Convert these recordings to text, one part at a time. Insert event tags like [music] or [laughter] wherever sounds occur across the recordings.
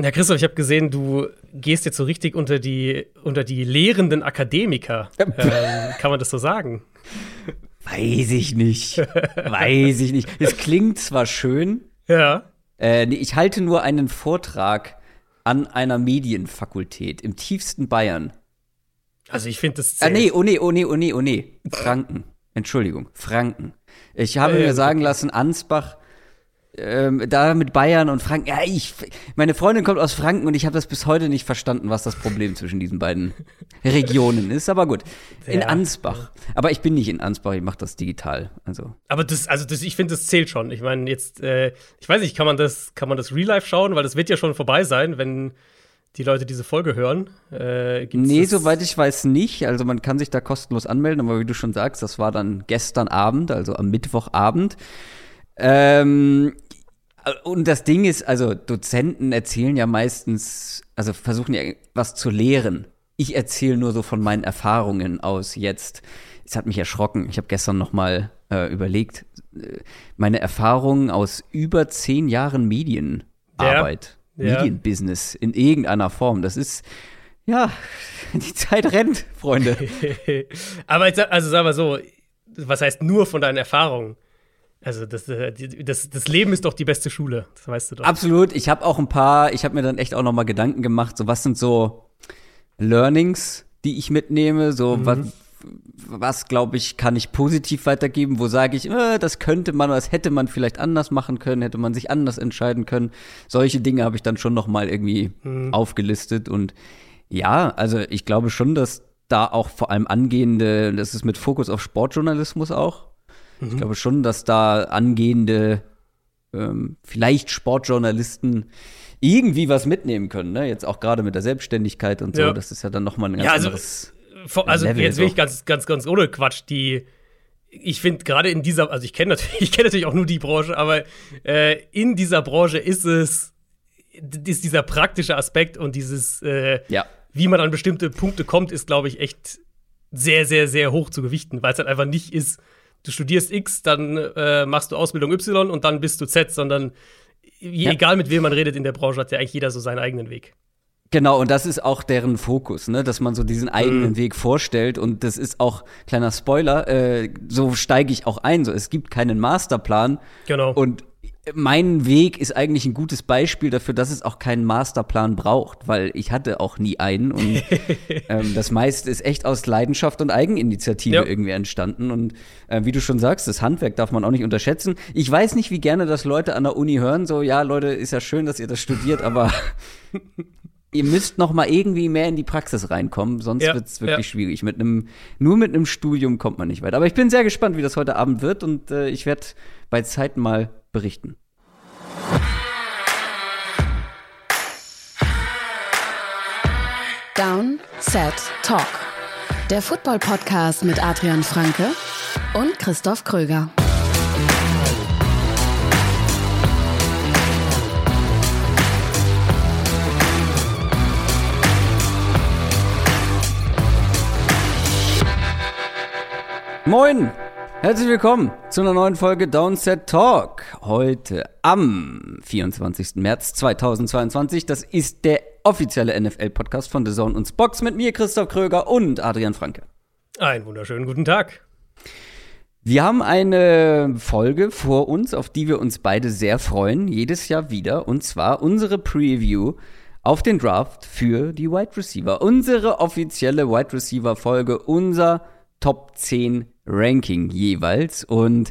Na, Christoph, ich habe gesehen, du gehst jetzt so richtig unter die, unter die lehrenden Akademiker. ähm, kann man das so sagen? Weiß ich nicht. Weiß ich nicht. Es klingt zwar schön. Ja. Äh, nee, ich halte nur einen Vortrag an einer Medienfakultät im tiefsten Bayern. Also ich finde das Ah, nee, oh nee, oh nee, oh nee, oh nee. Franken. Entschuldigung, Franken. Ich habe ja, mir sagen lassen, Ansbach, ähm, da mit Bayern und Franken. Ja, ich, meine Freundin kommt aus Franken und ich habe das bis heute nicht verstanden, was das Problem zwischen diesen beiden [laughs] Regionen ist. Aber gut, in Ja. Ansbach. Aber ich bin nicht in Ansbach, ich mache das digital. Also Aber das, also das, ich finde, das zählt schon. Ich meine, jetzt, äh, ich weiß nicht, kann man das, kann man das Real Life schauen, weil das wird ja schon vorbei sein, wenn die Leute diese Folge hören. Äh, Nee, soweit ich weiß nicht. Also man kann sich da kostenlos anmelden, aber wie du schon sagst, das war dann gestern Abend, also am Mittwochabend. Ähm, und das Ding ist, also Dozenten erzählen ja meistens, also versuchen ja was zu lehren. Ich erzähle nur so von meinen Erfahrungen aus jetzt. Es hat mich erschrocken. Ich habe gestern noch mal äh, überlegt, äh, meine Erfahrungen aus über zehn Jahren Medienarbeit, Ja. Medienbusiness in irgendeiner Form. Das ist ja, [laughs] die Zeit rennt, Freunde. [laughs] Aber jetzt, also sag mal so, was heißt nur von deinen Erfahrungen? Also das, äh, das, das Leben ist doch die beste Schule, das weißt du doch. Absolut. Ich habe auch ein paar, ich habe mir dann echt auch noch mal Gedanken gemacht, so was sind so Learnings, die ich mitnehme, so was, was glaube ich, kann ich positiv weitergeben, wo sage ich, äh, das könnte man, das hätte man vielleicht anders machen können, hätte man sich anders entscheiden können. Solche Dinge habe ich dann schon noch mal irgendwie aufgelistet und ja, also ich glaube schon, dass da auch vor allem angehende, das ist mit Fokus auf Sportjournalismus auch. Ich glaube schon, dass da angehende ähm, vielleicht Sportjournalisten irgendwie was mitnehmen können, ne? Jetzt auch gerade mit der Selbstständigkeit und so, Ja. das ist ja dann noch mal ein ganz Ja, also, anderes. Vor- also Level jetzt so. will ich ganz, ganz, ganz ohne Quatsch, die ich finde gerade in dieser, also ich kenne natürlich, [laughs] ich kenne natürlich auch nur die Branche, aber äh, in dieser Branche ist es, ist dieser praktische Aspekt und dieses, äh, Ja. wie man an bestimmte Punkte kommt, ist, glaube ich, echt sehr, sehr, sehr hoch zu gewichten, weil es halt einfach nicht ist, du studierst X, dann äh, machst du Ausbildung Y und dann bist du Z, sondern Ja. egal mit wem man redet in der Branche, hat ja eigentlich jeder so seinen eigenen Weg. Genau, und das ist auch deren Fokus, ne? dass man so diesen eigenen Mhm. Weg vorstellt. Und das ist auch, kleiner Spoiler, äh, so steige ich auch ein. So, es gibt keinen Masterplan. Genau. Und mein Weg ist eigentlich ein gutes Beispiel dafür, dass es auch keinen Masterplan braucht, weil ich hatte auch nie einen. Und [laughs] ähm, das meiste ist echt aus Leidenschaft und Eigeninitiative Ja. irgendwie entstanden. Und äh, wie du schon sagst, das Handwerk darf man auch nicht unterschätzen. Ich weiß nicht, wie gerne das Leute an der Uni hören. So, ja, Leute, ist ja schön, dass ihr das studiert, aber [laughs] ihr müsst noch mal irgendwie mehr in die Praxis reinkommen, sonst Ja, wird's wirklich ja. schwierig. Mit einem, nur mit einem Studium kommt man nicht weit. Aber ich bin sehr gespannt, wie das heute Abend wird und äh, ich werde bei Zeit mal berichten. Down, Set, Talk. Der Football-Podcast mit Adrian Franke und Christoph Kröger. Moin! Herzlich willkommen zu einer neuen Folge Downset Talk. Heute am 24. März 2022. Das ist der offizielle NFL-Podcast von The Zone und Spox mit mir, Christoph Kröger und Adrian Franke. Einen wunderschönen guten Tag. Wir haben eine Folge vor uns, auf die wir uns beide sehr freuen, jedes Jahr wieder. Und zwar unsere Preview auf den Draft für die Wide Receiver. Unsere offizielle Wide Receiver-Folge, unser Top 10 Ranking jeweils. Und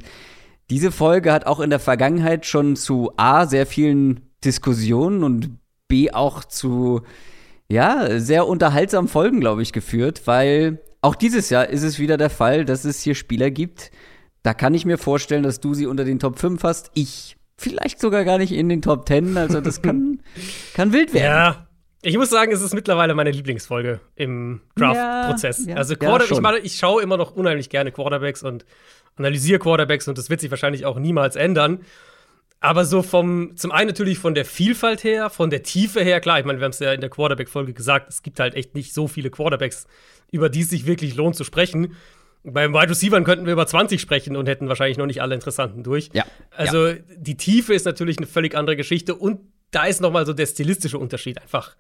diese Folge hat auch in der Vergangenheit schon zu A, sehr vielen Diskussionen und B, auch zu ja, sehr unterhaltsamen Folgen, glaube ich, geführt, weil auch dieses Jahr ist es wieder der Fall, dass es hier Spieler gibt. Da kann ich mir vorstellen, dass du sie unter den Top 5 hast. Ich vielleicht sogar gar nicht in den Top 10. Also das kann, [laughs] kann wild werden. Ja, ich muss sagen, es ist mittlerweile meine Lieblingsfolge im Draft-Prozess. Ja, ja, also ja, Quarter ich, schon. meine, ich schaue immer noch unheimlich gerne Quarterbacks und analysiere Quarterbacks und das wird sich wahrscheinlich auch niemals ändern. Aber so vom, zum einen natürlich von der Vielfalt her, von der Tiefe her, klar, ich meine, wir haben es ja in der Quarterback-Folge gesagt, es gibt halt echt nicht so viele Quarterbacks, über die es sich wirklich lohnt zu sprechen. Beim Wide Receivern könnten wir über 20 sprechen und hätten wahrscheinlich noch nicht alle Interessanten durch. Ja, Also die Tiefe ist natürlich eine völlig andere Geschichte und da ist noch mal so der stilistische Unterschied einfach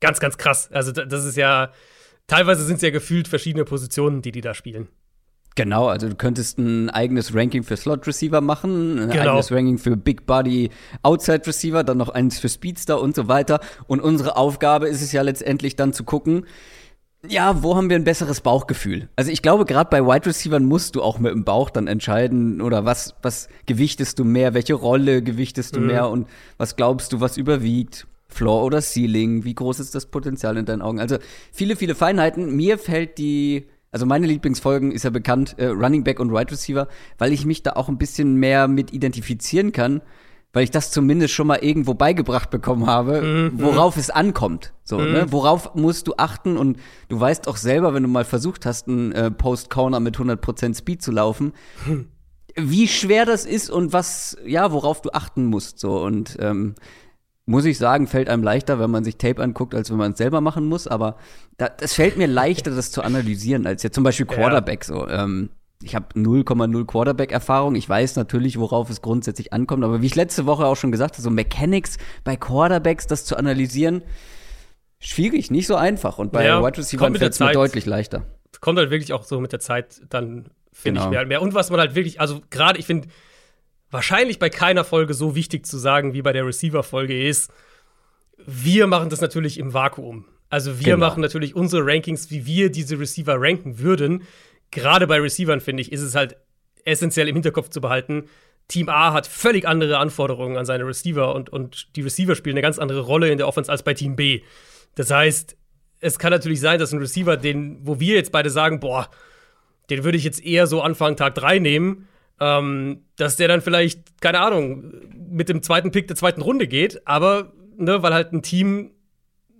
ganz, ganz krass. Also das ist ja, teilweise sind es ja gefühlt verschiedene Positionen, die die da spielen. Genau, also du könntest ein eigenes Ranking für Slot Receiver machen, ein genau. eigenes Ranking für Big Body Outside Receiver, dann noch eins für Speedster und so weiter. Und unsere Aufgabe ist es ja letztendlich dann zu gucken, ja, wo haben wir ein besseres Bauchgefühl? Also ich glaube, gerade bei Wide Receivers musst du auch mit dem Bauch dann entscheiden, oder was, was gewichtest du mehr, welche Rolle gewichtest du mhm. mehr und was glaubst du, was überwiegt? Floor oder Ceiling? Wie groß ist das Potenzial in deinen Augen? Also viele, viele Feinheiten. Mir fällt die also meine Lieblingsfolgen ist ja bekannt, äh, Running Back und Wide Receiver, weil ich mich da auch ein bisschen mehr mit identifizieren kann, weil ich das zumindest schon mal irgendwo beigebracht bekommen habe, mhm. worauf es ankommt. So, mhm. ne? Worauf musst du achten? Und du weißt auch selber, wenn du mal versucht hast, einen äh, Post-Corner mit 100% Speed zu laufen, mhm. [laughs] wie schwer das ist und was, ja, worauf du achten musst. So und ähm, muss ich sagen, fällt einem leichter, wenn man sich Tape anguckt, als wenn man es selber machen muss. Aber es fällt mir leichter, das zu analysieren, als jetzt zum Beispiel Quarterback. Ja. So, ähm, ich habe 0,0 Quarterback-Erfahrung. Ich weiß natürlich, worauf es grundsätzlich ankommt. Aber wie ich letzte Woche auch schon gesagt habe, so Mechanics bei Quarterbacks, das zu analysieren, schwierig, nicht so einfach. Und bei ja, Wide Receiver fällt es mir deutlich leichter. Kommt halt wirklich auch so mit der Zeit dann, finde genau. ich, mehr, mehr. Und was man halt wirklich, also gerade, ich finde, wahrscheinlich bei keiner Folge so wichtig zu sagen wie bei der Receiver-Folge ist, wir machen das natürlich im Vakuum. Also wir genau. machen natürlich unsere Rankings, wie wir diese Receiver ranken würden. Gerade bei Receivern, finde ich, ist es halt essentiell im Hinterkopf zu behalten. Team A hat völlig andere Anforderungen an seine Receiver und, und die Receiver spielen eine ganz andere Rolle in der Offense als bei Team B. Das heißt, es kann natürlich sein, dass ein Receiver, den, wo wir jetzt beide sagen, boah, den würde ich jetzt eher so Anfang Tag 3 nehmen, ähm, dass der dann vielleicht, keine Ahnung, mit dem zweiten Pick der zweiten Runde geht, aber, ne, weil halt ein Team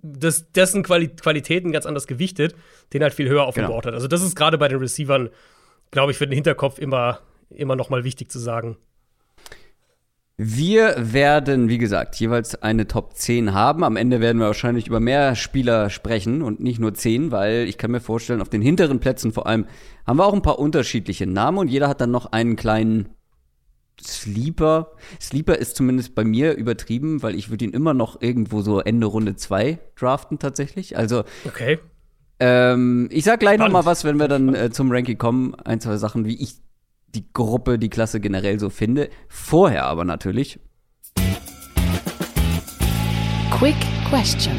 das, dessen Quali Qualitäten ganz anders gewichtet, den halt viel höher auf dem genau. Board hat. Also, das ist gerade bei den Receivern, glaube ich, für den Hinterkopf immer, immer noch mal wichtig zu sagen. Wir werden, wie gesagt, jeweils eine Top 10 haben. Am Ende werden wir wahrscheinlich über mehr Spieler sprechen und nicht nur 10, weil ich kann mir vorstellen, auf den hinteren Plätzen vor allem haben wir auch ein paar unterschiedliche Namen und jeder hat dann noch einen kleinen Sleeper. Sleeper ist zumindest bei mir übertrieben, weil ich würde ihn immer noch irgendwo so Ende Runde 2 draften tatsächlich. Also Okay. Ähm, ich sag gleich Spannend. noch mal was, wenn wir dann äh, zum Ranking kommen. Ein, zwei Sachen, wie ich die Gruppe, die Klasse generell so finde. Vorher aber natürlich. Quick Question.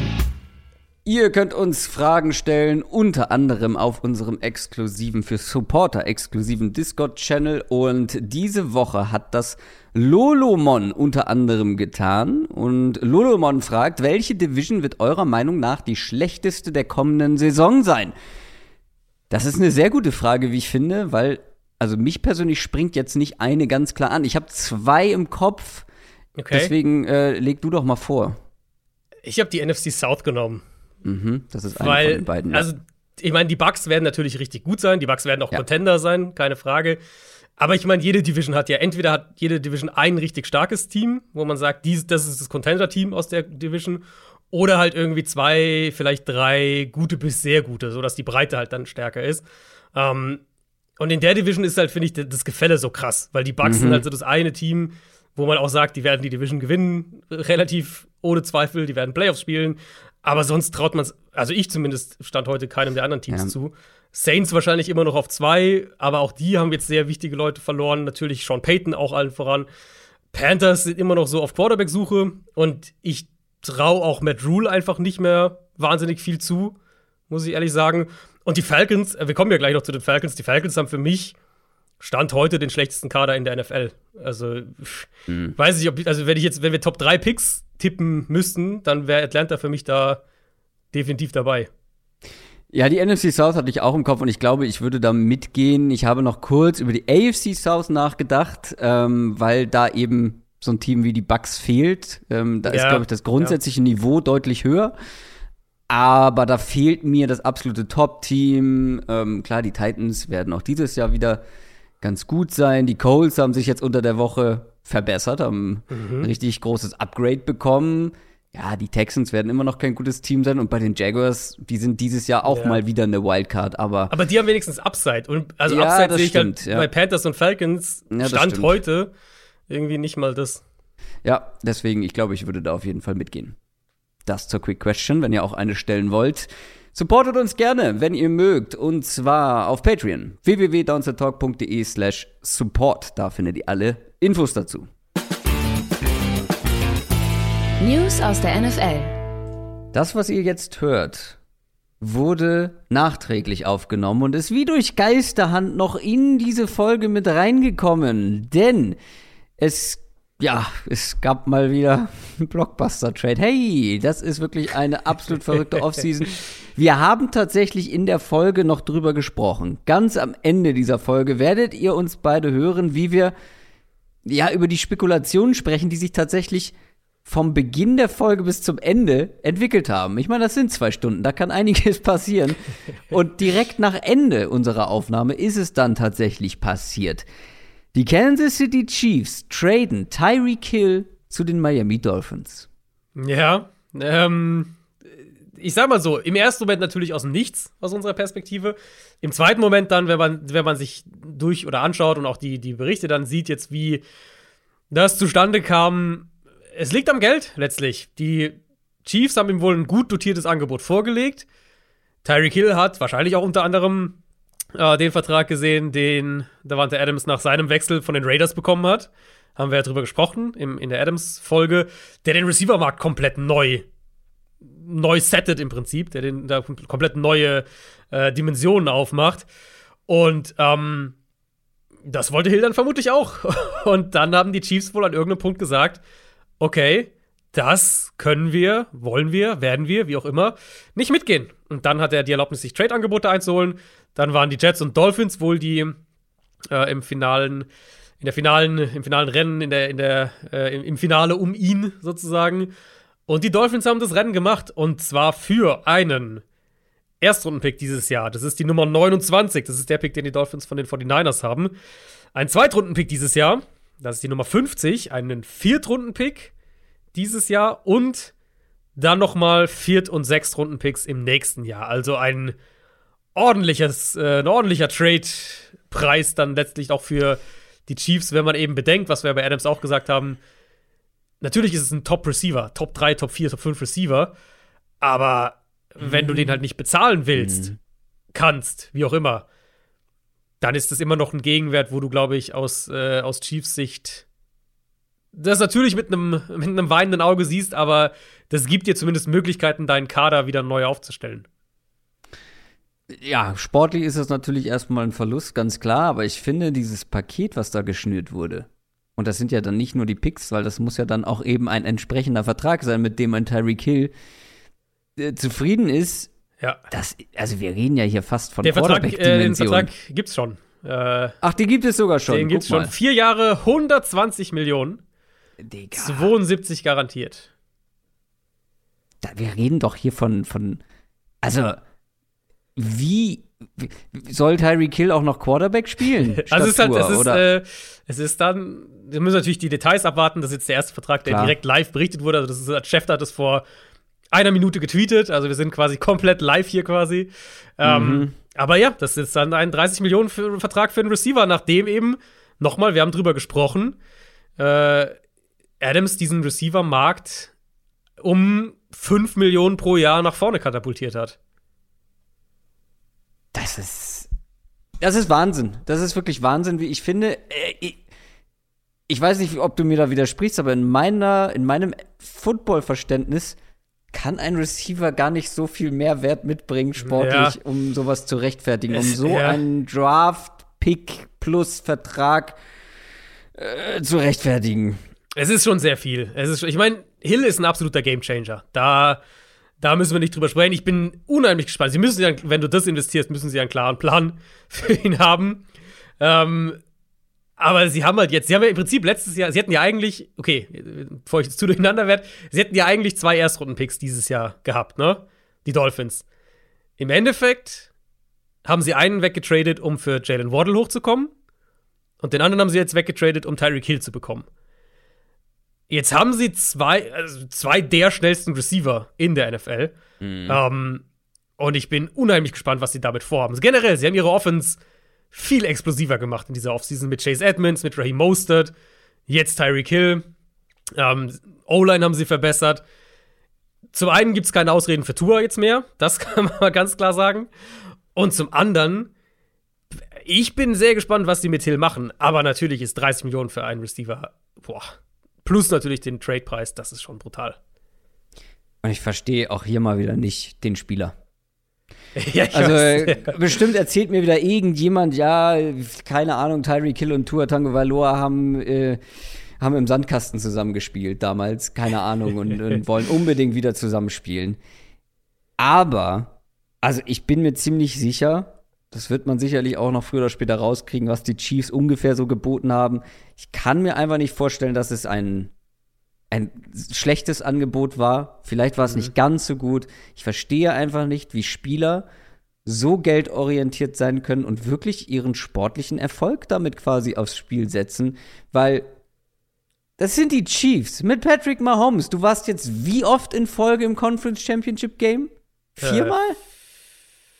Ihr könnt uns Fragen stellen, unter anderem auf unserem exklusiven, für Supporter exklusiven Discord-Channel. Und diese Woche hat das Lolomon unter anderem getan. Und Lolomon fragt, welche Division wird eurer Meinung nach die schlechteste der kommenden Saison sein? Das ist eine sehr gute Frage, wie ich finde, weil also mich persönlich springt jetzt nicht eine ganz klar an. Ich habe zwei im Kopf. Okay. Deswegen äh, leg du doch mal vor. Ich habe die NFC South genommen. Mhm, das ist eine Weil, von den beiden. Also, ich meine, die Bugs werden natürlich richtig gut sein. Die Bugs werden auch ja. Contender sein, keine Frage. Aber ich meine, jede Division hat ja entweder hat jede Division ein richtig starkes Team, wo man sagt, dies, das ist das Contender-Team aus der Division, oder halt irgendwie zwei, vielleicht drei gute bis sehr gute, sodass die Breite halt dann stärker ist. Ähm, und in der Division ist halt, finde ich, das Gefälle so krass, weil die Bucks mhm. sind halt so das eine Team, wo man auch sagt, die werden die Division gewinnen, relativ ohne Zweifel, die werden Playoffs spielen. Aber sonst traut man es, also ich zumindest stand heute keinem der anderen Teams ja. zu. Saints wahrscheinlich immer noch auf zwei, aber auch die haben jetzt sehr wichtige Leute verloren. Natürlich Sean Payton auch allen voran. Panthers sind immer noch so auf Quarterback-Suche und ich traue auch Matt Rule einfach nicht mehr wahnsinnig viel zu, muss ich ehrlich sagen. Und die Falcons, äh, wir kommen ja gleich noch zu den Falcons. Die Falcons haben für mich Stand heute den schlechtesten Kader in der NFL. Also, mhm. weiß ich, ob, also wenn ich jetzt, wenn wir Top 3 Picks tippen müssten, dann wäre Atlanta für mich da definitiv dabei. Ja, die NFC South hatte ich auch im Kopf und ich glaube, ich würde da mitgehen. Ich habe noch kurz über die AFC South nachgedacht, ähm, weil da eben so ein Team wie die Bucks fehlt. Ähm, da ja, ist, glaube ich, das grundsätzliche ja. Niveau deutlich höher. Aber da fehlt mir das absolute Top-Team. Ähm, klar, die Titans werden auch dieses Jahr wieder ganz gut sein. Die Coles haben sich jetzt unter der Woche verbessert, haben mhm. ein richtig großes Upgrade bekommen. Ja, die Texans werden immer noch kein gutes Team sein und bei den Jaguars, die sind dieses Jahr auch ja. mal wieder eine Wildcard, aber Aber die haben wenigstens Upside und also ja, Upside sehe ich halt ja. bei Panthers und Falcons Stand heute irgendwie nicht mal das. Ja, deswegen, ich glaube, ich würde da auf jeden Fall mitgehen. Das zur Quick Question, wenn ihr auch eine stellen wollt. Supportet uns gerne, wenn ihr mögt, und zwar auf Patreon www.downsettalk.de slash support. Da findet ihr alle Infos dazu. News aus der NFL. Das, was ihr jetzt hört, wurde nachträglich aufgenommen und ist wie durch Geisterhand noch in diese Folge mit reingekommen. Denn es, ja, es gab mal wieder einen Blockbuster-Trade. Hey, das ist wirklich eine absolut verrückte Offseason. Wir haben tatsächlich in der Folge noch drüber gesprochen. Ganz am Ende dieser Folge werdet ihr uns beide hören, wie wir ja über die Spekulationen sprechen, die sich tatsächlich vom Beginn der Folge bis zum Ende entwickelt haben. Ich meine, das sind zwei Stunden, da kann einiges passieren. Und direkt nach Ende unserer Aufnahme ist es dann tatsächlich passiert. Die Kansas City Chiefs traden Tyreek Hill zu den Miami Dolphins. Ja, ähm, ich sag mal so, im ersten Moment natürlich aus dem Nichts, aus unserer Perspektive. Im zweiten Moment dann, wenn man, wenn man sich durch oder anschaut und auch die, die Berichte dann sieht, jetzt wie das zustande kam, es liegt am Geld letztlich. Die Chiefs haben ihm wohl ein gut dotiertes Angebot vorgelegt. Tyreek Hill hat wahrscheinlich auch unter anderem äh, den Vertrag gesehen, den Davante Adams nach seinem Wechsel von den Raiders bekommen hat. Haben wir ja drüber gesprochen im, in der Adams-Folge, der den Receiver-Markt komplett neu, neu settet im Prinzip, der den da komplett neue äh, Dimensionen aufmacht. Und ähm, das wollte Hill dann vermutlich auch. [laughs] Und dann haben die Chiefs wohl an irgendeinem Punkt gesagt, okay, das können wir, wollen wir, werden wir, wie auch immer, nicht mitgehen. Und dann hat er die Erlaubnis, sich Trade-Angebote einzuholen. Dann waren die Jets und Dolphins wohl die äh, im finalen, in der finalen, im finalen Rennen, in der, in der, äh, im, Finale um ihn sozusagen. Und die Dolphins haben das Rennen gemacht und zwar für einen Erstrundenpick dieses Jahr. Das ist die Nummer 29. Das ist der Pick, den die Dolphins von den 49ers haben. Ein Zweitrundenpick dieses Jahr. Das ist die Nummer 50. Einen Viertrunden-Pick dieses Jahr und dann nochmal Viert- und Sechstrunden-Picks im nächsten Jahr. Also ein ordentliches, äh, ein ordentlicher Trade-Preis dann letztlich auch für die Chiefs, wenn man eben bedenkt, was wir bei Adams auch gesagt haben. Natürlich ist es ein Top-Receiver, Top 3, Top 4, Top 5 Receiver. Aber mhm. wenn du den halt nicht bezahlen willst, mhm. kannst, wie auch immer, dann ist das immer noch ein Gegenwert, wo du, glaube ich, aus, äh, aus Chiefs Sicht das natürlich mit einem mit einem weinenden Auge siehst, aber das gibt dir zumindest Möglichkeiten, deinen Kader wieder neu aufzustellen. Ja, sportlich ist das natürlich erstmal ein Verlust, ganz klar, aber ich finde dieses Paket, was da geschnürt wurde, und das sind ja dann nicht nur die Picks, weil das muss ja dann auch eben ein entsprechender Vertrag sein, mit dem ein Tyreek Hill äh, zufrieden ist. Ja. Das, also wir reden ja hier fast von Der Vertrag, äh, den Vertrag gibt's schon. Äh, Ach, die gibt es sogar schon. Den gibt's schon. Vier Jahre, 120 Millionen. Digga. 72 garantiert. Da, wir reden doch hier von, von also, wie, soll Tyreek Hill auch noch Quarterback spielen? [laughs] also, es ist halt, es ist, äh, es ist dann, wir müssen natürlich die Details abwarten. Das ist jetzt der erste Vertrag, der Klar. direkt live berichtet wurde. Also, das ist, der Chef hat das vor einer Minute getweetet. Also, wir sind quasi komplett live hier quasi. Ähm, mhm. Ähm, aber ja, das ist dann ein 30 Millionen für, Vertrag für einen Receiver, nachdem eben, nochmal, wir haben drüber gesprochen, äh, Adams diesen Receiver-Markt um 5 Millionen pro Jahr nach vorne katapultiert hat. Das ist. Das ist Wahnsinn. Das ist wirklich Wahnsinn, wie ich finde. Äh, ich, ich weiß nicht, ob du mir da widersprichst, aber in meiner, in meinem Football-Verständnis kann ein Receiver gar nicht so viel mehr Wert mitbringen, sportlich, ja. um sowas zu rechtfertigen, um so ja. einen Draft-Pick plus Vertrag äh, zu rechtfertigen. Es ist schon sehr viel. Es ist, ich meine, Hill ist ein absoluter Gamechanger. Da, da müssen wir nicht drüber sprechen. Ich bin unheimlich gespannt. Sie müssen ja, wenn du das investierst, müssen sie einen klaren Plan [laughs] für ihn haben. Ähm, aber sie haben halt jetzt, sie haben ja im Prinzip letztes Jahr, sie hätten ja eigentlich, okay, bevor ich jetzt zu durcheinander werde, sie hätten ja eigentlich zwei Erstrunden-Picks dieses Jahr gehabt, ne? Die Dolphins. Im Endeffekt haben sie einen weggetradet, um für Jalen Waddle hochzukommen. Und den anderen haben sie jetzt weggetradet, um Tyreek Hill zu bekommen. Jetzt haben sie zwei, also zwei der schnellsten Receiver in der NFL. Mhm. Ähm, und ich bin unheimlich gespannt, was sie damit vorhaben. Generell, sie haben ihre Offense viel explosiver gemacht in dieser Offseason mit Chase Edmonds, mit Raheem Mostert, jetzt Tyreek Hill. Ähm, O-Line haben sie verbessert. Zum einen gibt es keine Ausreden für Tour jetzt mehr, das [laughs] kann man mal ganz klar sagen. Und zum anderen, ich bin sehr gespannt, was die mit Hill machen. Aber natürlich ist 30 Millionen für einen Receiver, boah, plus natürlich den Trade-Preis, das ist schon brutal. Und ich verstehe auch hier mal wieder nicht den Spieler. [laughs] ja, also äh, bestimmt erzählt mir wieder irgendjemand, ja, keine Ahnung, Tyree Kill und Tua Tango Valoa haben, äh, haben im Sandkasten zusammengespielt damals, keine Ahnung, und, und [laughs] wollen unbedingt wieder zusammenspielen. Aber, also ich bin mir ziemlich sicher, das wird man sicherlich auch noch früher oder später rauskriegen, was die Chiefs ungefähr so geboten haben. Ich kann mir einfach nicht vorstellen, dass es ein, ein schlechtes Angebot war. Vielleicht war es mhm. nicht ganz so gut. Ich verstehe einfach nicht, wie Spieler so geldorientiert sein können und wirklich ihren sportlichen Erfolg damit quasi aufs Spiel setzen, weil das sind die Chiefs mit Patrick Mahomes. Du warst jetzt wie oft in Folge im Conference Championship Game? Viermal? Äh,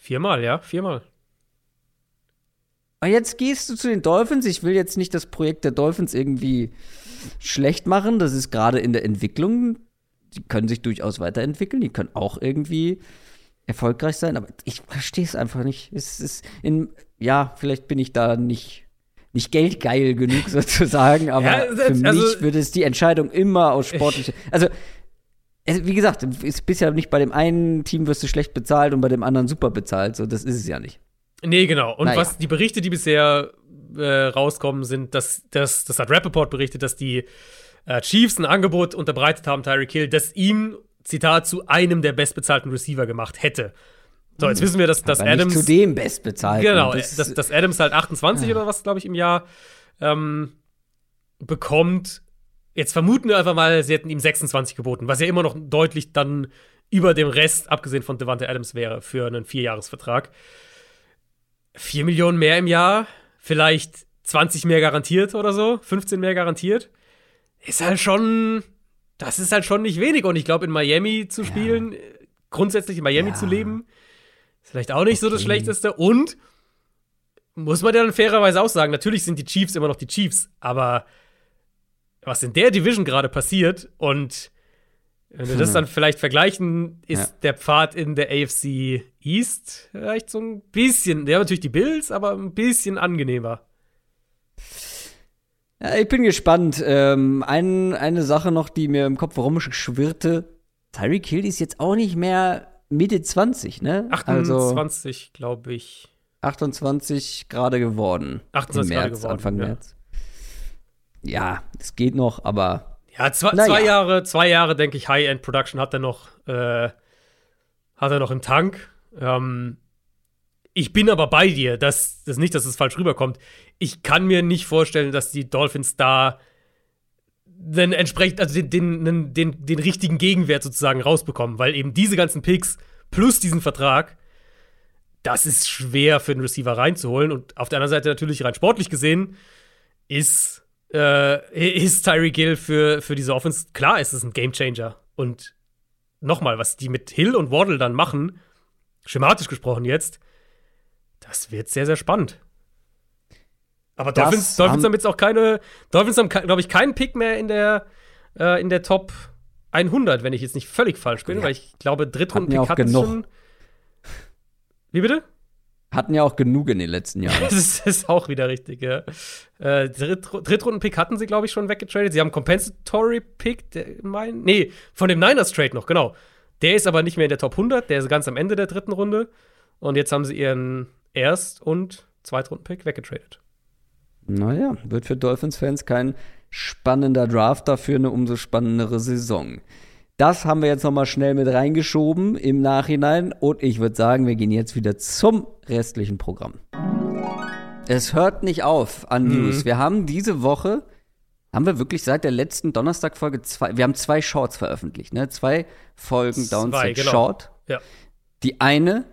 viermal, ja, viermal. Und jetzt gehst du zu den Dolphins. Ich will jetzt nicht das Projekt der Dolphins irgendwie schlecht machen. Das ist gerade in der Entwicklung. Die können sich durchaus weiterentwickeln. Die können auch irgendwie erfolgreich sein. Aber ich verstehe es einfach nicht. Es ist in, ja, vielleicht bin ich da nicht, nicht geldgeil genug [laughs] sozusagen. Aber ja, das, für also, mich würde es die Entscheidung immer aus sportlicher. Also, wie gesagt, ist bisher nicht bei dem einen Team wirst du schlecht bezahlt und bei dem anderen super bezahlt. So, das ist es ja nicht. Nee, genau. Und naja. was die Berichte, die bisher äh, rauskommen, sind, dass, dass das hat Rappaport berichtet, dass die äh, Chiefs ein Angebot unterbreitet haben, Tyreek Hill, das ihm, Zitat, zu einem der bestbezahlten Receiver gemacht hätte. So, jetzt hm. wissen wir, dass, dass Adams. zu dem bestbezahlten. Genau, das, dass, dass Adams halt 28 ja. oder was, glaube ich, im Jahr ähm, bekommt. Jetzt vermuten wir einfach mal, sie hätten ihm 26 geboten, was ja immer noch deutlich dann über dem Rest, abgesehen von Devante Adams, wäre für einen Vierjahresvertrag. 4 Millionen mehr im Jahr, vielleicht 20 mehr garantiert oder so, 15 mehr garantiert, ist halt schon, das ist halt schon nicht wenig. Und ich glaube, in Miami zu spielen, ja. grundsätzlich in Miami ja. zu leben, ist vielleicht auch nicht okay. so das Schlechteste. Und muss man ja dann fairerweise auch sagen, natürlich sind die Chiefs immer noch die Chiefs, aber was in der Division gerade passiert und wenn wir das hm. dann vielleicht vergleichen, ist ja. der Pfad in der AFC East vielleicht so ein bisschen, der natürlich die Bills, aber ein bisschen angenehmer. Ja, ich bin gespannt. Ähm, ein, eine Sache noch, die mir im Kopf rumschwirrte: Tyreek Hill ist jetzt auch nicht mehr Mitte 20, ne? 28, also, glaube ich. 28 gerade geworden. 28 März, geworden, Anfang ja. März. Ja, es geht noch, aber ja, zwei, zwei Jahre, zwei Jahre, denke ich, High-End-Production hat er noch, äh, hat er noch im Tank. Ähm, ich bin aber bei dir, dass das nicht, dass es falsch rüberkommt. Ich kann mir nicht vorstellen, dass die Dolphins da den entsprechend, also den, den, den, den richtigen Gegenwert sozusagen rausbekommen, weil eben diese ganzen Picks plus diesen Vertrag, das ist schwer für den Receiver reinzuholen. Und auf der anderen Seite natürlich rein sportlich gesehen ist äh, ist Tyreek Hill für, für diese Offense, klar ist es ein Gamechanger. Und nochmal, was die mit Hill und Waddle dann machen, schematisch gesprochen jetzt, das wird sehr, sehr spannend. Aber das Dolphins, Dolphins haben jetzt auch keine, Dolphins haben, glaube ich, keinen Pick mehr in der, äh, in der Top 100, wenn ich jetzt nicht völlig falsch bin, ja. weil ich glaube, Drittrunden-Pick hatten schon. Wie bitte? Hatten ja auch genug in den letzten Jahren. [laughs] das ist auch wieder richtig, ja. Äh, Dritt Drittrunden-Pick hatten sie, glaube ich, schon weggetradet. Sie haben Compensatory-Pick, mein, nee, von dem Niners-Trade noch, genau. Der ist aber nicht mehr in der Top 100, der ist ganz am Ende der dritten Runde. Und jetzt haben sie ihren Erst- und Zweitrunden-Pick weggetradet. Naja, wird für Dolphins-Fans kein spannender Draft, dafür eine umso spannendere Saison. Das haben wir jetzt noch mal schnell mit reingeschoben im Nachhinein. Und ich würde sagen, wir gehen jetzt wieder zum restlichen Programm. Es hört nicht auf an mhm. News. Wir haben diese Woche, haben wir wirklich seit der letzten Donnerstag-Folge zwei, wir haben zwei Shorts veröffentlicht, ne? Zwei Folgen Downside genau. Short. Ja. Die eine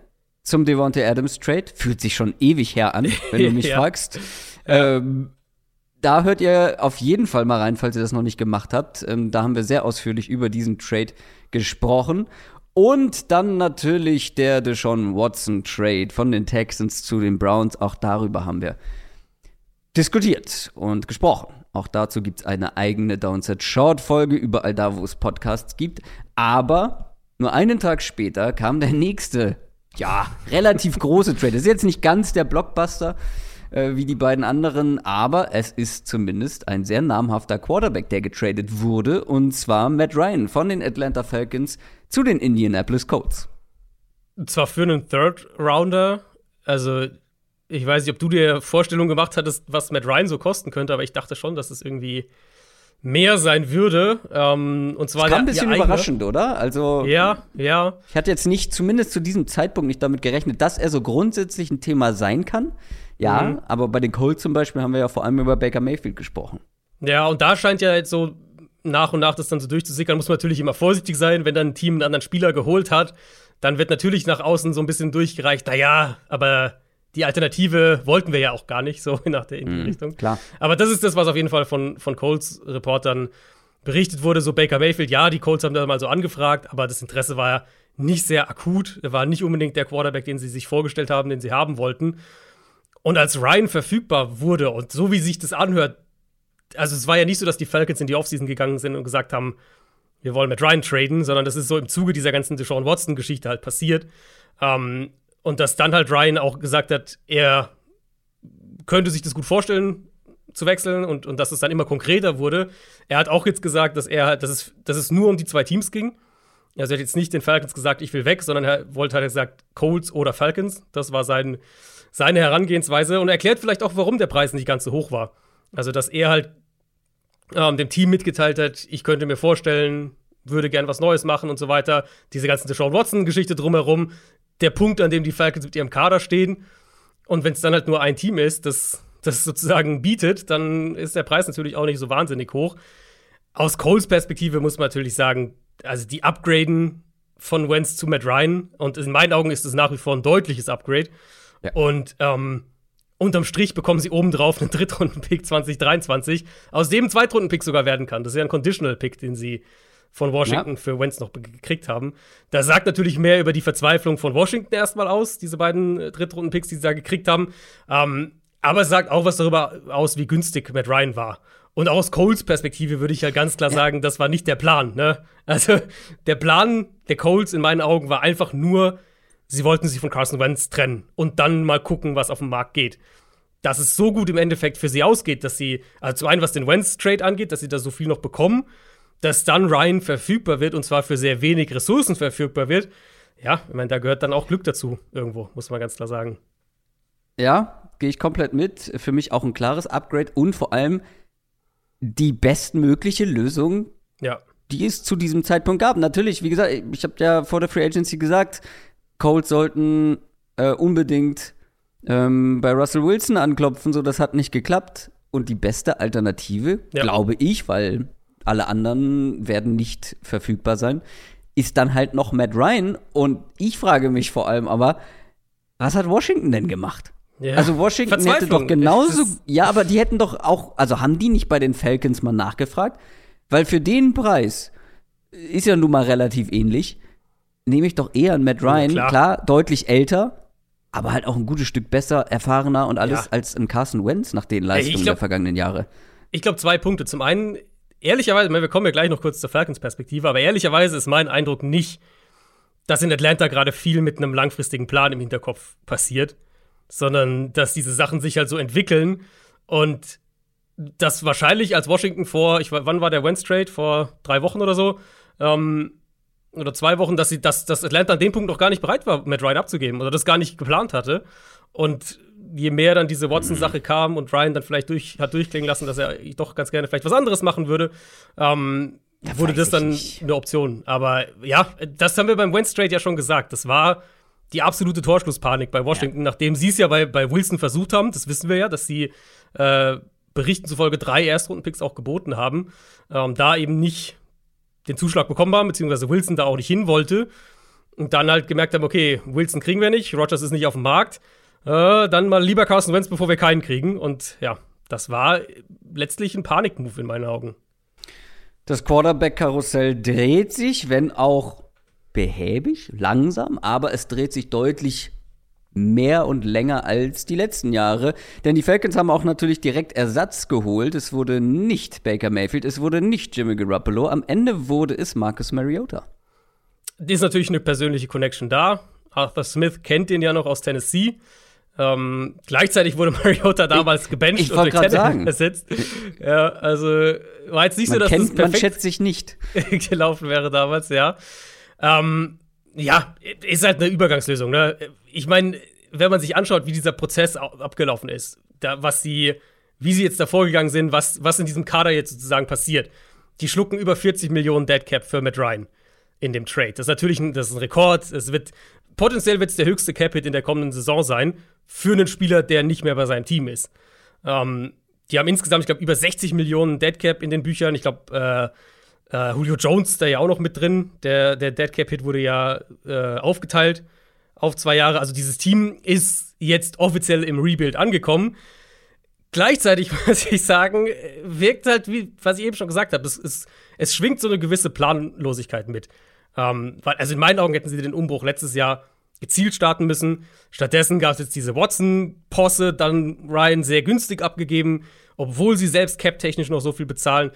zum Devontae Adams Trade fühlt sich schon ewig her an, wenn du [laughs] mich ja. fragst. Ähm, da hört ihr auf jeden Fall mal rein, falls ihr das noch nicht gemacht habt. Ähm, da haben wir sehr ausführlich über diesen Trade gesprochen. Und dann natürlich der Deshaun Watson Trade von den Texans zu den Browns. Auch darüber haben wir diskutiert und gesprochen. Auch dazu gibt es eine eigene Downset Short Folge, überall da, wo es Podcasts gibt. Aber nur einen Tag später kam der nächste, ja, relativ große Trade. Das ist jetzt nicht ganz der Blockbuster äh, wie die beiden anderen, aber es ist zumindest ein sehr namhafter Quarterback, der getradet wurde. Und zwar Matt Ryan von den Atlanta Falcons zu den Indianapolis Colts. Zwar für einen Third Rounder, also ich weiß nicht, ob du dir Vorstellungen gemacht hattest, was Matt Ryan so kosten könnte, aber ich dachte schon, dass es irgendwie mehr sein würde. Ähm, und zwar das kam ein bisschen überraschend, oder? Also ja, ja. Ich hatte jetzt nicht, zumindest zu diesem Zeitpunkt, nicht damit gerechnet, dass er so grundsätzlich ein Thema sein kann. Ja, mhm. aber bei den Colts zum Beispiel haben wir ja vor allem über Baker Mayfield gesprochen. Ja, und da scheint ja jetzt so nach und nach das dann so durchzusickern, muss man natürlich immer vorsichtig sein, wenn dann ein Team einen anderen Spieler geholt hat, dann wird natürlich nach außen so ein bisschen durchgereicht, naja, aber die Alternative wollten wir ja auch gar nicht, so [laughs] nach der mhm, Richtung. Klar. Aber das ist das, was auf jeden Fall von, von Colts Reportern berichtet wurde. So Baker Mayfield, ja, die Colts haben da mal so angefragt, aber das Interesse war ja nicht sehr akut. Er war nicht unbedingt der Quarterback, den sie sich vorgestellt haben, den sie haben wollten. Und als Ryan verfügbar wurde und so wie sich das anhört, also es war ja nicht so, dass die Falcons in die Offseason gegangen sind und gesagt haben, wir wollen mit Ryan traden, sondern das ist so im Zuge dieser ganzen Deshaun Watson-Geschichte halt passiert. Ähm, und dass dann halt Ryan auch gesagt hat, er könnte sich das gut vorstellen, zu wechseln und, und dass es dann immer konkreter wurde. Er hat auch jetzt gesagt, dass er dass es, dass es nur um die zwei Teams ging. Also er hat jetzt nicht den Falcons gesagt, ich will weg, sondern er wollte halt gesagt, Colts oder Falcons. Das war sein, seine Herangehensweise und erklärt vielleicht auch, warum der Preis nicht ganz so hoch war. Also, dass er halt ähm, dem Team mitgeteilt hat, ich könnte mir vorstellen, würde gern was Neues machen und so weiter. Diese ganze Deshaun Watson-Geschichte drumherum, der Punkt, an dem die Falcons mit ihrem Kader stehen. Und wenn es dann halt nur ein Team ist, das das sozusagen bietet, dann ist der Preis natürlich auch nicht so wahnsinnig hoch. Aus Coles Perspektive muss man natürlich sagen, also die Upgraden von Wentz zu Matt Ryan und in meinen Augen ist es nach wie vor ein deutliches Upgrade. Ja. Und ähm, unterm Strich bekommen sie obendrauf einen Drittrunden-Pick 2023, aus dem ein Zweitrunden-Pick sogar werden kann. Das ist ja ein Conditional-Pick, den sie von Washington ja. für Wentz noch gekriegt haben. Das sagt natürlich mehr über die Verzweiflung von Washington erstmal aus, diese beiden äh, Drittrunden-Picks, die sie da gekriegt haben. Ähm, aber es sagt auch was darüber aus, wie günstig Matt Ryan war. Und aus Coles Perspektive würde ich ja ganz klar sagen, das war nicht der Plan. Ne? Also der Plan der Coles in meinen Augen war einfach nur, sie wollten sich von Carson Wentz trennen und dann mal gucken, was auf dem Markt geht. Dass es so gut im Endeffekt für sie ausgeht, dass sie, also zum einen was den Wentz-Trade angeht, dass sie da so viel noch bekommen dass dann Ryan verfügbar wird und zwar für sehr wenig Ressourcen verfügbar wird. Ja, ich meine, da gehört dann auch Glück dazu, irgendwo, muss man ganz klar sagen. Ja, gehe ich komplett mit. Für mich auch ein klares Upgrade und vor allem die bestmögliche Lösung, ja. die es zu diesem Zeitpunkt gab. Natürlich, wie gesagt, ich habe ja vor der Free Agency gesagt, Colts sollten äh, unbedingt ähm, bei Russell Wilson anklopfen, so das hat nicht geklappt. Und die beste Alternative, ja. glaube ich, weil alle anderen werden nicht verfügbar sein, ist dann halt noch Matt Ryan. Und ich frage mich vor allem aber, was hat Washington denn gemacht? Ja. Also Washington hätte doch genauso, ja, aber die hätten doch auch, also haben die nicht bei den Falcons mal nachgefragt? Weil für den Preis ist ja nun mal relativ ähnlich, nehme ich doch eher einen Matt Ryan, ja, klar. klar. deutlich älter, aber halt auch ein gutes Stück besser, erfahrener und alles ja. als ein Carson Wentz nach den Leistungen glaub, der vergangenen Jahre. Ich glaube, zwei Punkte. Zum einen ehrlicherweise, wir kommen ja gleich noch kurz zur Falcons-Perspektive, aber ehrlicherweise ist mein Eindruck nicht, dass in Atlanta gerade viel mit einem langfristigen Plan im Hinterkopf passiert, sondern dass diese Sachen sich halt so entwickeln und das wahrscheinlich als Washington vor, ich, wann war der Wentz Trade? Vor drei Wochen oder so? Ähm, oder zwei Wochen, dass, sie, dass, dass Atlanta an dem Punkt noch gar nicht bereit war, Matt Ryan abzugeben oder das gar nicht geplant hatte. Und je mehr dann diese Watson-Sache kam und Ryan dann vielleicht durch, hat durchklingen lassen, dass er doch ganz gerne vielleicht was anderes machen würde, ähm, da wurde das dann nicht. eine Option. Aber ja, das haben wir beim Wentz Trade ja schon gesagt. Das war die absolute Torschlusspanik bei Washington, ja. nachdem sie es ja bei, bei Wilson versucht haben. Das wissen wir ja, dass sie äh, Berichten zufolge drei Erstrundenpicks auch geboten haben. Ähm, da eben nicht den Zuschlag bekommen haben, beziehungsweise Wilson da auch nicht hin wollte. Und dann halt gemerkt haben, okay, Wilson kriegen wir nicht, Rogers ist nicht auf dem Markt äh, dann mal lieber Carson Wentz, bevor wir keinen kriegen. Und ja, das war letztlich ein Panikmove in meinen Augen. Das Quarterback-Karussell dreht sich, wenn auch behäbig, langsam, aber es dreht sich deutlich mehr und länger als die letzten Jahre. Denn die Falcons haben auch natürlich direkt Ersatz geholt. Es wurde nicht Baker Mayfield, es wurde nicht Jimmy Garoppolo. Am Ende wurde es Marcus Mariota. Die ist natürlich eine persönliche Connection da. Arthur Smith kennt den ja noch aus Tennessee. Ähm, gleichzeitig wurde [laughs] Mariota damals gebencht ich und durch sagen. ersetzt. Ja, also war jetzt nicht man so, dass kennt, es perfekt man schätzt sich nicht [laughs] gelaufen wäre damals, ja. Ähm, ja, ist halt eine Übergangslösung. Ne? Ich meine, wenn man sich anschaut, wie dieser Prozess abgelaufen ist, da, was sie, wie sie jetzt da vorgegangen sind, was, was in diesem Kader jetzt sozusagen passiert. Die schlucken über 40 Millionen Deadcap für Matt Ryan in dem Trade. Das ist natürlich ein, das ist ein Rekord. Es wird potenziell wird es der höchste Cap-Hit in der kommenden Saison sein für einen Spieler, der nicht mehr bei seinem Team ist. Ähm, die haben insgesamt, ich glaube, über 60 Millionen Deadcap in den Büchern. Ich glaube, äh, äh, Julio Jones da ja auch noch mit drin. Der, der Deadcap-Hit wurde ja äh, aufgeteilt auf zwei Jahre. Also dieses Team ist jetzt offiziell im Rebuild angekommen. Gleichzeitig [laughs] muss ich sagen, wirkt halt, wie was ich eben schon gesagt habe, es, es, es schwingt so eine gewisse Planlosigkeit mit. Ähm, weil, also in meinen Augen hätten sie den Umbruch letztes Jahr gezielt starten müssen. Stattdessen gab es jetzt diese Watson-Posse, dann Ryan sehr günstig abgegeben, obwohl sie selbst cap-technisch noch so viel bezahlen.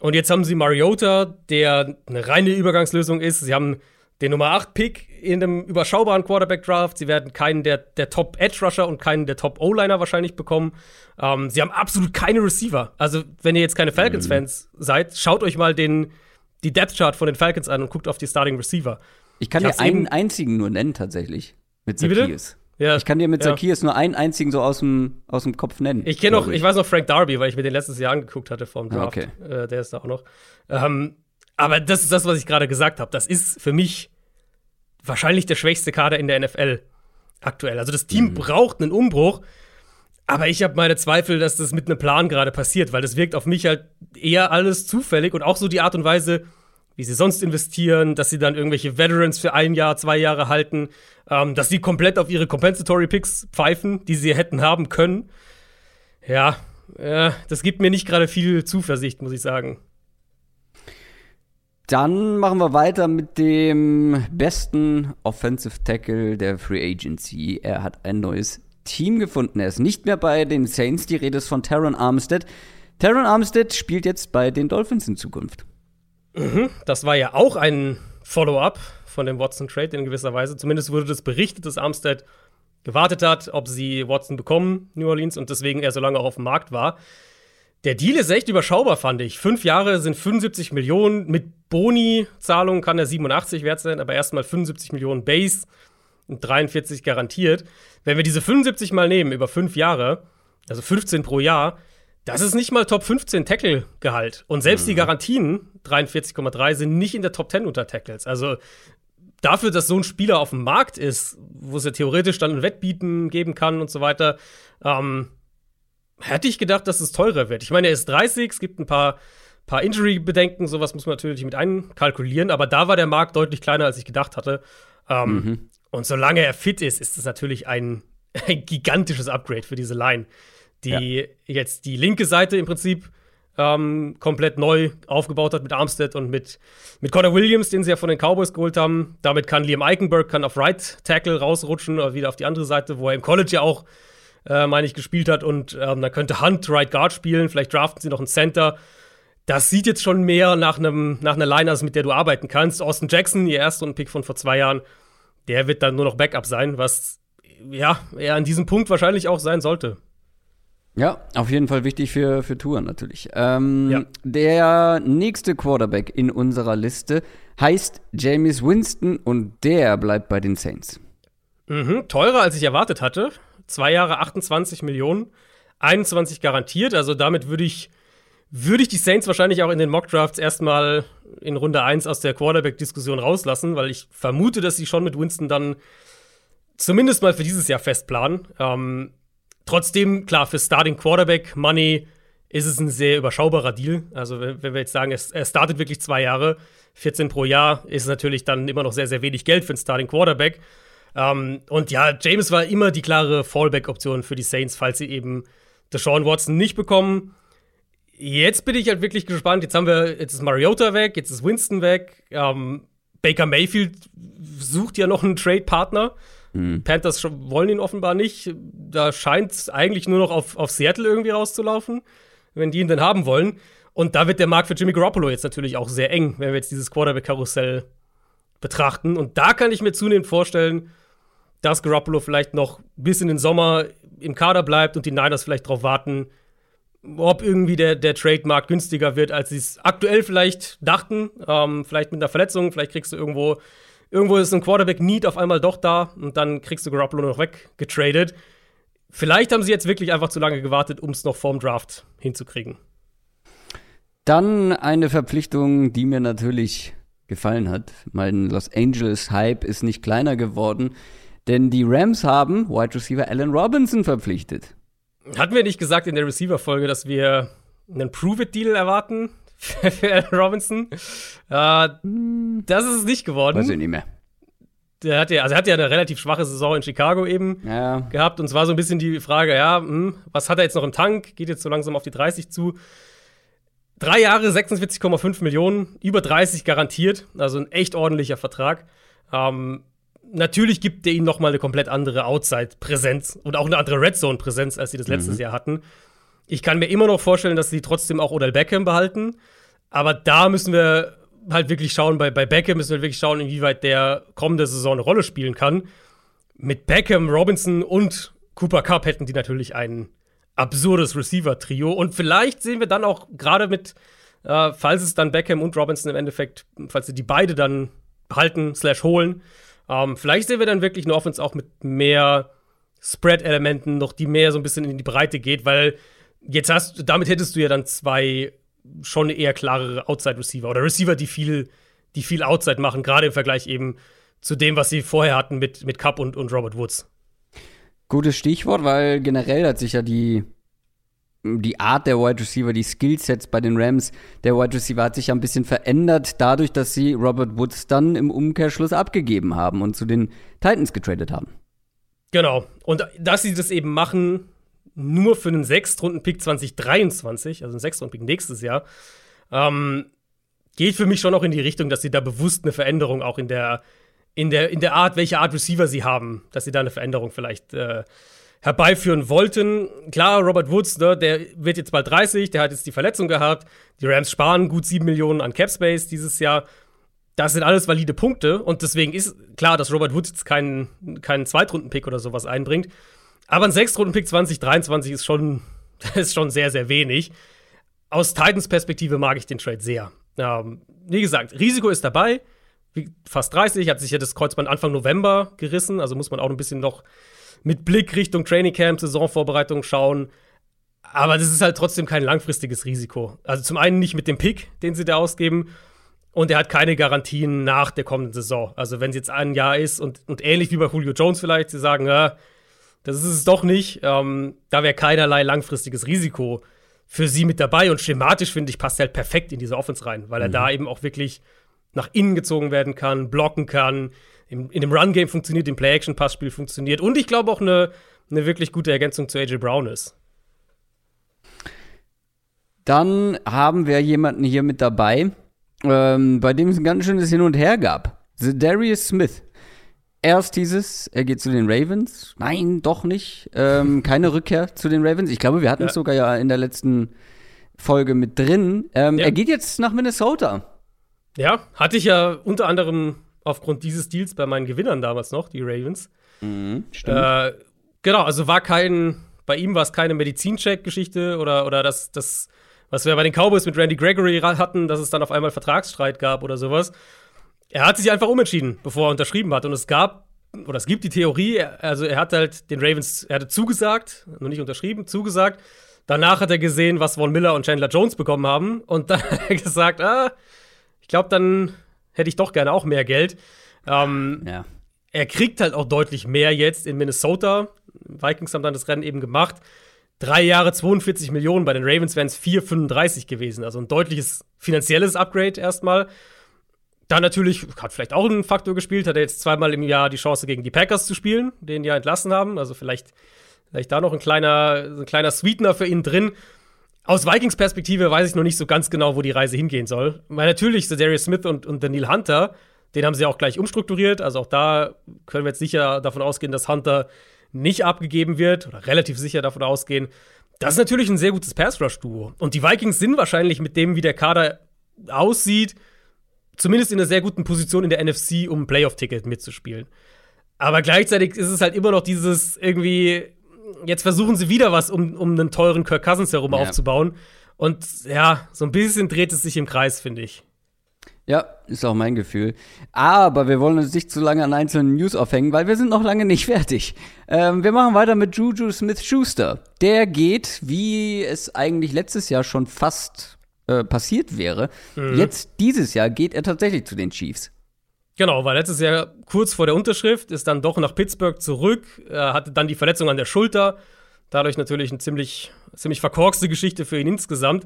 Und jetzt haben sie Mariota, der eine reine Übergangslösung ist. Sie haben den Nummer 8-Pick in einem überschaubaren Quarterback-Draft. Sie werden keinen der, der Top-Edge-Rusher und keinen der Top-O-Liner wahrscheinlich bekommen. Ähm, sie haben absolut keine Receiver. Also, wenn ihr jetzt keine Falcons-Fans mhm. seid, schaut euch mal den, die Depth-Chart von den Falcons an und guckt auf die Starting Receiver. Ich kann ich dir einen einzigen nur nennen, tatsächlich. Mit Zacchaeus. Ja, ich kann dir mit ja. Zacchaeus nur einen einzigen so aus dem, aus dem Kopf nennen. Ich kenne noch, ich. ich. weiß noch Frank Darby, weil ich mir den letztes Jahr angeguckt hatte vom Draft. Okay. Äh, der ist da auch noch. Ähm, aber das ist das, was ich gerade gesagt habe. Das ist für mich wahrscheinlich der schwächste Kader in der NFL aktuell. Also das Team mhm. braucht einen Umbruch. Aber ich habe meine Zweifel, dass das mit einem Plan gerade passiert, weil das wirkt auf mich halt eher alles zufällig und auch so die Art und Weise, wie sie sonst investieren, dass sie dann irgendwelche Veterans für ein Jahr, zwei Jahre halten, ähm, dass sie komplett auf ihre Compensatory Picks pfeifen, die sie hätten haben können. Ja, äh, das gibt mir nicht gerade viel Zuversicht, muss ich sagen. Dann machen wir weiter mit dem besten Offensive Tackle der Free Agency. Er hat ein neues Team gefunden. Er ist nicht mehr bei den Saints. Die Rede ist von Taron Armstead. Taron Armstead spielt jetzt bei den Dolphins in Zukunft. Mhm, das war ja auch ein Follow-up von dem Watson-Trade in gewisser Weise. Zumindest wurde das berichtet, dass Armstead gewartet hat, ob sie Watson bekommen, New Orleans, und deswegen er so lange auch auf dem Markt war. Der Deal ist echt überschaubar, fand ich. Fünf Jahre sind 75 Millionen. Mit Boni-Zahlungen kann er 87 wert sein, aber erstmal 75 Millionen Base und 43 garantiert. Wenn wir diese 75 mal nehmen über fünf Jahre, also 15 pro Jahr, das ist nicht mal Top 15 Tackle-Gehalt. Und selbst mhm. die Garantien, 43,3, sind nicht in der Top 10 unter Tackles. Also dafür, dass so ein Spieler auf dem Markt ist, wo es ja theoretisch dann ein Wettbieten geben kann und so weiter, ähm, hätte ich gedacht, dass es teurer wird. Ich meine, er ist 30, es gibt ein paar, paar Injury-Bedenken, sowas muss man natürlich mit einkalkulieren, aber da war der Markt deutlich kleiner, als ich gedacht hatte. Ähm, mhm. Und solange er fit ist, ist es natürlich ein, [laughs] ein gigantisches Upgrade für diese Line die ja. jetzt die linke Seite im Prinzip ähm, komplett neu aufgebaut hat mit Armstead und mit, mit Connor Williams, den sie ja von den Cowboys geholt haben. Damit kann Liam Eichenberg kann auf Right Tackle rausrutschen oder wieder auf die andere Seite, wo er im College ja auch, äh, meine ich, gespielt hat. Und ähm, da könnte Hunt Right Guard spielen. Vielleicht draften sie noch einen Center. Das sieht jetzt schon mehr nach, einem, nach einer Line aus, mit der du arbeiten kannst. Austin Jackson, ihr erster Pick von vor zwei Jahren, der wird dann nur noch Backup sein, was ja er an diesem Punkt wahrscheinlich auch sein sollte. Ja, auf jeden Fall wichtig für, für Touren natürlich. Ähm, ja. Der nächste Quarterback in unserer Liste heißt James Winston und der bleibt bei den Saints. Mhm, teurer als ich erwartet hatte. Zwei Jahre 28 Millionen, 21 garantiert. Also damit würde ich, würde ich die Saints wahrscheinlich auch in den Mockdrafts erstmal in Runde 1 aus der Quarterback-Diskussion rauslassen, weil ich vermute, dass sie schon mit Winston dann zumindest mal für dieses Jahr festplanen. Ähm, Trotzdem, klar, für Starting Quarterback Money ist es ein sehr überschaubarer Deal. Also, wenn, wir jetzt sagen, er startet wirklich zwei Jahre, 14 pro Jahr, ist es natürlich dann immer noch sehr, sehr wenig Geld für einen Starting Quarterback. Ähm, und ja, James war immer die klare Fallback-Option für die Saints, falls sie eben Deshaun Watson nicht bekommen. Jetzt bin ich halt wirklich gespannt. Jetzt haben wir, jetzt ist Mariota weg, jetzt ist Winston weg. Ähm, Baker Mayfield sucht ja noch einen Trade-Partner. Mhm. Panthers wollen ihn offenbar nicht. Da scheint es eigentlich nur noch auf, auf Seattle irgendwie rauszulaufen, wenn die ihn denn haben wollen. Und da wird der Markt für Jimmy Garoppolo jetzt natürlich auch sehr eng, wenn wir jetzt dieses Quarterback-Karussell betrachten. Und da kann ich mir zunehmend vorstellen, dass Garoppolo vielleicht noch bis in den Sommer im Kader bleibt und die Niners vielleicht darauf warten, ob irgendwie der, der Trademark günstiger wird, als sie es aktuell vielleicht dachten. Ähm, vielleicht mit einer Verletzung, vielleicht kriegst du irgendwo, irgendwo ist ein Quarterback-Need auf einmal doch da und dann kriegst du Garoppolo noch weggetradet. Vielleicht haben sie jetzt wirklich einfach zu lange gewartet, um es noch vorm Draft hinzukriegen. Dann eine Verpflichtung, die mir natürlich gefallen hat. Mein Los Angeles Hype ist nicht kleiner geworden, denn die Rams haben Wide Receiver Allen Robinson verpflichtet. Hatten wir nicht gesagt in der Receiver-Folge, dass wir einen Prove-It-Deal erwarten [laughs] für Allen Robinson? Äh, das ist es nicht geworden. Weiß ich nicht mehr. Der hat ja, also er hat ja eine relativ schwache Saison in Chicago eben ja. gehabt. Und zwar so ein bisschen die Frage, ja, hm, was hat er jetzt noch im Tank? Geht jetzt so langsam auf die 30 zu. Drei Jahre, 46,5 Millionen, über 30 garantiert. Also ein echt ordentlicher Vertrag. Ähm, natürlich gibt der ihnen noch mal eine komplett andere Outside-Präsenz und auch eine andere Red Zone-Präsenz, als sie das letztes mhm. Jahr hatten. Ich kann mir immer noch vorstellen, dass sie trotzdem auch Odell Beckham behalten. Aber da müssen wir halt wirklich schauen, bei, bei Beckham müssen wir wirklich schauen, inwieweit der kommende Saison eine Rolle spielen kann. Mit Beckham, Robinson und Cooper Cup hätten die natürlich ein absurdes Receiver-Trio. Und vielleicht sehen wir dann auch gerade mit, äh, falls es dann Beckham und Robinson im Endeffekt, falls sie die beide dann halten, slash holen, ähm, vielleicht sehen wir dann wirklich eine Offense auch mit mehr Spread-Elementen, noch die mehr so ein bisschen in die Breite geht, weil jetzt hast damit hättest du ja dann zwei schon eher klarere Outside-Receiver oder Receiver, die viel, die viel Outside machen, gerade im Vergleich eben zu dem, was sie vorher hatten mit, mit Cup und, und Robert Woods. Gutes Stichwort, weil generell hat sich ja die die Art der Wide Receiver, die Skillsets bei den Rams der Wide Receiver hat sich ja ein bisschen verändert, dadurch, dass sie Robert Woods dann im Umkehrschluss abgegeben haben und zu den Titans getradet haben. Genau. Und dass sie das eben machen, nur für einen Sechstrunden-Pick 2023, also einen Sechstrunden-Pick nächstes Jahr, ähm, geht für mich schon auch in die Richtung, dass sie da bewusst eine Veränderung auch in der, in der, in der Art, welche Art Receiver sie haben, dass sie da eine Veränderung vielleicht äh, herbeiführen wollten. Klar, Robert Woods, ne, der wird jetzt bald 30, der hat jetzt die Verletzung gehabt. Die Rams sparen gut 7 Millionen an Cap Space dieses Jahr. Das sind alles valide Punkte und deswegen ist klar, dass Robert Woods jetzt keinen, keinen Zweitrunden-Pick oder sowas einbringt. Aber ein Sechstrunden-Pick 2023 ist schon, [laughs] ist schon sehr, sehr wenig. Aus Titans Perspektive mag ich den Trade sehr. Ähm, wie gesagt, Risiko ist dabei. Wie, fast 30, hat sich ja das Kreuzband Anfang November gerissen, also muss man auch ein bisschen noch mit Blick Richtung Training Camp, Saisonvorbereitung schauen. Aber das ist halt trotzdem kein langfristiges Risiko. Also zum einen nicht mit dem Pick, den sie da ausgeben. Und er hat keine Garantien nach der kommenden Saison. Also wenn es jetzt ein Jahr ist und, und ähnlich wie bei Julio Jones vielleicht, sie sagen, ja, das ist es doch nicht, ähm, da wäre keinerlei langfristiges Risiko für sie mit dabei. Und schematisch, finde ich, passt er halt perfekt in diese Offense rein, weil er mhm. da eben auch wirklich nach innen gezogen werden kann, blocken kann, in, in dem Run-Game funktioniert, im Play-Action-Passspiel funktioniert und ich glaube auch eine, eine wirklich gute Ergänzung zu AJ Brown ist. Dann haben wir jemanden hier mit dabei, ähm, bei dem es ein ganz schönes Hin und Her gab. The Darius Smith. Erst hieß es, er geht zu den Ravens. Nein, doch nicht. Ähm, [laughs] keine Rückkehr zu den Ravens. Ich glaube, wir hatten es sogar ja in der letzten Folge mit drin. Ähm, ja. Er geht jetzt nach Minnesota. Ja, hatte ich ja unter anderem aufgrund dieses Deals bei meinen Gewinnern damals noch, die Ravens. Mhm, stimmt. Äh, genau, also war kein, bei ihm war es keine Medizincheck-Geschichte oder, oder das, das, was wir bei den Cowboys mit Randy Gregory hatten, dass es dann auf einmal Vertragsstreit gab oder sowas. Er hat sich einfach umentschieden, bevor er unterschrieben hat. Und es gab, oder es gibt die Theorie, also er hat halt den Ravens, er hatte zugesagt, noch nicht unterschrieben, zugesagt. Danach hat er gesehen, was Von Miller und Chandler Jones bekommen haben. Und dann [laughs] hat er gesagt, ah, ich glaube, dann hätte ich doch gerne auch mehr Geld. Ähm, ja. Er kriegt halt auch deutlich mehr jetzt in Minnesota. Vikings haben dann das Rennen eben gemacht. Drei Jahre 42 Millionen, bei den Ravens wären es 4,35 gewesen. Also ein deutliches finanzielles Upgrade erstmal. Dann natürlich, hat vielleicht auch einen Faktor gespielt, hat er jetzt zweimal im Jahr die Chance gegen die Packers zu spielen, den ja entlassen haben. Also vielleicht, vielleicht da noch ein kleiner, ein kleiner Sweetener für ihn drin. Aus Vikings Perspektive weiß ich noch nicht so ganz genau, wo die Reise hingehen soll. Weil natürlich, Darius Smith und, und Daniel Hunter Den haben sie auch gleich umstrukturiert. Also auch da können wir jetzt sicher davon ausgehen, dass Hunter nicht abgegeben wird oder relativ sicher davon ausgehen. Das ist natürlich ein sehr gutes Pass-Rush-Duo. Und die Vikings sind wahrscheinlich mit dem, wie der Kader aussieht, zumindest in einer sehr guten Position in der NFC, um ein Playoff-Ticket mitzuspielen. Aber gleichzeitig ist es halt immer noch dieses irgendwie, jetzt versuchen sie wieder was, um, um einen teuren Kirk Cousins herum ja. aufzubauen. Und ja, so ein bisschen dreht es sich im Kreis, finde ich. Ja, ist auch mein Gefühl. Aber wir wollen uns nicht zu lange an einzelnen News aufhängen, weil wir sind noch lange nicht [laughs] fertig. Ähm, wir machen weiter mit Juju Smith-Schuster. Der geht, wie es eigentlich letztes Jahr schon fast äh, passiert wäre. Mhm. Jetzt, dieses Jahr, geht er tatsächlich zu den Chiefs. Genau, weil letztes Jahr kurz vor der Unterschrift ist dann doch nach Pittsburgh zurück, er hatte dann die Verletzung an der Schulter. Dadurch natürlich eine ziemlich, ziemlich verkorkste Geschichte für ihn insgesamt.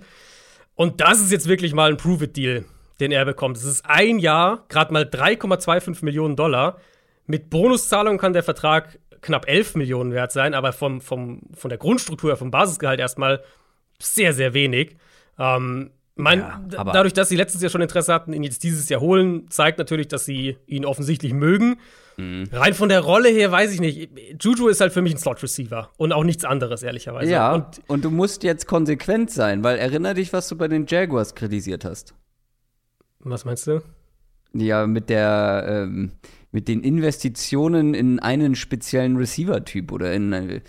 Und das ist jetzt wirklich mal ein Prove-It-Deal den er bekommt. Es ist ein Jahr, gerade mal 3,25 Millionen Dollar. Mit Bonuszahlung kann der Vertrag knapp 11 Millionen wert sein, aber vom, vom, von der Grundstruktur, vom Basisgehalt erstmal sehr, sehr wenig. Ähm, mein, ja, dadurch, dass sie letztes Jahr schon Interesse hatten, ihn jetzt dieses Jahr holen, zeigt natürlich, dass sie ihn offensichtlich mögen. Mhm. Rein von der Rolle her weiß ich nicht. Juju ist halt für mich ein Slot-Receiver und auch nichts anderes, ehrlicherweise. Ja, und, und, du musst jetzt konsequent sein, weil erinnere dich, was du bei den Jaguars kritisiert hast. Was meinst du? Ja, mit der, ähm, mit den Investitionen in einen speziellen Receiver-Typ oder in, äh,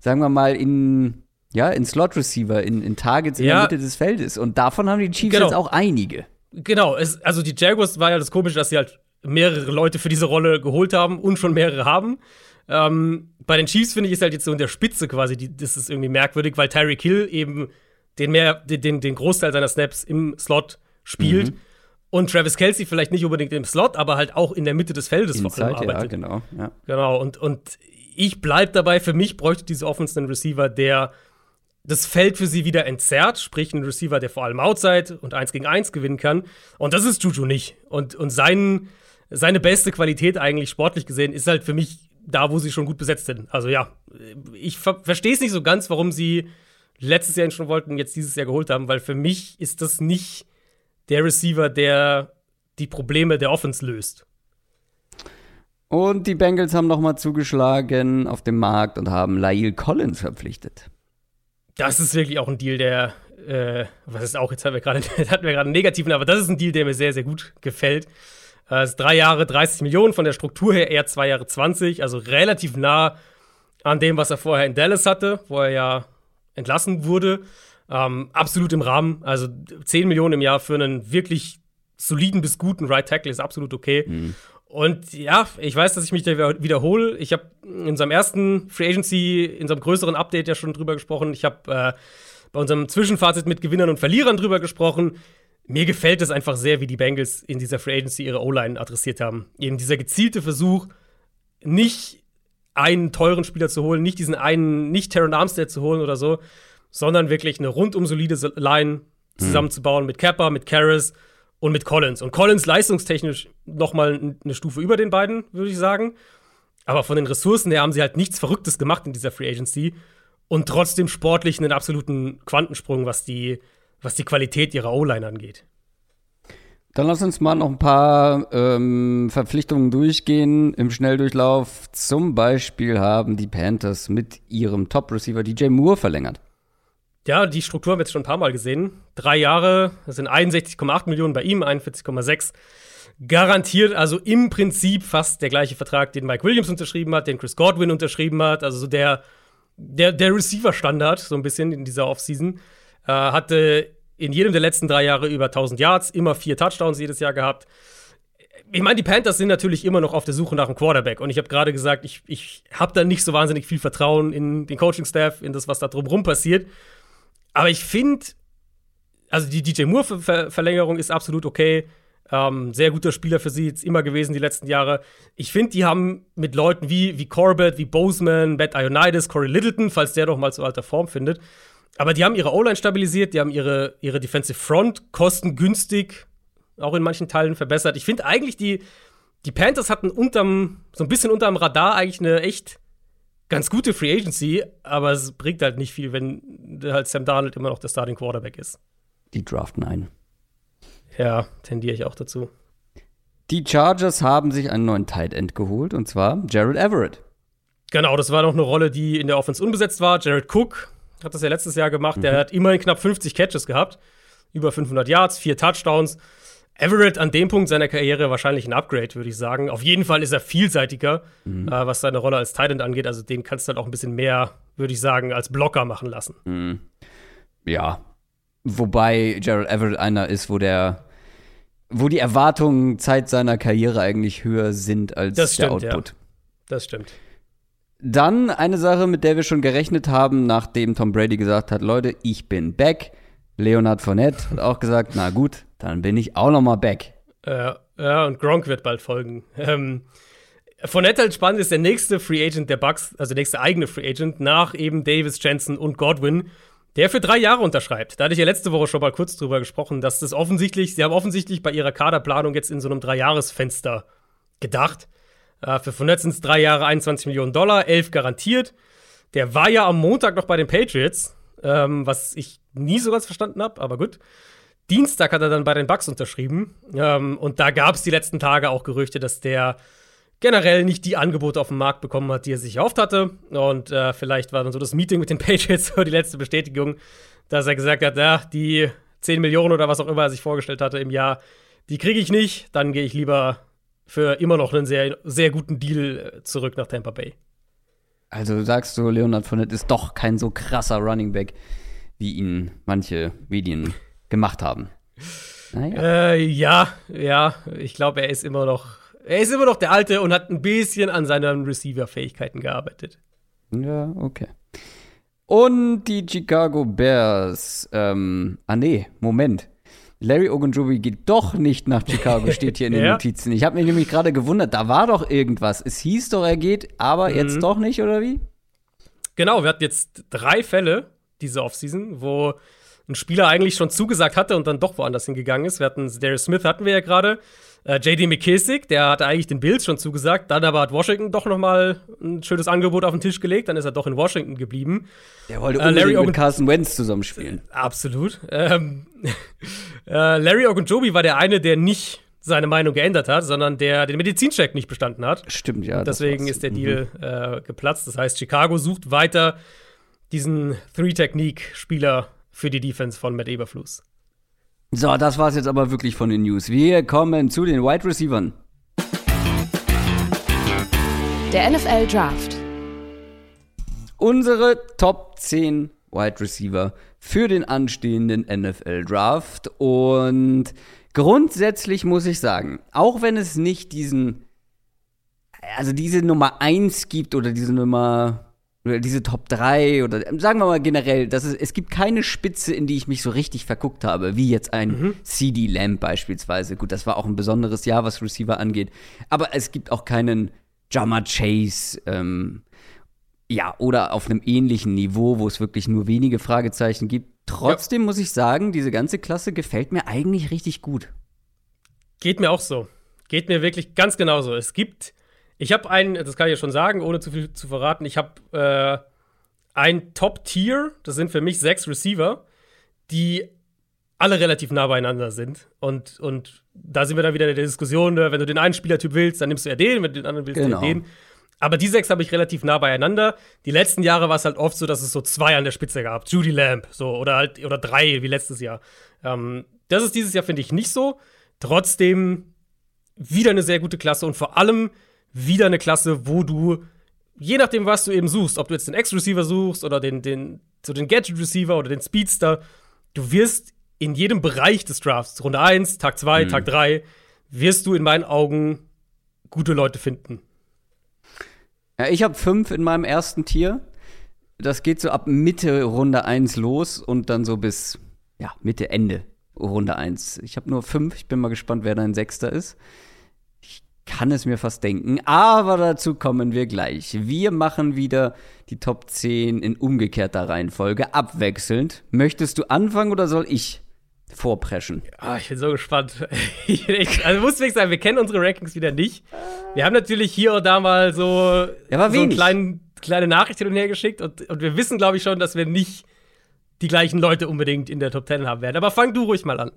sagen wir mal, in, ja, in Slot-Receiver, in, in Targets in der Mitte des Feldes. Und davon haben die Chiefs genau. jetzt auch einige. Genau, es, also die Jaguars war ja das Komische, dass sie halt mehrere Leute für diese Rolle geholt haben und schon mehrere haben. Ähm, bei den Chiefs finde ich es halt jetzt so in der Spitze quasi, die, das ist irgendwie merkwürdig, weil Tyreek Hill eben den, mehr, den, den Großteil seiner Snaps im Slot spielt. Mhm und Travis Kelsey vielleicht nicht unbedingt im Slot, aber halt auch in der Mitte des Feldes Inside, vor allem arbeitet. Ja, genau. Ja. Genau, und, und ich bleib dabei, für mich bräuchte diese Offense einen Receiver, der das Feld für sie wieder entzerrt, sprich ein Receiver, der vor allem Outside und eins gegen eins gewinnen kann. Und das ist Juju nicht. Und, und sein, seine beste Qualität eigentlich sportlich gesehen ist halt für mich da, wo sie schon gut besetzt sind. Also ja, ich ver verstehe es nicht so ganz, warum sie letztes Jahr ihn schon wollten, jetzt dieses Jahr geholt haben, weil für mich ist das nicht der Receiver, der die Probleme der Offense löst. Und die Bengals haben nochmal zugeschlagen auf dem Markt und haben Lail Collins verpflichtet. Das ist wirklich auch ein Deal, der, äh, was ist auch, [laughs] jetzt hatten wir gerade einen negativen, aber das ist ein Deal, der mir sehr, sehr gut gefällt. Äh, ist drei Jahre 30 Millionen, von der Struktur her eher zwei Jahre 20, also relativ nah an dem, was er vorher in Dallas hatte, wo er ja entlassen wurde. Ähm, absolut im Rahmen. Also 10 Millionen im Jahr für einen wirklich soliden bis guten Right Tackle ist absolut okay. Mhm. Und ja, ich weiß, dass ich mich da wiederhole. Ich habe in unserem ersten Free Agency, in unserem größeren Update ja schon drüber gesprochen. Ich habe äh, bei unserem Zwischenfazit mit Gewinnern und Verlierern drüber gesprochen. Mir gefällt es einfach sehr, wie die Bengals in dieser Free Agency ihre O-Line adressiert haben. Eben dieser gezielte Versuch, nicht einen teuren Spieler zu holen, nicht diesen einen, nicht Terran Armstead zu holen oder so, sondern wirklich eine rundum solide Line zusammenzubauen mhm. mit Kappa, mit Karras und mit Collins. Und Collins leistungstechnisch noch mal eine Stufe über den beiden, würde ich sagen. Aber von den Ressourcen her haben sie halt nichts Verrücktes gemacht in dieser Free Agency und trotzdem sportlich einen absoluten Quantensprung, was die, was die Qualität ihrer O-Line angeht. Dann lass uns mal noch ein paar ähm, Verpflichtungen durchgehen im Schnelldurchlauf. Zum Beispiel haben die Panthers mit ihrem Top-Receiver DJ Moore verlängert. Ja, die Struktur haben wir jetzt schon ein paar Mal gesehen. Drei Jahre, das sind 61,8 Millionen bei ihm, 41,6 garantiert, also im Prinzip fast der gleiche Vertrag, den Mike Williams unterschrieben hat, den Chris Godwin unterschrieben hat, also so der, der, der Receiver-Standard, so ein bisschen in dieser Offseason. Äh, hatte in jedem der letzten drei Jahre über 1000 Yards, immer vier Touchdowns jedes Jahr gehabt. Ich meine, die Panthers sind natürlich immer noch auf der Suche nach einem Quarterback. Und ich habe gerade gesagt, ich, ich habe da nicht so wahnsinnig viel Vertrauen in den Coaching-Staff, in das, was da drumherum passiert. Aber ich finde, also die DJ Moore-Verlängerung ist absolut okay. Ähm, sehr guter Spieler für sie jetzt immer gewesen die letzten Jahre. Ich finde, die haben mit Leuten wie, wie Corbett, wie Bozeman, Matt Ionides, Corey Littleton, falls der doch mal zu alter Form findet. Aber die haben ihre O-Line stabilisiert, die haben ihre, ihre Defensive Front kostengünstig auch in manchen Teilen verbessert. Ich finde eigentlich, die, die Panthers hatten unterm, so ein bisschen unterm Radar eigentlich eine echt ganz gute Free Agency, aber es bringt halt nicht viel, wenn halt Sam Darnold immer noch der Starting Quarterback ist. Die draften einen. Ja, tendiere ich auch dazu. Die Chargers haben sich einen neuen Tight End geholt, und zwar Jared Everett. Genau, das war noch eine Rolle, die in der Offense unbesetzt war. Jared Cook hat das ja letztes Jahr gemacht. Mhm. Der hat immerhin knapp 50 Catches gehabt. Über 500 Yards, vier Touchdowns. Everett an dem Punkt seiner Karriere wahrscheinlich ein Upgrade, würde ich sagen. Auf jeden Fall ist er vielseitiger, mhm. äh, was seine Rolle als Tight End angeht. Also den kannst du dann auch ein bisschen mehr, würde ich sagen, als Blocker machen lassen. Mhm. Ja. Wobei Gerald Everett einer ist, wo der wo die Erwartungen Zeit seiner Karriere eigentlich höher sind als das stimmt, der Output. Ja. Das stimmt. Dann eine Sache, mit der wir schon gerechnet haben, nachdem Tom Brady gesagt hat, Leute, ich bin back. Leonard Fournette hat auch gesagt, na gut, dann bin ich auch noch mal back. Äh, ja, und Gronk wird bald folgen. Ähm, Fournette halt spannend ist der nächste Free Agent der Bucks, also der nächste eigene Free Agent nach eben Davis, Jensen und Godwin, der für drei Jahre unterschreibt. Da hatte ich ja letzte Woche schon mal kurz drüber gesprochen, dass das offensichtlich, sie haben offensichtlich bei ihrer Kaderplanung jetzt in so einem Dreijahresfenster gedacht. Äh, für Fournette sind es drei Jahre 21 Millionen Dollar, elf garantiert. Der war ja am Montag noch bei den Patriots, ähm, was ich nie so ganz verstanden habe, aber gut. Dienstag hat er dann bei den Bucks unterschrieben. Ähm, und da gab es die letzten Tage auch Gerüchte, dass der generell nicht die Angebote auf dem Markt bekommen hat, die er sich erhofft hatte. Und äh, vielleicht war dann so das Meeting mit den [laughs] Patriots die letzte Bestätigung, dass er gesagt hat, ja, die 10 Millionen oder was auch immer er sich vorgestellt hatte im Jahr, die kriege ich nicht. Dann gehe ich lieber für immer noch einen sehr, sehr guten Deal äh, zurück nach Tampa Bay. Also sagst du, Leonard Fournette ist doch kein so krasser Running Back, wie ihn manche Medien gemacht haben. Naja. Äh, ja, ja, ich glaube, er ist immer noch, er ist immer noch der Alte und hat ein bisschen an seinen Receiver-Fähigkeiten gearbeitet. Ja, okay. Und die Chicago Bears, ähm, ah nee, Moment. Larry Ogunjobi geht doch nicht nach Chicago, [laughs] steht hier in den ja. Notizen. Ich habe mich nämlich gerade gewundert, da war doch irgendwas. Es hieß doch, er geht, aber mhm. jetzt doch nicht, oder wie? Genau, wir hatten jetzt drei Fälle diese Offseason, wo ein Spieler eigentlich schon zugesagt hatte und dann doch woanders hingegangen ist. Wir hatten Darius Smith hatten wir ja gerade. Äh, JD McKissick, der hatte eigentlich den Bills schon zugesagt, dann aber hat Washington doch noch mal ein schönes Angebot auf den Tisch gelegt, dann ist er doch in Washington geblieben. Der wollte äh, Larry mit Carson Wentz zusammenspielen. Absolut. Ähm, [laughs] äh, Larry Ogunjobi war der eine, der nicht seine Meinung geändert hat, sondern der den Medizincheck nicht bestanden hat. Stimmt, ja. Deswegen ist der Deal mhm. äh, geplatzt. Das heißt, Chicago sucht weiter diesen Three-Technique-Spieler für die Defense von Matt Eberflus. So, das war's jetzt aber wirklich von den News. Wir kommen zu den Wide Receivern. Der NFL Draft. Unsere Top 10 Wide Receiver für den anstehenden NFL Draft. Und grundsätzlich muss ich sagen, auch wenn es nicht diesen, also diese Nummer 1 gibt oder diese Nummer oder diese Top 3 oder sagen wir mal generell, dass es, es gibt keine Spitze, in die ich mich so richtig verguckt habe, wie jetzt ein mhm. CD Lamb beispielsweise. Gut, das war auch ein besonderes Jahr, was Receiver angeht. Aber es gibt auch keinen Jama Chase, ähm, ja, oder auf einem ähnlichen Niveau, wo es wirklich nur wenige Fragezeichen gibt. Trotzdem ja. muss ich sagen, diese ganze Klasse gefällt mir eigentlich richtig gut. Geht mir auch so. Geht mir wirklich ganz genauso. Es gibt ich habe einen, das kann ich ja schon sagen, ohne zu viel zu verraten, ich habe äh, ein Top-Tier, das sind für mich sechs Receiver, die alle relativ nah beieinander sind. Und, und da sind wir dann wieder in der Diskussion, ne, wenn du den einen Spielertyp willst, dann nimmst du eher den, wenn du den anderen willst, genau. den. Aber die sechs habe ich relativ nah beieinander. Die letzten Jahre war es halt oft so, dass es so zwei an der Spitze gab. Judy Lamb, so, oder halt, oder drei, wie letztes Jahr. Ähm, das ist dieses Jahr, finde ich, nicht so. Trotzdem wieder eine sehr gute Klasse und vor allem wieder eine Klasse, wo du, je nachdem, was du eben suchst, ob du jetzt den X-Receiver suchst oder den, den, so den Gadget-Receiver oder den Speedster, du wirst in jedem Bereich des Drafts, Runde 1, Tag 2, mhm. Tag 3, wirst du in meinen Augen gute Leute finden. Ja, ich habe fünf in meinem ersten Tier. Das geht so ab Mitte Runde 1 los und dann so bis ja, Mitte, Ende Runde 1. Ich habe nur fünf. Ich bin mal gespannt, wer dein Sechster ist kann es mir fast denken, aber dazu kommen wir gleich. Wir machen wieder die Top 10 in umgekehrter Reihenfolge, abwechselnd. Möchtest du anfangen oder soll ich vorpreschen? Ah, ich bin so gespannt. [laughs] also muss ich sagen, wir kennen unsere Rankings wieder nicht. Wir haben natürlich hier und da mal so, ja, so kleinen, kleine Nachrichten hin und her geschickt und, und wir wissen, glaube ich, schon, dass wir nicht die gleichen Leute unbedingt in der Top 10 haben werden. Aber fang du ruhig mal an.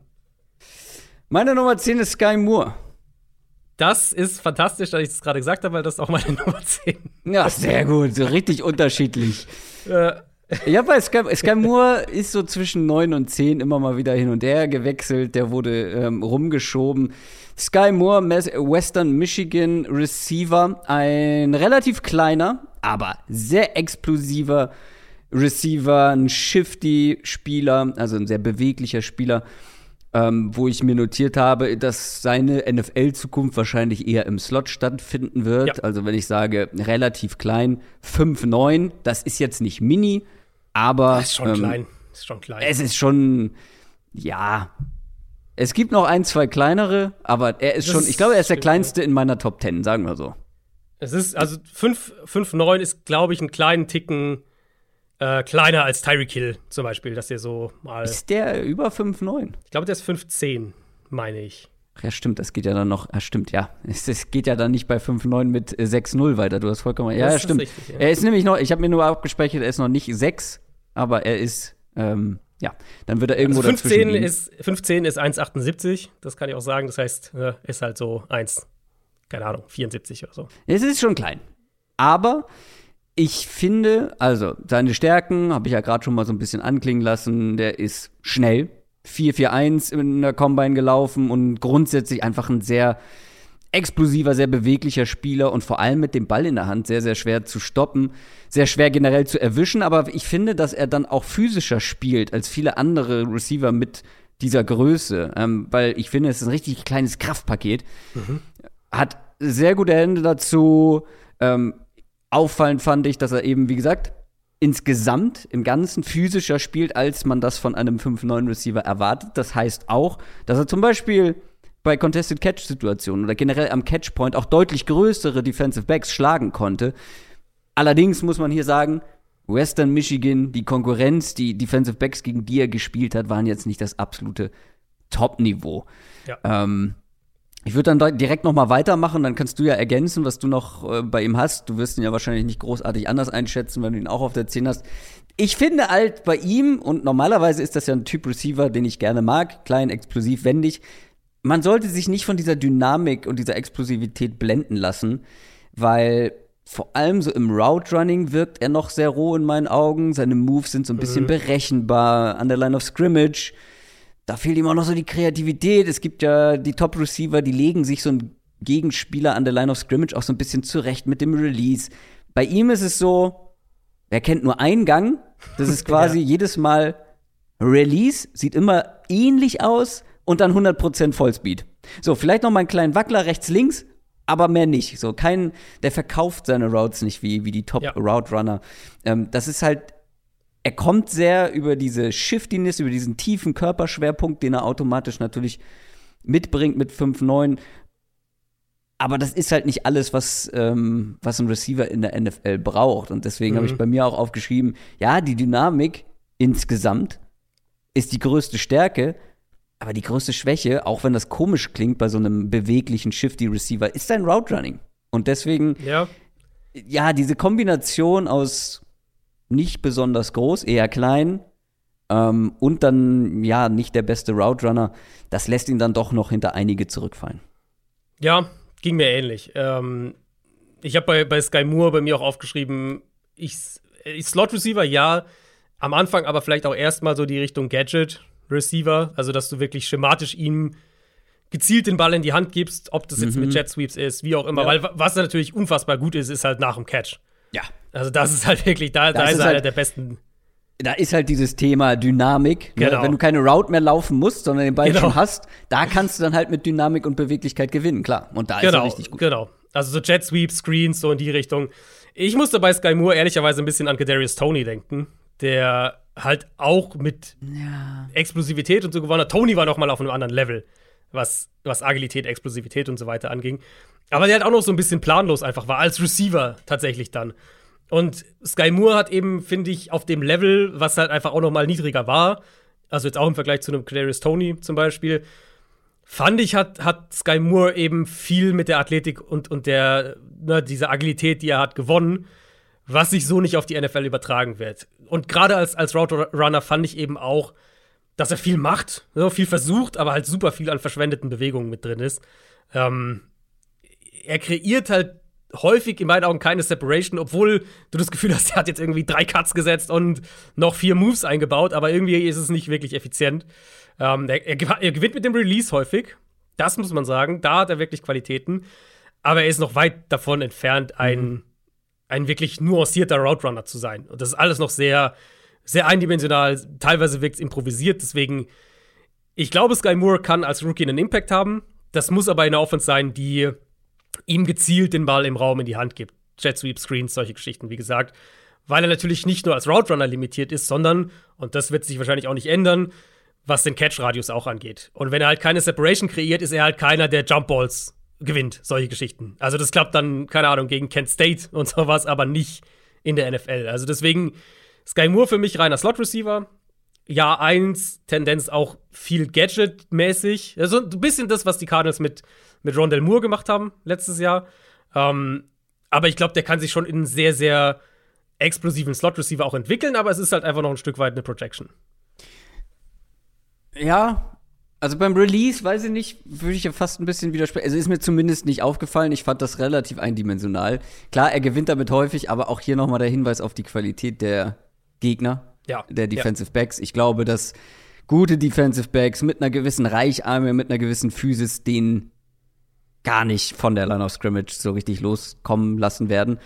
Meine Nummer 10 ist Sky Moore. Das ist fantastisch, dass ich das gerade gesagt habe, weil das ist auch meine [laughs] Nummer 10. Ja, sehr gut, so richtig unterschiedlich. Äh. Ja, bei Sky, Sky Moore ist so zwischen 9 und 10 immer mal wieder hin und her gewechselt. Der wurde ähm, rumgeschoben. Sky Moore, Western Michigan Receiver, ein relativ kleiner, aber sehr explosiver Receiver, ein shifty Spieler, also ein sehr beweglicher Spieler ähm, wo ich mir notiert habe, dass seine NFL-Zukunft wahrscheinlich eher im Slot stattfinden wird. Ja. Also wenn ich sage, relativ klein, 5,9, das ist jetzt nicht mini, aber. Das ist schon ähm, klein. Das ist schon klein. Es ist schon, ja. Es gibt noch ein, zwei kleinere, aber er ist das schon, ich glaube, er ist der kleinste in meiner Top 10, sagen wir so. Es ist, also 5,9 ist, glaube ich, einen kleinen Ticken äh, kleiner als Tyreek Hill zum Beispiel, dass der so mal. Ist der über 5,9? Ich glaube, der ist 5,10, meine ich. Ach ja, stimmt, das geht ja dann noch. Ja, stimmt, ja. Es, es geht ja dann nicht bei 5,9 mit 6,0 weiter. Du hast vollkommen. Ja, ja stimmt. Richtig, ja. Er ist nämlich noch, ich habe mir nur abgespeichert, er ist noch nicht 6, aber er ist, ähm, ja, dann wird er irgendwo also 15 ist 15 ist 1,78, das kann ich auch sagen. Das heißt, äh, ist halt so 1, keine Ahnung, 74 oder so. Es ist schon klein. Aber ich finde, also seine Stärken habe ich ja gerade schon mal so ein bisschen anklingen lassen. Der ist schnell, 4-4-1 in der Combine gelaufen und grundsätzlich einfach ein sehr explosiver, sehr beweglicher Spieler und vor allem mit dem Ball in der Hand sehr, sehr schwer zu stoppen, sehr schwer generell zu erwischen. Aber ich finde, dass er dann auch physischer spielt als viele andere Receiver mit dieser Größe, ähm, weil ich finde, es ist ein richtig kleines Kraftpaket. Mhm. Hat sehr gute Hände dazu, ähm, Auffallend fand ich, dass er eben, wie gesagt, insgesamt im Ganzen physischer spielt, als man das von einem 5-9 Receiver erwartet. Das heißt auch, dass er zum Beispiel bei Contested Catch-Situationen oder generell am Catchpoint auch deutlich größere Defensive Backs schlagen konnte. Allerdings muss man hier sagen, Western Michigan, die Konkurrenz, die Defensive Backs, gegen die er gespielt hat, waren jetzt nicht das absolute Top-Niveau. Ja. Ähm, ich würde dann direkt noch mal weitermachen, dann kannst du ja ergänzen, was du noch äh, bei ihm hast. Du wirst ihn ja wahrscheinlich nicht großartig anders einschätzen, wenn du ihn auch auf der 10 hast. Ich finde halt bei ihm, und normalerweise ist das ja ein Typ Receiver, den ich gerne mag, klein, explosiv, wendig. Man sollte sich nicht von dieser Dynamik und dieser Explosivität blenden lassen, weil vor allem so im Route Running wirkt er noch sehr roh in meinen Augen. Seine Moves sind so ein bisschen mhm. berechenbar an der Line of Scrimmage da fehlt ihm auch noch so die Kreativität. Es gibt ja die Top-Receiver, die legen sich so ein Gegenspieler an der Line of Scrimmage auch so ein bisschen zurecht mit dem Release. Bei ihm ist es so, er kennt nur einen Gang. Das ist [laughs] quasi ja. jedes Mal Release, sieht immer ähnlich aus und dann 100% Vollspeed. So, vielleicht noch mal einen kleinen Wackler rechts, links, aber mehr nicht. So, kein, der verkauft seine Routes nicht wie, wie die Top-Route-Runner. Ja. Ähm, das ist halt er kommt sehr über diese Shiftiness, über diesen tiefen Körperschwerpunkt, den er automatisch natürlich mitbringt mit 5-9. Aber das ist halt nicht alles, was, ähm, was ein Receiver in der NFL braucht. Und deswegen mhm. habe ich bei mir auch aufgeschrieben, ja, die Dynamik insgesamt ist die größte Stärke, aber die größte Schwäche, auch wenn das komisch klingt bei so einem beweglichen Shifty Receiver, ist sein Route Running. Und deswegen, ja, ja diese Kombination aus nicht besonders groß, eher klein. Ähm, und dann, ja, nicht der beste Route Runner. Das lässt ihn dann doch noch hinter einige zurückfallen. Ja, ging mir ähnlich. Ähm, ich habe bei, bei Sky Moore bei mir auch aufgeschrieben, ich, ich Slot Receiver, ja, am Anfang aber vielleicht auch erstmal so die Richtung Gadget Receiver, also dass du wirklich schematisch ihm gezielt den Ball in die Hand gibst, ob das jetzt mhm. mit Jet Sweeps ist, wie auch immer, ja. weil was natürlich unfassbar gut ist, ist halt nach dem Catch. Ja. Also das ist halt wirklich, da, da ist, ist halt, einer der besten. Da ist halt dieses Thema Dynamik. Ne? Genau. Ne? Wenn du keine Route mehr laufen musst, sondern den Ball genau. schon hast, da kannst du dann halt mit Dynamik und Beweglichkeit gewinnen, klar. Und da genau, ist er richtig gut. Genau. Also so Jet Sweep, Screens, so in die Richtung. Ich musste bei Sky Moore ehrlicherweise ein bisschen an Kadarius Tony denken, der halt auch mit ja. Explosivität und so gewonnen hat. Tony war noch mal auf einem anderen Level, was, was Agilität, Explosivität und so weiter anging. Aber der halt auch noch so ein bisschen planlos einfach war, als Receiver tatsächlich dann. Und Sky Moore hat eben, finde ich, auf dem Level, was halt einfach auch noch mal niedriger war, also jetzt auch im Vergleich zu einem Clarice Tony zum Beispiel, fand ich, hat, hat Sky Moore eben viel mit der Athletik und, und der, ne, dieser Agilität, die er hat, gewonnen, was sich so nicht auf die NFL übertragen wird. Und gerade als, als Route Runner fand ich eben auch, dass er viel macht, so viel versucht, aber halt super viel an verschwendeten Bewegungen mit drin ist. Ähm, er kreiert halt häufig in meinen Augen keine Separation, obwohl du das Gefühl hast, er hat jetzt irgendwie drei Cuts gesetzt und noch vier Moves eingebaut, aber irgendwie ist es nicht wirklich effizient. Ähm, er, er, er, gewinnt mit dem Release häufig. Das muss man sagen. Da hat er wirklich Qualitäten. Aber er ist noch weit davon entfernt, ein, mhm. ein wirklich nuancierter Route Runner zu sein. Und das ist alles noch sehr, sehr eindimensional. Teilweise wirkt es improvisiert. Deswegen, ich glaube, Sky Moore kann als Rookie einen Impact haben. Das muss aber eine Offense sein, die ihm gezielt den Ball im Raum in die Hand gibt. Jet Sweep, Screens, solche Geschichten, wie gesagt. Weil er natürlich nicht nur als Route Runner limitiert ist, sondern, und das wird sich wahrscheinlich auch nicht ändern, was den Catch-Radius auch angeht. Und wenn er halt keine Separation kreiert, ist er halt keiner, der Jump Balls gewinnt, solche Geschichten. Also das klappt dann, keine Ahnung, gegen Kent State und [laughs] sowas, aber nicht in der NFL. Also deswegen Sky Moore für mich reiner Slot-Receiver. Jahr 1, Tendenz auch viel Gadget-mäßig. Also ein bisschen das, was die Cardinals mit, mit Rondell Moore gemacht haben letztes Jahr. Ähm, aber ich glaube, der kann sich schon in einen sehr, sehr explosiven Slot-Receiver auch entwickeln, aber es ist halt einfach noch ein Stück weit eine Projection. Ja, also beim Release, weiß ich nicht, würde ich ja fast ein bisschen widersprechen. Also ist mir zumindest nicht aufgefallen. Ich fand das relativ eindimensional. Klar, er gewinnt damit häufig, aber auch hier nochmal der Hinweis auf die Qualität der Gegner, ja, der Defensive ja. Backs. Ich glaube, dass gute Defensive Backs mit einer gewissen Reicharme, mit einer gewissen Physis den gar nicht von der Line of Scrimmage so richtig loskommen lassen werden.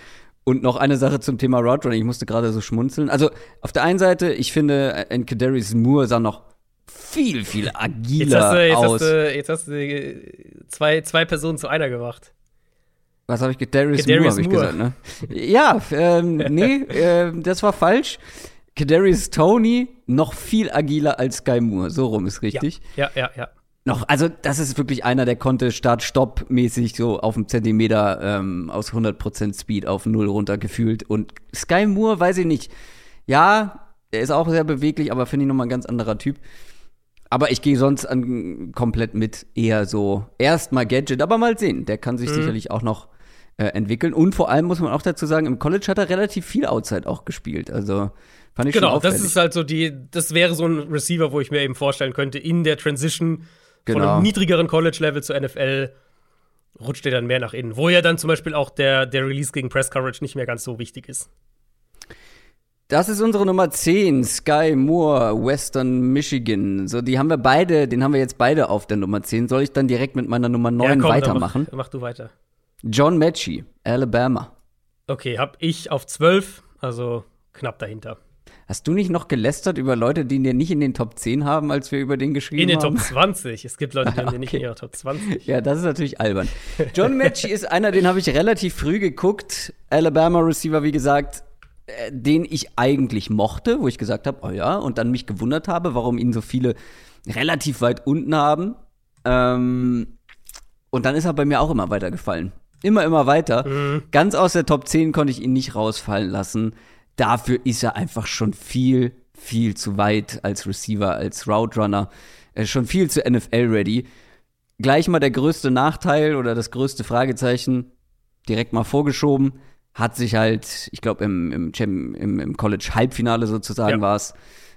Und noch eine Sache zum Thema Roadrunning. Ich musste gerade so schmunzeln. Also auf der einen Seite, ich finde, Kadarius Moore sah noch viel, viel agiler jetzt hast du, jetzt aus. Hast du, jetzt hast du zwei, zwei Personen zu einer gemacht. Was habe ich Darius Moore, habe ich gesagt, ne? ja, ähm, [laughs] nee, äh, das war falsch. Kadarius Tony noch viel agiler als Sky Moore. So rum ist richtig. Ja, ja, ja. ja. Noch, also das ist wirklich einer, der konnte Start-Stopp-mäßig so auf dem Zentimeter ähm, aus 100% Speed auf Null runtergefühlt. Und Sky Moore, weiß ich nicht. Ja, er ist auch sehr beweglich, aber finde ich nochmal ein ganz anderer Typ. Aber ich gehe sonst an, komplett mit eher so erstmal Gadget, aber mal sehen. Der kann sich mhm. sicherlich auch noch äh, entwickeln. Und vor allem muss man auch dazu sagen, im College hat er relativ viel Outside auch gespielt. Also fand ich genau, schon das ist halt so die, das wäre so ein Receiver, wo ich mir eben vorstellen könnte, in der Transition genau. von einem niedrigeren College-Level zur NFL rutscht er dann mehr nach innen. Wo ja dann zum Beispiel auch der, der Release gegen Press Coverage nicht mehr ganz so wichtig ist. Das ist unsere Nummer 10, Sky Moore, Western Michigan. So, die haben wir beide, den haben wir jetzt beide auf der Nummer 10. Soll ich dann direkt mit meiner Nummer 9 ja, komm, weitermachen? Mach, mach, du weiter. John Mechie, Alabama. Okay, hab ich auf 12, also knapp dahinter. Hast du nicht noch gelästert über Leute, die wir nicht in den Top 10 haben, als wir über den geschrieben haben? In den haben? Top 20. Es gibt Leute, die [laughs] haben okay. nicht in ihrer Top 20. Ja, das ist natürlich albern. John Mechie ist einer, den habe ich relativ früh geguckt. Alabama Receiver, wie gesagt, äh, den ich eigentlich mochte, wo ich gesagt habe, oh ja, und dann mich gewundert habe, warum ihn so viele relativ weit unten haben. Ähm, und dann ist er bei mir auch immer weitergefallen. Immer, immer weiter. Mhm. Ganz aus der Top 10 konnte ich ihn nicht rausfallen lassen. Dafür ist er einfach schon viel, viel zu weit als Receiver, als Route Runner. Er ist schon viel zu NFL-ready. Gleich mal der größte Nachteil oder das größte Fragezeichen direkt mal vorgeschoben hat sich halt, ich glaube, im, im, im, im College-Halbfinale sozusagen ja. war es,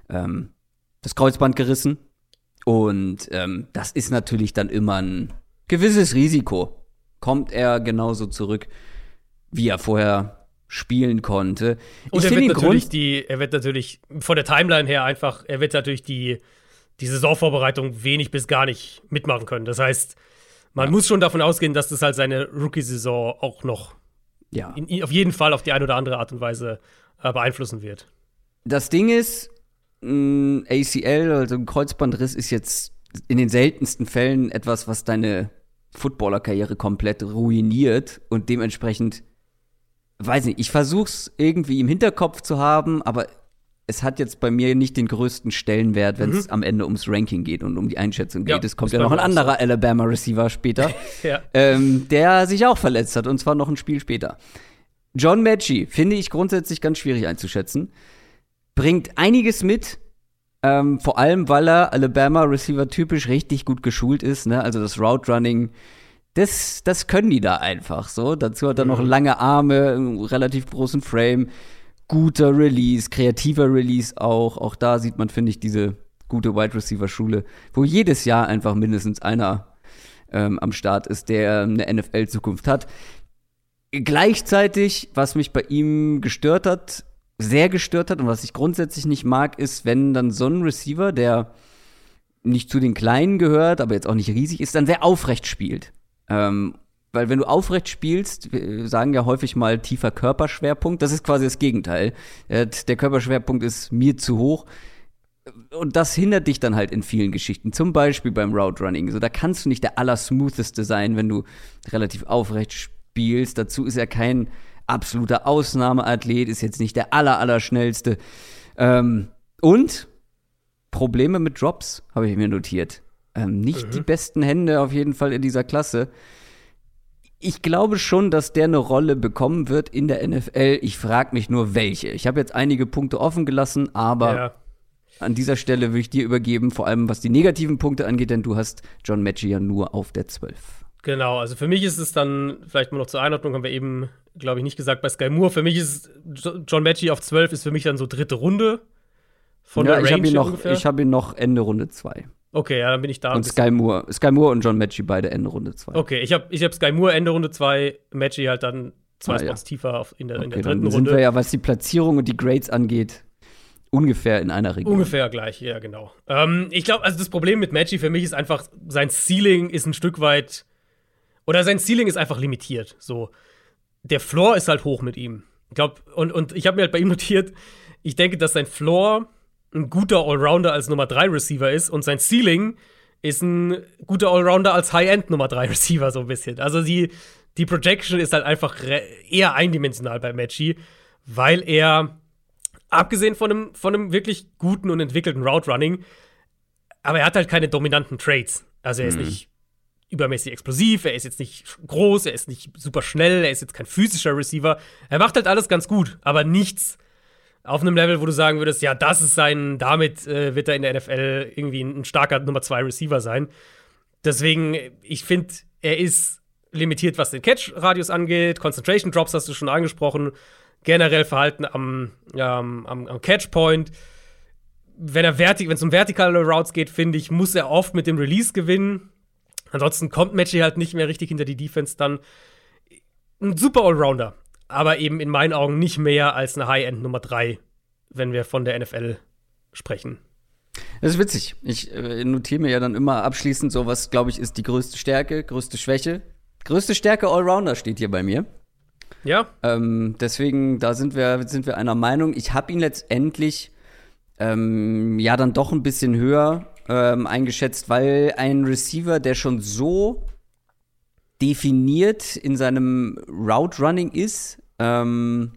ähm, das Kreuzband gerissen. Und ähm, das ist natürlich dann immer ein gewisses Risiko. Kommt er genauso zurück, wie er vorher spielen konnte. Und ich er wird natürlich die, er wird natürlich von der Timeline her einfach, er wird natürlich die, die Saisonvorbereitung wenig bis gar nicht mitmachen können. Das heißt, man ja. muss schon davon ausgehen, dass das halt seine Rookie-Saison auch noch ja. In, auf jeden Fall auf die eine oder andere Art und Weise äh, beeinflussen wird. Das Ding ist, ein ACL, also ein Kreuzbandriss, ist jetzt in den seltensten Fällen etwas, was deine Footballerkarriere komplett ruiniert und dementsprechend, weiß nicht, ich versuch's irgendwie im Hinterkopf zu haben, aber es hat jetzt bei mir nicht den größten Stellenwert, wenn es mhm. am Ende ums Ranking geht und um die Einschätzung geht. Ja, es kommt ja noch ein anderer so. Alabama-Receiver später, [laughs] ja. ähm, der sich auch verletzt hat, und zwar noch ein Spiel später. John Mechie finde ich grundsätzlich ganz schwierig einzuschätzen. Bringt einiges mit, ähm, vor allem, weil er Alabama-Receiver typisch richtig gut geschult ist. Ne? Also das Route Running, das, das können die da einfach so. Dazu hat er noch lange Arme, einen relativ großen Frame guter Release, kreativer Release auch. Auch da sieht man, finde ich, diese gute Wide Receiver Schule, wo jedes Jahr einfach mindestens einer ähm, am Start ist, der eine NFL-Zukunft hat. Gleichzeitig, was mich bei ihm gestört hat, sehr gestört hat und was ich grundsätzlich nicht mag, ist, wenn dann so ein Receiver, der nicht zu den Kleinen gehört, aber jetzt auch nicht riesig ist, dann sehr aufrecht spielt. Ähm, weil wenn du aufrecht spielst, wir sagen ja häufig mal tiefer Körperschwerpunkt, das ist quasi das Gegenteil. Der Körperschwerpunkt ist mir zu hoch. Und das hindert dich dann halt in vielen Geschichten. Zum Beispiel beim Route Running. So, da kannst du nicht der allersmootheste sein, wenn du relativ aufrecht spielst. Dazu ist er kein absoluter Ausnahmeathlet, ist jetzt nicht der aller, allerschnellste. Ähm, und Probleme mit Drops, habe ich mir notiert. Ähm, nicht mhm. die besten Hände auf jeden Fall in dieser Klasse. Ich glaube schon, dass der eine Rolle bekommen wird in der NFL. Ich frage mich nur, welche. Ich habe jetzt einige Punkte offen gelassen, aber ja. an dieser Stelle würde ich dir übergeben, vor allem was die negativen Punkte angeht, denn du hast John Matchy ja nur auf der 12. Genau, also für mich ist es dann, vielleicht mal noch zur Einordnung, haben wir eben, glaube ich, nicht gesagt bei Sky Moore. Für mich ist John Matchy auf 12 ist für mich dann so dritte Runde von ja, der Range ich habe ihn, hab ihn noch Ende Runde 2. Okay, ja, dann bin ich da. Und Sky Moore. Sky Moore und John Matchy beide Ende Runde 2. Okay, ich habe ich hab Sky Moore Ende Runde 2, Matchy halt dann zwei ah, Spots ja. tiefer in der, okay, in der dritten dann sind wir ja, was die Platzierung und die Grades angeht, ungefähr in einer Region. Ungefähr gleich, ja, genau. Ähm, ich glaube, also das Problem mit Matchy für mich ist einfach, sein Ceiling ist ein Stück weit. Oder sein Ceiling ist einfach limitiert. So. Der Floor ist halt hoch mit ihm. Ich glaube, und, und ich habe mir halt bei ihm [laughs] notiert, ich denke, dass sein Floor ein guter Allrounder als Nummer 3 Receiver ist und sein Ceiling ist ein guter Allrounder als High-End Nummer 3 [laughs] Receiver so ein bisschen. Also die, die Projection ist halt einfach eher eindimensional bei Matchy, weil er, abgesehen von einem, von einem wirklich guten und entwickelten Route Running, aber er hat halt keine dominanten Traits. Also er ist mhm. nicht übermäßig explosiv, er ist jetzt nicht groß, er ist nicht super schnell, er ist jetzt kein physischer Receiver. Er macht halt alles ganz gut, aber nichts, auf einem Level, wo du sagen würdest, ja, das ist sein, damit äh, wird er in der NFL irgendwie ein, starker Nummer 2 Receiver sein. Deswegen, ich finde, er ist limitiert, was den Catch-Radius angeht. Concentration Drops hast du schon angesprochen. Generell Verhalten am, ähm, am, am Catch-Point. Wenn wenn es um vertikale Routes geht, finde ich, muss er oft mit dem Release gewinnen. Ansonsten kommt Matchy halt nicht mehr richtig hinter die Defense dann. Ein super Allrounder aber eben in meinen Augen nicht mehr als eine High-End Nummer 3, wenn wir von der NFL sprechen. Das ist witzig. Ich äh, notiere mir ja dann immer abschließend so, was, glaube ich, ist die größte Stärke, größte Schwäche. Größte Stärke Allrounder steht hier bei mir. Ja. Ähm, deswegen, da sind wir, sind wir einer Meinung. Ich habe ihn letztendlich ähm, ja dann doch ein bisschen höher ähm, eingeschätzt, weil ein Receiver, der schon so definiert in seinem Route Running ist, ähm,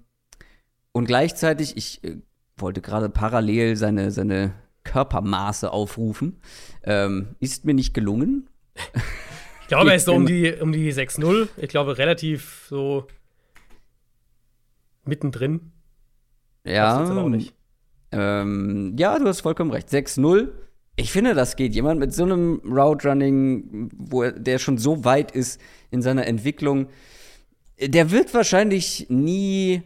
und gleichzeitig, ich äh, wollte gerade parallel seine, seine Körpermaße aufrufen. Ähm, ist mir nicht gelungen. Ich glaube, er [laughs] ist so um die, um die 6-0. Ich glaube, relativ so mittendrin. Ja. Ähm, ja, du hast vollkommen recht. 6-0. Ich finde, das geht. Jemand mit so einem Route Running, wo er, der schon so weit ist in seiner Entwicklung, der wird wahrscheinlich nie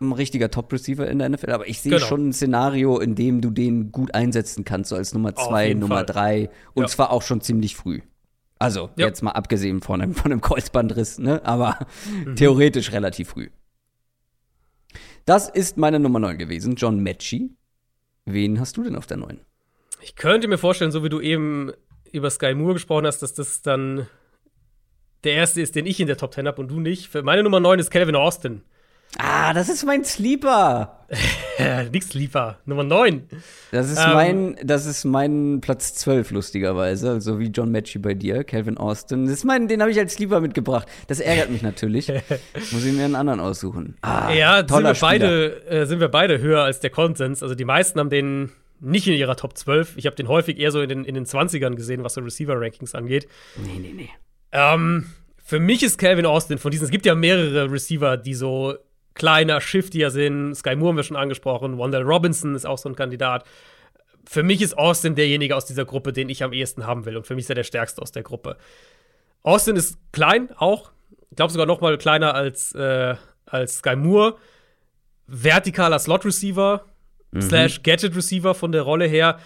ein richtiger Top-Receiver in der NFL, aber ich sehe genau. schon ein Szenario, in dem du den gut einsetzen kannst, so als Nummer zwei, Nummer drei und ja. zwar auch schon ziemlich früh. Also, ja. jetzt mal abgesehen von einem, von einem Kreuzbandriss, ne? aber mhm. theoretisch relativ früh. Das ist meine Nummer 9 gewesen, John Matchy. Wen hast du denn auf der 9? Ich könnte mir vorstellen, so wie du eben über Sky Moore gesprochen hast, dass das dann der erste ist, den ich in der Top 10 habe und du nicht. Für meine Nummer 9 ist Calvin Austin. Ah, das ist mein Sleeper. [laughs] Nix Sleeper. Nummer 9. Das ist, ähm, mein, das ist mein Platz 12, lustigerweise. So also wie John Matchy bei dir, Calvin Austin. Das ist mein, den habe ich als Sleeper mitgebracht. Das ärgert mich natürlich. [laughs] Muss ich mir einen anderen aussuchen. Ah, ja, sind wir, beide, äh, sind wir beide höher als der Konsens. Also die meisten haben den nicht in ihrer Top 12. Ich habe den häufig eher so in den, in den 20ern gesehen, was so Receiver-Rankings angeht. Nee, nee, nee. Ähm, für mich ist Calvin Austin von diesen, es gibt ja mehrere Receiver, die so kleiner, shiftier sind. Sky Moore haben wir schon angesprochen. Wandell Robinson ist auch so ein Kandidat. Für mich ist Austin derjenige aus dieser Gruppe, den ich am ehesten haben will. Und für mich ist er der stärkste aus der Gruppe. Austin ist klein auch. Ich glaube sogar noch mal kleiner als, äh, als Sky Moore. Vertikaler Slot-Receiver, mhm. slash Gadget-Receiver von der Rolle her.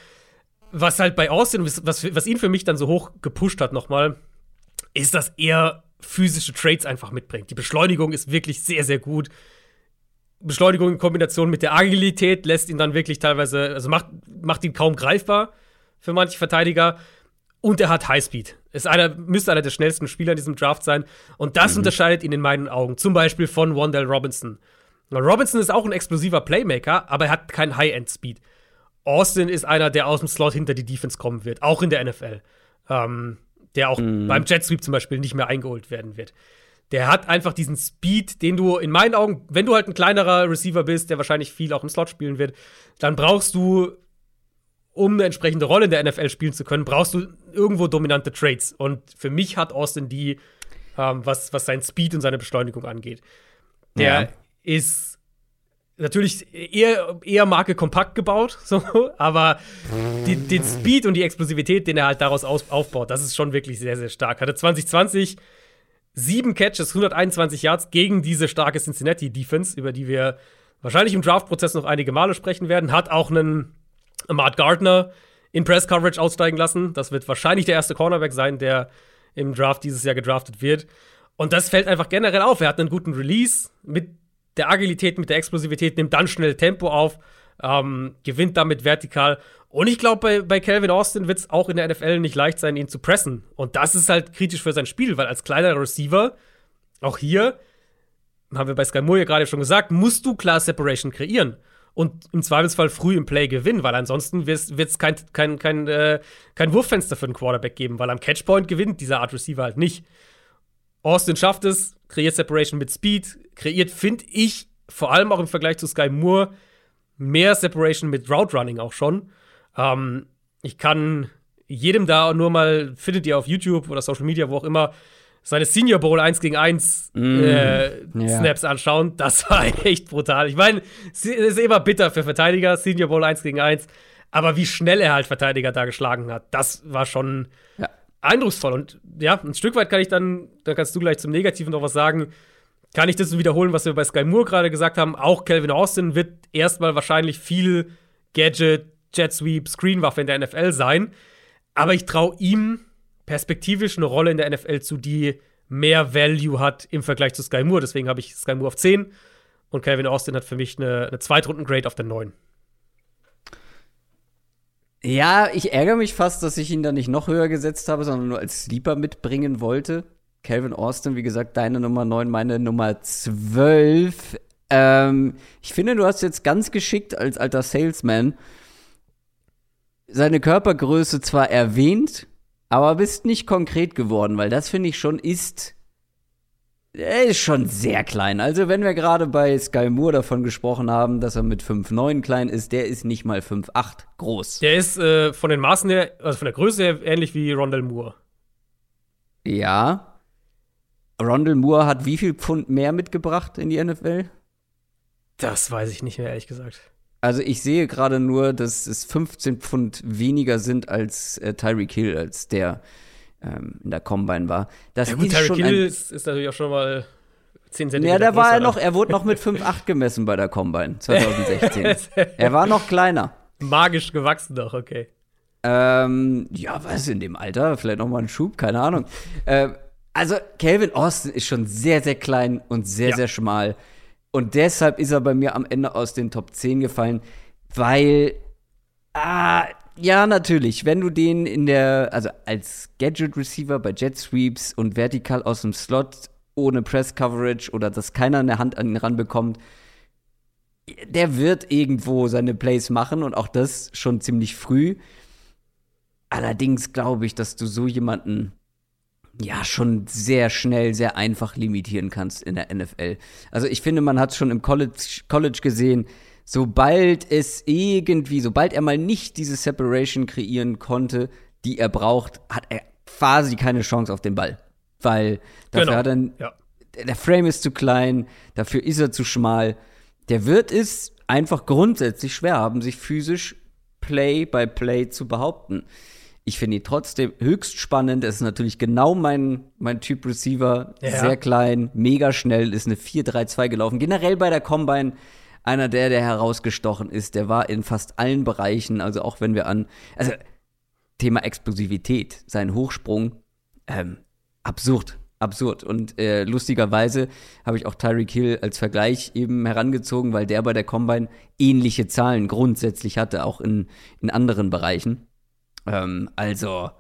Was halt bei Austin, was, was ihn für mich dann so hoch gepusht hat nochmal, ist, dass er physische Traits einfach mitbringt. Die Beschleunigung ist wirklich sehr, sehr gut. Beschleunigung in Kombination mit der Agilität lässt ihn dann wirklich teilweise, also macht, macht ihn kaum greifbar für manche Verteidiger. Und er hat Highspeed. Ist einer, müsste einer der schnellsten Spieler in diesem Draft sein. Und das mhm. unterscheidet ihn in meinen Augen. Zum Beispiel von Wandell Robinson. Robinson ist auch ein explosiver Playmaker, aber er hat keinen High-End-Speed. Austin ist einer, der aus dem Slot hinter die Defense kommen wird, auch in der NFL. Ähm, der auch mhm. beim Jet Sweep zum Beispiel nicht mehr eingeholt werden wird. Der hat einfach diesen Speed, den du in meinen Augen, wenn du halt ein kleinerer Receiver bist, der wahrscheinlich viel auch im Slot spielen wird, dann brauchst du, um eine entsprechende Rolle in der NFL spielen zu können, brauchst du irgendwo dominante Trades. Und für mich hat Austin die, ähm, was, was sein Speed und seine Beschleunigung angeht. Der ja. ist natürlich eher, eher Marke kompakt gebaut, [laughs] so, aber die, den Speed und die Explosivität, den er halt daraus aus, aufbaut, das ist schon wirklich sehr, sehr stark. Hatte 2020 sieben Catches, 121 Yards gegen diese starke Cincinnati-Defense, über die wir wahrscheinlich im Draft-Prozess noch einige Male sprechen werden. Hat auch einen Matt Gardner in Press-Coverage aussteigen lassen. Das wird wahrscheinlich der erste Cornerback sein, der im Draft dieses Jahr gedraftet wird. Und das fällt einfach generell auf. Er hat einen guten Release mit der Agilität, mit der Explosivität, nimmt dann schnell Tempo auf, ähm, gewinnt damit vertikal und ich glaube, bei, bei Calvin Austin wird es auch in der NFL nicht leicht sein, ihn zu pressen. Und das ist halt kritisch für sein Spiel, weil als kleiner Receiver, auch hier, haben wir bei Sky Moore ja gerade schon gesagt, musst du klar Separation kreieren. Und im Zweifelsfall früh im Play gewinnen, weil ansonsten wird es kein, kein, kein, äh, kein Wurffenster für einen Quarterback geben, weil am Catchpoint gewinnt dieser Art Receiver halt nicht. Austin schafft es, kreiert Separation mit Speed, kreiert, finde ich, vor allem auch im Vergleich zu Sky Moore, mehr Separation mit Route Running auch schon. Ähm, ich kann jedem da nur mal, findet ihr auf YouTube oder Social Media, wo auch immer, seine Senior Bowl 1 gegen 1 mm, äh, ja. Snaps anschauen. Das [laughs] war echt brutal. Ich meine, es ist immer bitter für Verteidiger, Senior Bowl 1 gegen 1. Aber wie schnell er halt Verteidiger da geschlagen hat, das war schon. Eindrucksvoll. Und ja, ein Stück weit kann ich dann, dann kannst du gleich zum Negativen noch was sagen. Kann ich das wiederholen, was wir bei Sky Moore gerade gesagt haben? Auch Calvin Austin wird erstmal wahrscheinlich viel Gadget, Jet Sweep, Screenwaffe in der NFL sein. Aber ich traue ihm perspektivisch eine Rolle in der NFL zu, die mehr Value hat im Vergleich zu Sky Moore. Deswegen habe ich Sky Moore auf 10 und Calvin Austin hat für mich eine, eine Zweitrunden-Grade auf der 9. Ja, ich ärgere mich fast, dass ich ihn da nicht noch höher gesetzt habe, sondern nur als Sleeper mitbringen wollte. Calvin Austin, wie gesagt, deine Nummer 9, meine Nummer 12. Ähm, ich finde, du hast jetzt ganz geschickt als alter Salesman seine Körpergröße zwar erwähnt, aber bist nicht konkret geworden, weil das finde ich schon ist. Er ist schon sehr klein. Also, wenn wir gerade bei Sky Moore davon gesprochen haben, dass er mit 5'9 klein ist, der ist nicht mal 5'8 groß. Der ist äh, von den Maßen her, also von der Größe her, ähnlich wie Rondell Moore. Ja. Rondell Moore hat wie viel Pfund mehr mitgebracht in die NFL? Das weiß ich nicht mehr, ehrlich gesagt. Also ich sehe gerade nur, dass es 15 Pfund weniger sind als äh, Tyreek Hill, als der ähm, in der Combine war. Das ja gut, Tyreek Hill ist, ist, natürlich auch schon mal 10 Zentimeter Ja, da war er noch, er wurde noch mit 5,8 gemessen bei der Combine [laughs] 2016. er war noch kleiner. Magisch gewachsen doch, okay. Ähm, ja, was in dem Alter? Vielleicht noch mal ein Schub, keine Ahnung. Äh, also, Calvin Austin ist schon sehr, sehr klein und sehr, ja. sehr schmal. Und deshalb ist er bei mir am Ende aus den Top 10 gefallen, weil, ah, ja, natürlich, wenn du den in der, also als Gadget Receiver bei Jet Sweeps und vertikal aus dem Slot ohne Press Coverage oder dass keiner eine Hand an ihn ranbekommt, der wird irgendwo seine Plays machen und auch das schon ziemlich früh. Allerdings glaube ich, dass du so jemanden ja schon sehr schnell, sehr einfach limitieren kannst in der NFL. Also ich finde, man hat es schon im College, College gesehen, sobald es irgendwie, sobald er mal nicht diese Separation kreieren konnte, die er braucht, hat er quasi keine Chance auf den Ball. Weil dafür genau. hat er, ja. der Frame ist zu klein, dafür ist er zu schmal. Der wird es einfach grundsätzlich schwer haben, sich physisch Play by Play zu behaupten. Ich finde ihn trotzdem höchst spannend. Es ist natürlich genau mein, mein Typ Receiver. Ja. Sehr klein, mega schnell, ist eine 4-3-2 gelaufen. Generell bei der Combine einer der, der herausgestochen ist. Der war in fast allen Bereichen, also auch wenn wir an, also Thema Explosivität, sein Hochsprung, ähm, absurd. Absurd. Und äh, lustigerweise habe ich auch Tyreek Hill als Vergleich eben herangezogen, weil der bei der Combine ähnliche Zahlen grundsätzlich hatte, auch in, in anderen Bereichen. Ähm, also,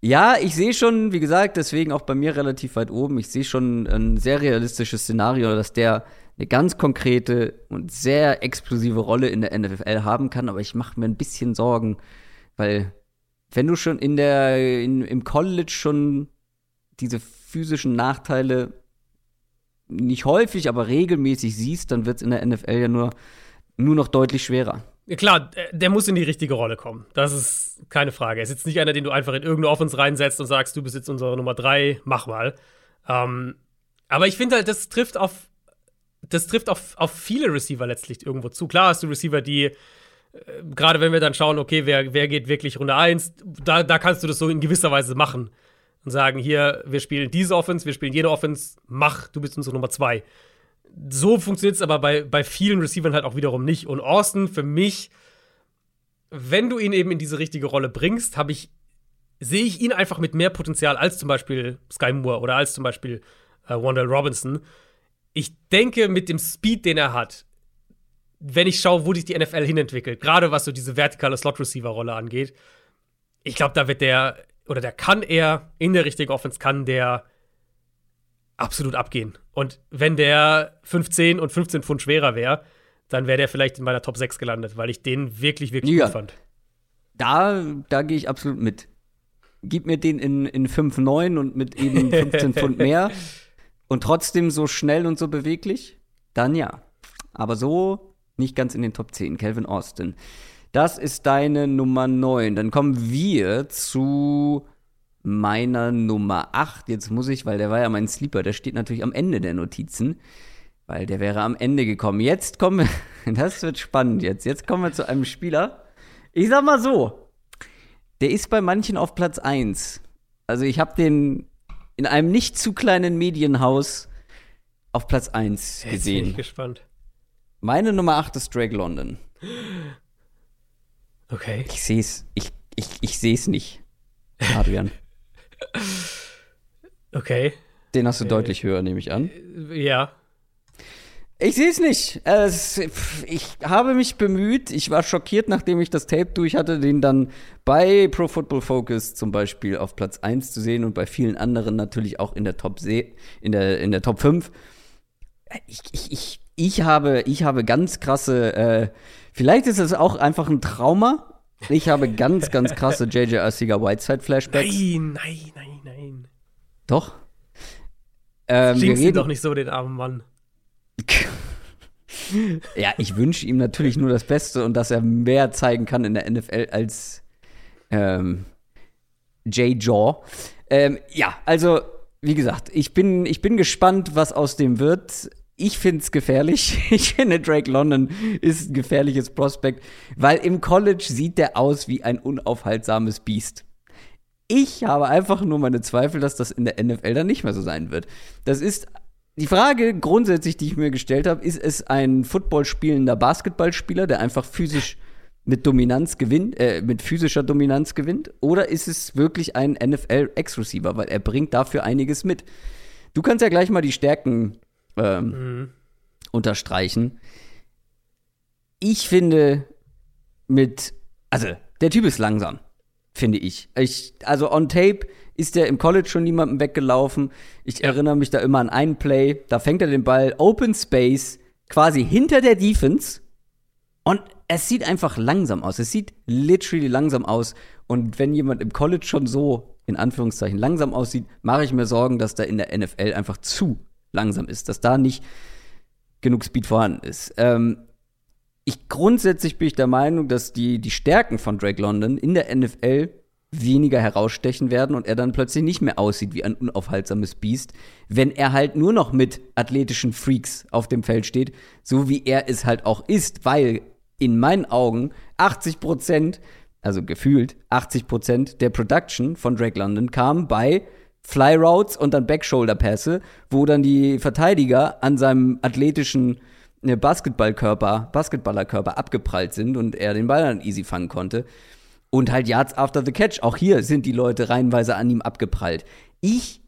ja, ich sehe schon, wie gesagt, deswegen auch bei mir relativ weit oben, ich sehe schon ein sehr realistisches Szenario, dass der eine ganz konkrete und sehr explosive Rolle in der NFL haben kann, aber ich mache mir ein bisschen Sorgen, weil wenn du schon in der in, im College schon diese physischen Nachteile nicht häufig, aber regelmäßig siehst, dann wird es in der NFL ja nur, nur noch deutlich schwerer. Klar, der muss in die richtige Rolle kommen. Das ist keine Frage. Er ist jetzt nicht einer, den du einfach in irgendeine Offense reinsetzt und sagst, du bist jetzt unsere Nummer drei, mach mal. Ähm, aber ich finde halt, das trifft auf das trifft auf, auf viele Receiver letztlich irgendwo zu. Klar hast du Receiver, die, äh, gerade wenn wir dann schauen, okay, wer, wer geht wirklich Runde 1, da, da kannst du das so in gewisser Weise machen. Und sagen, hier, wir spielen diese Offense, wir spielen jene Offense, mach, du bist unsere Nummer 2 so funktioniert es aber bei, bei vielen Receivern halt auch wiederum nicht. Und Austin, für mich, wenn du ihn eben in diese richtige Rolle bringst, habe ich, sehe ich ihn einfach mit mehr Potenzial als zum Beispiel Sky Moore oder als zum Beispiel äh, Wandell Robinson. Ich denke, mit dem Speed, den er hat, wenn ich schaue, wo sich die NFL hinentwickelt, gerade was so diese vertikale Slot-Receiver-Rolle angeht, ich glaube, da wird der, oder der kann er in der richtigen Offense, kann der absolut abgehen. Und wenn der 15 und 15 Pfund schwerer wäre, dann wäre der vielleicht in meiner Top 6 gelandet, weil ich den wirklich, wirklich ja. gut fand. Da, da gehe ich absolut mit. Gib mir den in, in 5,9 und mit eben 15 [laughs] Pfund mehr und trotzdem so schnell und so beweglich, dann ja. Aber so nicht ganz in den Top 10. Calvin Austin. Das ist deine Nummer 9. Dann kommen wir zu meiner Nummer 8. Jetzt muss ich, weil der war ja mein Sleeper, der steht natürlich am Ende der Notizen, weil der wäre am Ende gekommen. Jetzt kommen wir, [laughs] das wird spannend jetzt. Jetzt kommen wir zu einem Spieler. Ich sag mal so, der ist bei manchen auf Platz 1. Also ich habe den in einem nicht zu kleinen Medienhaus auf Platz 1 gesehen. Jetzt bin ich gespannt. Meine Nummer 8 ist Drake London. Okay. Ich sehe es ich, ich, ich seh's nicht, Adrian. [laughs] Okay. Den hast du äh, deutlich höher, nehme ich an. Ja. Ich sehe es nicht. Es, ich habe mich bemüht. Ich war schockiert, nachdem ich das Tape durch hatte, den dann bei Pro Football Focus zum Beispiel auf Platz 1 zu sehen und bei vielen anderen natürlich auch in der Top, in der, in der Top 5. Ich, ich, ich, ich, habe, ich habe ganz krasse, äh, vielleicht ist es auch einfach ein Trauma, ich habe ganz, ganz krasse J.J. Arcega Whiteside-Flashbacks. Nein, nein, nein, nein. Doch. Ähm, wir doch nicht so, den armen Mann. [laughs] ja, ich wünsche ihm natürlich nur das Beste und dass er mehr zeigen kann in der NFL als ähm, Jay Jaw. Ähm, ja, also, wie gesagt, ich bin, ich bin gespannt, was aus dem wird ich finde es gefährlich. [laughs] Ich finde, Drake London ist ein gefährliches Prospekt, weil im College sieht der aus wie ein unaufhaltsames Biest. Ich habe einfach nur meine Zweifel, dass das in der NFL dann nicht mehr so sein wird. Das ist die Frage grundsätzlich, die ich mir gestellt habe, ist es ein Football spielender Basketballspieler, der einfach physisch mit Dominanz gewinnt, äh, mit physischer Dominanz gewinnt, oder ist es wirklich ein NFL Ex-Receiver, weil er bringt dafür einiges mit. Du kannst ja gleich mal die Stärken ähm, mhm. unterstreichen. Ich finde mit, also der Typ ist langsam, finde ich. ich. Also on Tape ist der im College schon niemandem weggelaufen. Ich ja. erinnere mich da immer an einen Play, da fängt er den Ball Open Space quasi hinter der Defense und es sieht einfach langsam aus. Es sieht literally langsam aus. Und wenn jemand im College schon so in Anführungszeichen langsam aussieht, mache ich mir Sorgen, dass der in der NFL einfach zu langsam ist, dass da nicht genug Speed vorhanden ist. Ähm, ich grundsätzlich bin ich der Meinung, dass die, die Stärken von Drake London in der NFL weniger herausstechen werden und er dann plötzlich nicht mehr aussieht wie ein unaufhaltsames Biest, wenn er halt nur noch mit athletischen Freaks auf dem Feld steht, so wie er es halt auch ist, weil in meinen Augen 80 Prozent, also gefühlt 80 Prozent der Production von Drake London kam bei Fly Routes und dann Backshoulder-Pässe, wo dann die Verteidiger an seinem athletischen äh, Basketballkörper, Basketballerkörper abgeprallt sind und er den Ball dann easy fangen konnte. Und halt Yards after the catch. Auch hier sind die Leute reihenweise an ihm abgeprallt. Ich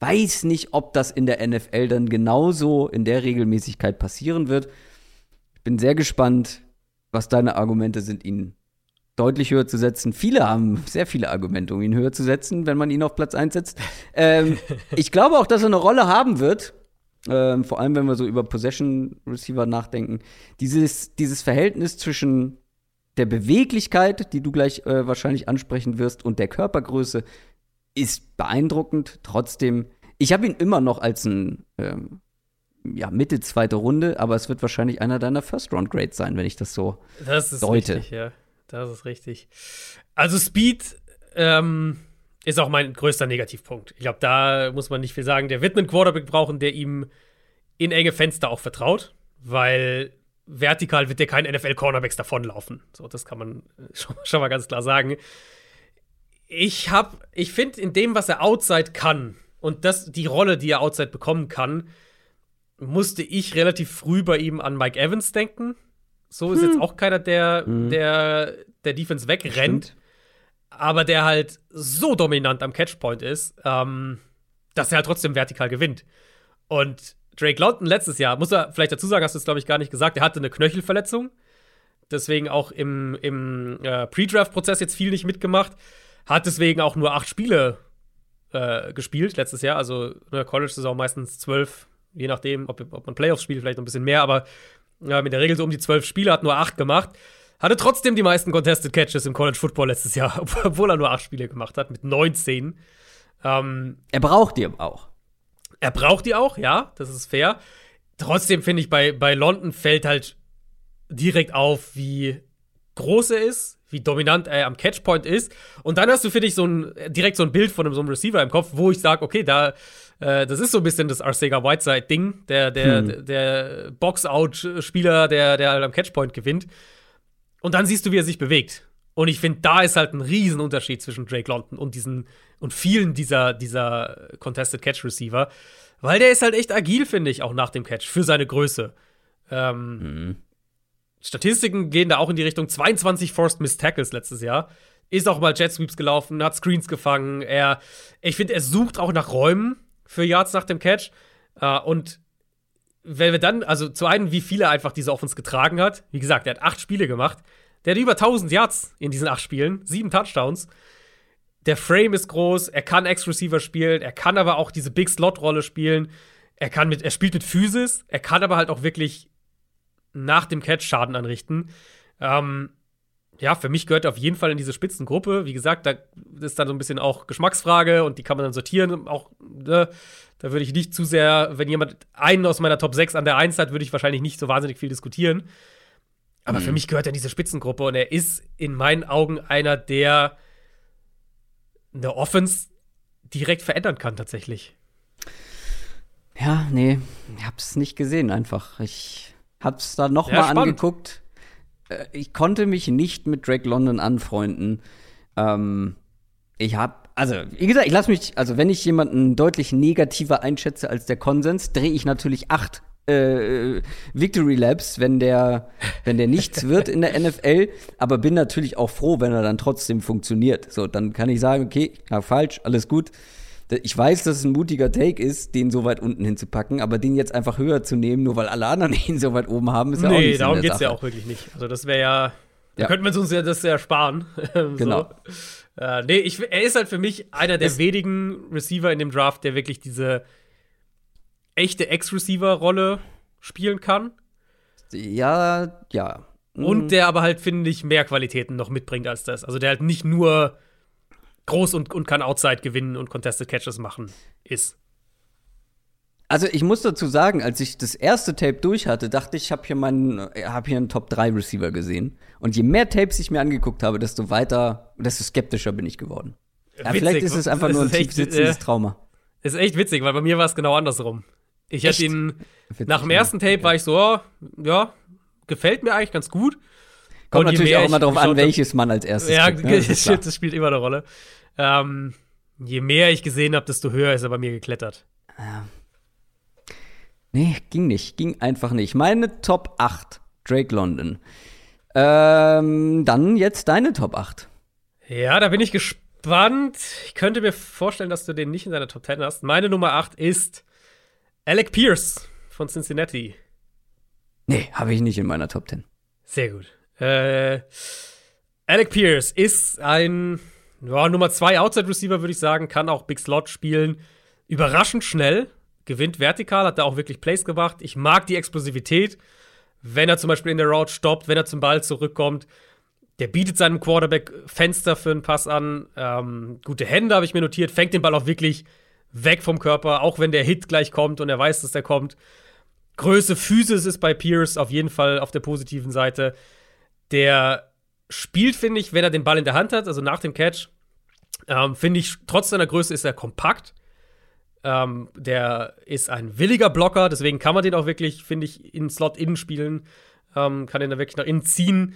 weiß nicht, ob das in der NFL dann genauso in der Regelmäßigkeit passieren wird. Ich bin sehr gespannt, was deine Argumente sind, ihn deutlich höher zu setzen. Viele haben sehr viele Argumente, um ihn höher zu setzen, wenn man ihn auf Platz 1 setzt. Ähm, [laughs] ich glaube auch, dass er eine Rolle haben wird. Ähm, vor allem, wenn wir so über Possession Receiver nachdenken. Dieses, dieses Verhältnis zwischen der Beweglichkeit, die du gleich äh, wahrscheinlich ansprechen wirst, und der Körpergröße ist beeindruckend. Trotzdem, ich habe ihn immer noch als ein ähm, ja, Mitte zweite Runde, aber es wird wahrscheinlich einer deiner First-Round-Grades sein, wenn ich das so das ist deute. Richtig, ja. Das ist richtig. Also Speed ähm, ist auch mein größter Negativpunkt. Ich glaube, da muss man nicht viel sagen. Der wird einen Quarterback brauchen, der ihm in enge Fenster auch vertraut, weil vertikal wird der kein NFL-Cornerbacks davonlaufen. So, das kann man [laughs] schon, schon mal ganz klar sagen. Ich habe, ich finde, in dem, was er outside kann und das, die Rolle, die er outside bekommen kann, musste ich relativ früh bei ihm an Mike Evans denken. So ist hm. jetzt auch keiner, der, hm. der, der Defense wegrennt. Stimmt. Aber der halt so dominant am Catchpoint ist, ähm, dass er halt trotzdem vertikal gewinnt. Und Drake London letztes Jahr, muss er vielleicht dazu sagen, hast du es, glaube ich, gar nicht gesagt, er hatte eine Knöchelverletzung. Deswegen auch im, im äh, Pre-Draft-Prozess jetzt viel nicht mitgemacht. Hat deswegen auch nur acht Spiele äh, gespielt letztes Jahr. Also der College-Saison meistens zwölf, je nachdem, ob, ob man Playoffs spielt, vielleicht noch ein bisschen mehr, aber ja, in der Regel so um die zwölf Spiele, hat nur acht gemacht. Hatte trotzdem die meisten Contested Catches im College Football letztes Jahr, [laughs] obwohl er nur acht Spiele gemacht hat, mit 19. Ähm, er braucht die auch. Er braucht die auch, ja, das ist fair. Trotzdem finde ich, bei, bei London fällt halt direkt auf, wie groß er ist, wie dominant er am Catchpoint ist. Und dann hast du, finde ich, so ein, direkt so ein Bild von einem, so einem Receiver im Kopf, wo ich sage, okay, da, äh, das ist so ein bisschen das Arcega Whiteside-Ding, der, der, hm. der, Box-Out-Spieler, der, der halt am Catchpoint gewinnt. Und dann siehst du, wie er sich bewegt. Und ich finde, da ist halt ein Riesenunterschied zwischen Drake London und diesen und vielen dieser, dieser Contested Catch Receiver. Weil der ist halt echt agil, finde ich, auch nach dem Catch, für seine Größe. Ähm, mhm. Statistiken gehen da auch in die Richtung 22 Forced Missed Tackles letztes Jahr. Ist auch mal Jet Sweeps gelaufen, hat Screens gefangen. Er, ich finde, er sucht auch nach Räumen für Yards nach dem Catch. Äh, und wenn wir dann, also zu einem, wie viele einfach diese Offense getragen hat. Wie gesagt, er hat acht Spiele gemacht. Der hat über 1000 Yards in diesen acht Spielen, sieben Touchdowns. Der Frame ist groß, er kann Ex-Receiver spielen, er kann aber auch diese Big-Slot-Rolle spielen. Er kann mit, er spielt mit Physis, er kann aber halt auch wirklich nach dem Catch Schaden anrichten. Ähm, ja, für mich gehört er auf jeden Fall in diese Spitzengruppe. Wie gesagt, da ist dann so ein bisschen auch Geschmacksfrage und die kann man dann sortieren. Auch, ne, da würde ich nicht zu sehr, wenn jemand einen aus meiner Top 6 an der 1 hat, würde ich wahrscheinlich nicht so wahnsinnig viel diskutieren. Aber mhm. für mich gehört er in diese Spitzengruppe und er ist in meinen Augen einer, der eine Offense direkt verändern kann, tatsächlich. Ja, nee, ich hab's nicht gesehen einfach. Ich hab's da noch ja, mal spannend. angeguckt. Äh, ich konnte mich nicht mit Drake London anfreunden. Ähm, ich hab, also, wie gesagt, ich lasse mich, also wenn ich jemanden deutlich negativer einschätze als der Konsens, drehe ich natürlich acht äh, Victory Labs, wenn der, wenn der nichts wird in der NFL, aber bin natürlich auch froh, wenn er dann trotzdem funktioniert. So, dann kann ich sagen, okay, ja, falsch, alles gut. Ich weiß, dass es ein mutiger Take ist, den so weit unten hinzupacken, aber den jetzt einfach höher zu nehmen, nur weil alle anderen [laughs] ihn so weit oben haben, ist ja nee, auch nicht Nee, darum geht es ja auch wirklich nicht. Also das wäre ja, da ja. könnten wir uns ja das ja sparen. [laughs] genau. Äh, nee, ich, er ist halt für mich einer der es wenigen Receiver in dem Draft, der wirklich diese echte Ex-Receiver-Rolle spielen kann. Ja, ja. Mhm. Und der aber halt, finde ich, mehr Qualitäten noch mitbringt als das. Also der halt nicht nur groß und, und kann Outside gewinnen und Contested Catches machen ist. Also ich muss dazu sagen, als ich das erste Tape durch hatte, dachte ich, ich habe hier meinen, habe hier einen Top 3 Receiver gesehen. Und je mehr Tapes ich mir angeguckt habe, desto weiter, desto skeptischer bin ich geworden. Ja, vielleicht ist es einfach nur ein tief sitzendes äh, Trauma. Ist echt witzig, weil bei mir war es genau andersrum. Ich hatte ihn, Witzig, nach dem ersten Tape war ich so, oh, ja, gefällt mir eigentlich ganz gut. Kommt natürlich auch immer darauf an, welches man als erstes Ja, kriegt, ne? das, [laughs] das, spielt immer eine Rolle. Ähm, je mehr ich gesehen habe, desto höher ist er bei mir geklettert. Ja. Nee, ging nicht. Ging einfach nicht. Meine Top 8, Drake London. Ähm, dann jetzt deine Top 8. Ja, da bin ich gespannt gespannt. Ich könnte mir vorstellen, dass du den nicht in deiner Top 10 hast. Meine Nummer 8 ist Alec Pierce von Cincinnati. Nee, habe ich nicht in meiner Top 10. Sehr gut. Äh, Alec Pierce ist ein ja, Nummer 2 Outside Receiver, würde ich sagen, kann auch Big Slot spielen. Überraschend schnell, gewinnt vertikal, hat da auch wirklich Plays gemacht. Ich mag die Explosivität, wenn er zum Beispiel in der Route stoppt, wenn er zum Ball zurückkommt. Der bietet seinem Quarterback Fenster für einen Pass an. Ähm, gute Hände habe ich mir notiert, fängt den Ball auch wirklich weg vom Körper, auch wenn der Hit gleich kommt und er weiß, dass der kommt. Größe, Physis ist bei Pierce auf jeden Fall auf der positiven Seite. Der spielt, finde ich, wenn er den Ball in der Hand hat, also nach dem Catch, ähm, finde ich, trotz seiner Größe ist er kompakt. Ähm, der ist ein williger Blocker, deswegen kann man den auch wirklich, finde ich, in Slot innen spielen. Ähm, kann den da wirklich nach innen ziehen.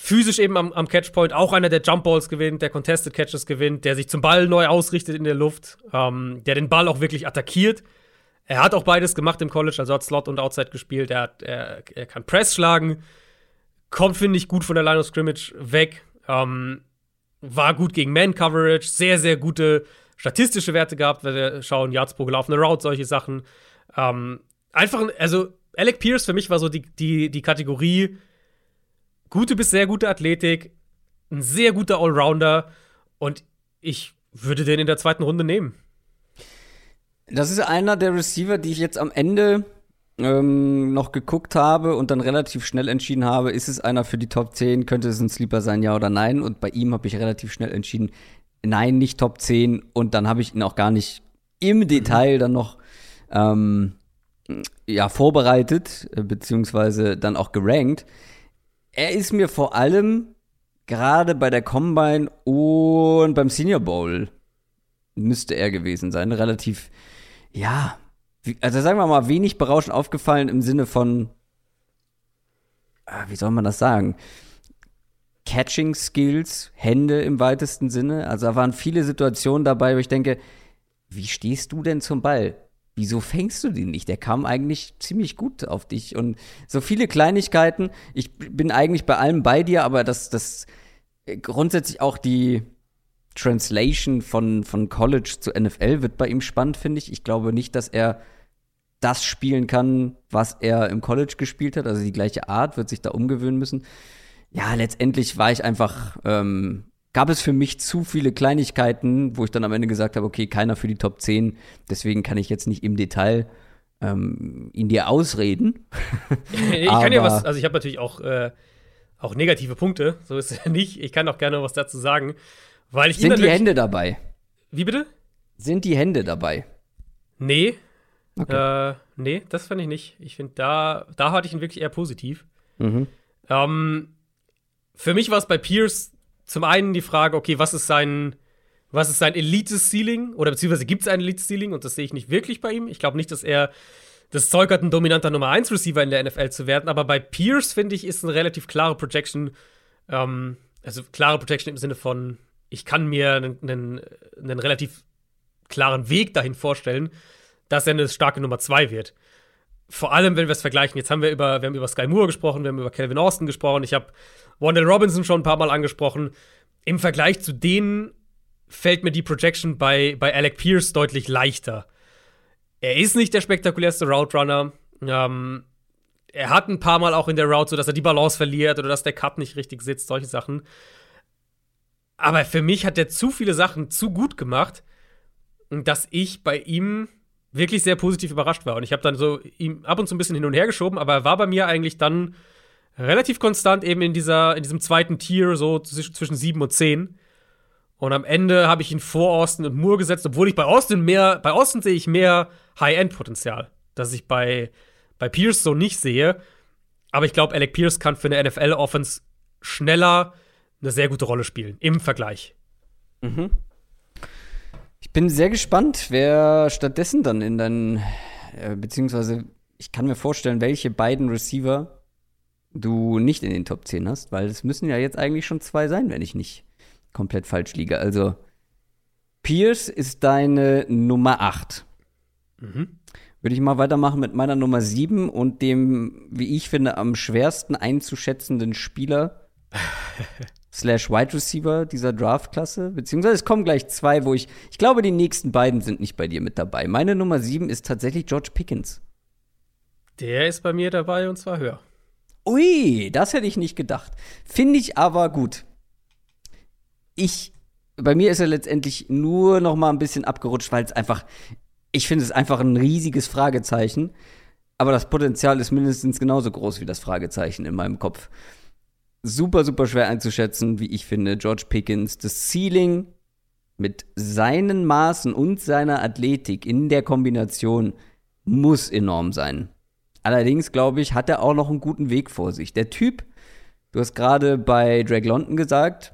Physisch eben am, am Catchpoint auch einer, der Jump Balls gewinnt, der Contested Catches gewinnt, der sich zum Ball neu ausrichtet in der Luft, ähm, der den Ball auch wirklich attackiert. Er hat auch beides gemacht im College, also hat Slot und Outside gespielt. Er, hat, er, er kann Press schlagen, kommt, finde ich, gut von der Line of Scrimmage weg. Ähm, war gut gegen Man-Coverage, sehr, sehr gute statistische Werte gehabt, wenn wir schauen, Yards pro gelaufene Route, solche Sachen. Ähm, einfach, also Alec Pierce für mich war so die, die, die Kategorie gute bis sehr gute Athletik, ein sehr guter Allrounder und ich würde den in der zweiten Runde nehmen. Das ist einer der Receiver, die ich jetzt am Ende ähm, noch geguckt habe und dann relativ schnell entschieden habe, ist es einer für die Top 10, könnte es ein Sleeper sein, ja oder nein. Und bei ihm habe ich relativ schnell entschieden, nein, nicht Top 10. Und dann habe ich ihn auch gar nicht im Detail dann noch ähm, ja, vorbereitet, äh, beziehungsweise dann auch gerankt. Er ist mir vor allem gerade bei der Combine und beim Senior Bowl müsste er gewesen sein. Relativ, ja, also sagen wir mal, wenig berauschend aufgefallen im Sinne von, ah, wie soll man das sagen? Catching Skills, Hände im weitesten Sinne. Also da waren viele Situationen dabei, wo ich denke, wie stehst du denn zum Ball? Wieso fängst du den nicht? Der kam eigentlich ziemlich gut auf dich. Und so viele Kleinigkeiten. Ich bin eigentlich bei allem bei dir, aber das, das grundsätzlich auch die Translation von, von College zu NFL wird bei ihm spannend, finde ich. Ich glaube nicht, dass er das spielen kann, was er im College gespielt hat. Also die gleiche Art, wird sich da umgewöhnen müssen. Ja, letztendlich war ich einfach, ähm, gab es für mich zu viele Kleinigkeiten, wo ich dann am Ende gesagt habe, okay, keiner für die Top 10, deswegen kann ich jetzt nicht im Detail ähm, ihn dir ausreden. [laughs] ich kann ja was, also ich habe natürlich auch, äh, auch negative Punkte, so ist es ja [laughs] nicht. Ich kann auch gerne was dazu sagen, weil ich Sind die Hände dabei? Wie bitte? Sind die Hände dabei? Nee, Okay. Äh, nee, das fand ich nicht. Ich finde, da, da hatte ich ihn wirklich eher positiv. Mhm. Ähm, für mich war es bei Pierce zum einen die Frage, okay, was ist sein, was ist sein Elite-Ceiling? Oder beziehungsweise gibt es ein Elite-Ceiling? Und das sehe ich nicht wirklich bei ihm. Ich glaube nicht, dass er das Zeug hat, ein dominanter Nummer 1 Receiver in der NFL zu werden. Aber bei Pierce, finde ich, ist eine relativ klare Projection. Ähm, also klare Projection im Sinne von, ich kann mir einen, einen, einen relativ klaren Weg dahin vorstellen dass er eine starke Nummer 2 wird. Vor allem, wenn wir es vergleichen, jetzt haben wir über, wir haben über Sky Moore gesprochen, wir haben über Calvin Austin gesprochen, ich habe Wendell Robinson schon ein paar Mal angesprochen. Im Vergleich zu denen fällt mir die Projection bei, bei Alec Pierce deutlich leichter. Er ist nicht der spektakulärste Route Runner. Ähm, er hat ein paar Mal auch in der Route so, dass er die Balance verliert oder dass der Cut nicht richtig sitzt, solche Sachen. Aber für mich hat er zu viele Sachen zu gut gemacht, dass ich bei ihm wirklich sehr positiv überrascht war. Und ich habe dann so ihm ab und zu ein bisschen hin und her geschoben, aber er war bei mir eigentlich dann relativ konstant eben in, dieser, in diesem zweiten Tier, so zwischen sieben und zehn. Und am Ende habe ich ihn vor Austin und Moore gesetzt, obwohl ich bei Austin mehr, bei Austin sehe ich mehr High-End-Potenzial, das ich bei, bei Pierce so nicht sehe. Aber ich glaube, Alec Pierce kann für eine NFL-Offense schneller eine sehr gute Rolle spielen im Vergleich. Mhm. Ich bin sehr gespannt, wer stattdessen dann in deinen, äh, beziehungsweise ich kann mir vorstellen, welche beiden Receiver du nicht in den Top 10 hast, weil es müssen ja jetzt eigentlich schon zwei sein, wenn ich nicht komplett falsch liege. Also Pierce ist deine Nummer 8. Mhm. Würde ich mal weitermachen mit meiner Nummer 7 und dem, wie ich finde, am schwersten einzuschätzenden Spieler [laughs] slash Wide Receiver dieser Draftklasse. Beziehungsweise es kommen gleich zwei, wo ich, ich glaube, die nächsten beiden sind nicht bei dir mit dabei. Meine Nummer sieben ist tatsächlich George Pickens. Der ist bei mir dabei und zwar höher. Ui, das hätte ich nicht gedacht. Finde ich aber gut. Ich, bei mir ist er letztendlich nur noch mal ein bisschen abgerutscht, weil es einfach, ich finde es einfach ein riesiges Fragezeichen. Aber das Potenzial ist mindestens genauso groß wie das Fragezeichen in meinem Kopf. Super, super schwer einzuschätzen, wie ich finde. George Pickens, das Ceiling mit seinen Maßen und seiner Athletik in der Kombination muss enorm sein. Allerdings, glaube ich, hat er auch noch einen guten Weg vor sich. Der Typ, du hast gerade bei Drake London gesagt,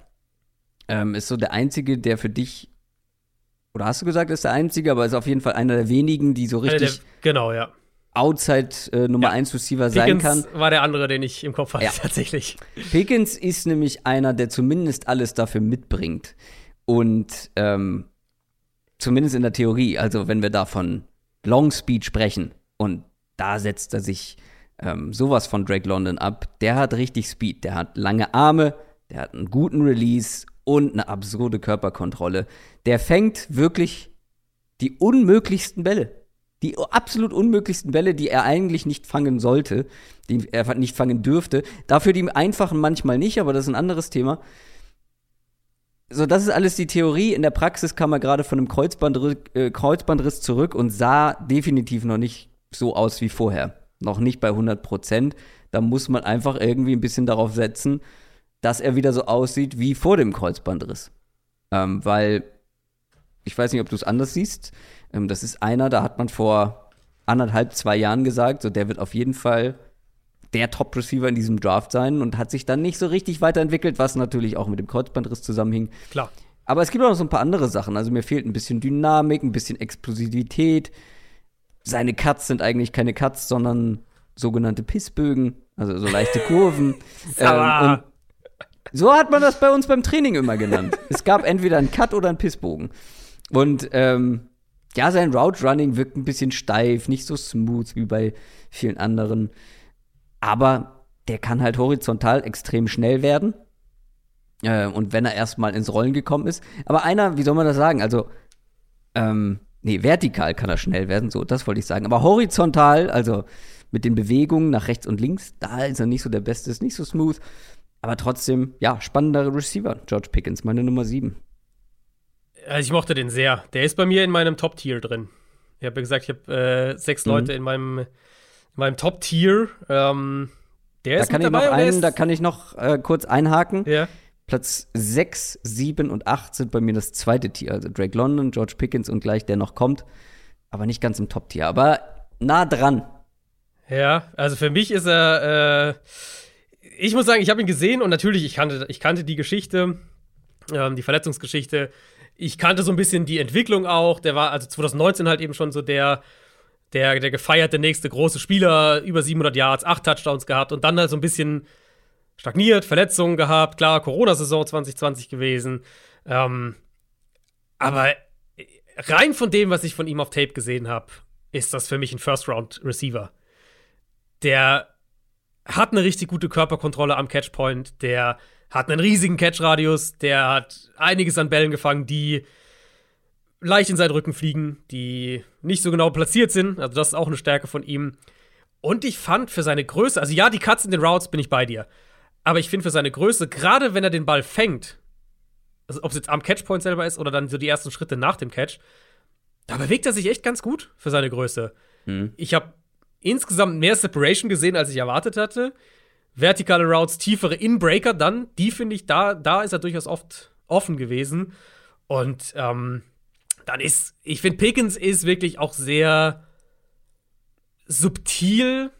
ähm, ist so der Einzige, der für dich, oder hast du gesagt, ist der Einzige, aber ist auf jeden Fall einer der wenigen, die so richtig der, genau, ja. Outside äh, Nummer Ja. 1 Receiver Pickens sein kann. war der andere, den ich im Kopf hatte, Ja. [laughs] tatsächlich. Pickens ist nämlich einer, der zumindest alles dafür mitbringt. Und ähm, zumindest in der Theorie, also wenn wir da von Long Speed sprechen, und da setzt er sich ähm, sowas von Drake London ab, der hat richtig Speed, der hat lange Arme, der hat einen guten Release und eine absurde Körperkontrolle. Der fängt wirklich die unmöglichsten Bälle. Die absolut unmöglichsten Bälle, die er eigentlich nicht fangen sollte, die er nicht fangen dürfte. Dafür die einfachen manchmal nicht, aber das ist ein anderes Thema. So, das ist alles die Theorie. In der Praxis kam er gerade von einem Kreuzbandriss, äh, Kreuzbandriss zurück und sah definitiv noch nicht so aus wie vorher. Noch nicht bei 100 Prozent. Da muss man einfach irgendwie ein bisschen darauf setzen, dass er wieder so aussieht wie vor dem Kreuzbandriss. Ähm, weil, ich weiß nicht, ob du es anders siehst. Ähm, das ist einer, da hat man vor anderthalb, zwei Jahren gesagt, so der wird auf jeden Fall der Top-Receiver in diesem Draft sein und hat sich dann nicht so richtig weiterentwickelt, was natürlich auch mit dem Kreuzbandriss zusammenhing. Klar. Aber es gibt auch noch so ein paar andere Sachen. Also mir fehlt ein bisschen Dynamik, ein bisschen Explosivität. Seine Cuts sind eigentlich keine Cuts, sondern sogenannte Pissbögen, also so leichte [laughs] Kurven. Und so hat man das bei uns beim Training immer genannt. es gab entweder einen Cut oder einen Pissbogen. Und ähm, ja, sein Route Running wirkt ein bisschen steif, nicht so smooth wie bei vielen anderen. Aber der kann halt horizontal extrem schnell werden. Äh, und wenn er erstmal ins Rollen gekommen ist. Aber einer, wie soll man das sagen? Also, ähm, nee, vertikal kann er schnell werden, so, das wollte ich sagen. Aber horizontal, also mit den Bewegungen nach rechts und links, da ist er nicht so der Beste, ist nicht so smooth. Aber trotzdem, ja, spannender Receiver, George Pickens, meine Nummer 7. Also ich mochte den sehr. Der ist bei mir in meinem Top-Tier drin. Ich habe ja gesagt, ich habe äh, sechs Mhm. Leute in meinem, in meinem Top-Tier. Ähm, der Da ist kann, mit ich noch dabei der einen, da kann ich noch äh, kurz einhaken. ja. Platz 6, 7 und 8 sind bei mir das zweite Tier. Also Drake London, George Pickens und gleich der noch kommt. Aber nicht ganz im Top-Tier. Aber nah dran. Ja, also für mich ist er. Äh, ich muss sagen, ich habe ihn gesehen und natürlich, ich kannte, ich kannte die Geschichte, ähm, die Verletzungsgeschichte. Ich kannte so ein bisschen die Entwicklung auch. Der war also 2019 halt eben schon so der, der, der gefeierte nächste große Spieler, über 700 Yards, 8 Touchdowns gehabt und dann halt so ein bisschen stagniert, Verletzungen gehabt. Klar, Corona-Saison 2020 gewesen. Ähm, aber rein von dem, was ich von ihm auf Tape gesehen habe, ist das für mich ein First-Round-Receiver der hat eine richtig gute Körperkontrolle am Catchpoint, der hat einen riesigen Catchradius, der hat einiges an Bällen gefangen, die leicht in seinen Rücken fliegen, die nicht so genau platziert sind. Also, das ist auch eine Stärke von ihm. Und ich fand für seine Größe, also ja, die Cuts in den Routes bin ich bei dir. Aber ich finde für seine Größe, gerade wenn er den Ball fängt, also ob es jetzt am Catchpoint selber ist oder dann so die ersten Schritte nach dem Catch, da bewegt er sich echt ganz gut für seine Größe. Ich habe insgesamt mehr Separation gesehen, als ich erwartet hatte. Vertikale Routes, tiefere Inbreaker dann, die finde ich, da, da ist er durchaus oft offen gewesen. Und ähm, dann ist, ich finde, Pickens ist wirklich auch sehr subtil,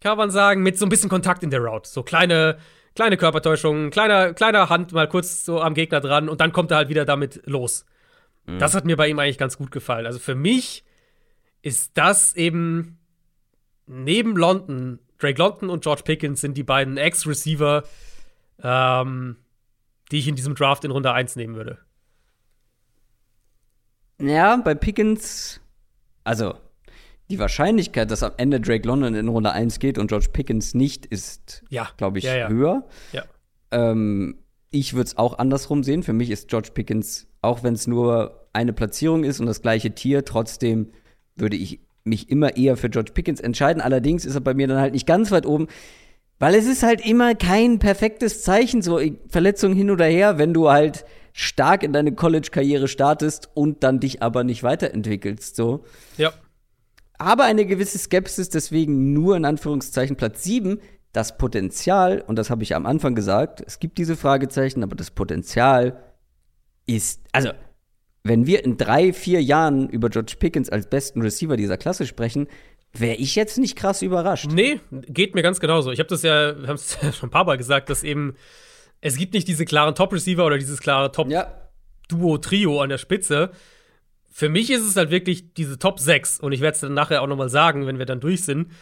kann man sagen, mit so ein bisschen Kontakt in der Route. So kleine, kleine Körpertäuschungen, kleiner, kleiner Hand mal kurz so am Gegner dran und dann kommt er halt wieder damit los. Das hat mir bei ihm eigentlich ganz gut gefallen. Also für mich ist das eben neben London, Drake London und George Pickens sind die beiden Ex-Receiver, ähm, die ich in diesem Draft in Runde 1 nehmen würde. Ja, bei Pickens, also die Wahrscheinlichkeit, dass am Ende Drake London in Runde 1 geht und George Pickens nicht, ist, Ja. glaube ich, Ja, ja. höher. Ähm, ich würde es auch andersrum sehen. Für mich ist George Pickens, auch wenn es nur eine Platzierung ist und das gleiche Tier, trotzdem würde ich mich immer eher für George Pickens entscheiden. Allerdings ist er bei mir dann halt nicht ganz weit oben, weil es ist halt immer kein perfektes Zeichen, so Verletzung hin oder her, wenn du halt stark in deine College-Karriere startest und dann dich aber nicht weiterentwickelst. So. Ja. Aber eine gewisse Skepsis, deswegen nur in Anführungszeichen Platz 7. Das Potenzial, und das habe ich am Anfang gesagt, es gibt diese Fragezeichen, aber das Potenzial ist, also wenn wir in drei, vier Jahren über George Pickens als besten Receiver dieser Klasse sprechen, wäre ich jetzt nicht krass überrascht. Nee, geht mir ganz genauso. Ich habe das ja, wir haben es [laughs] ja schon ein paar Mal gesagt, dass eben es gibt nicht diese klaren Top-Receiver oder dieses klare Top-Duo-Trio an der Spitze. Für mich ist es halt wirklich diese Top 6 und ich werde es dann nachher auch noch mal sagen, wenn wir dann durch sind.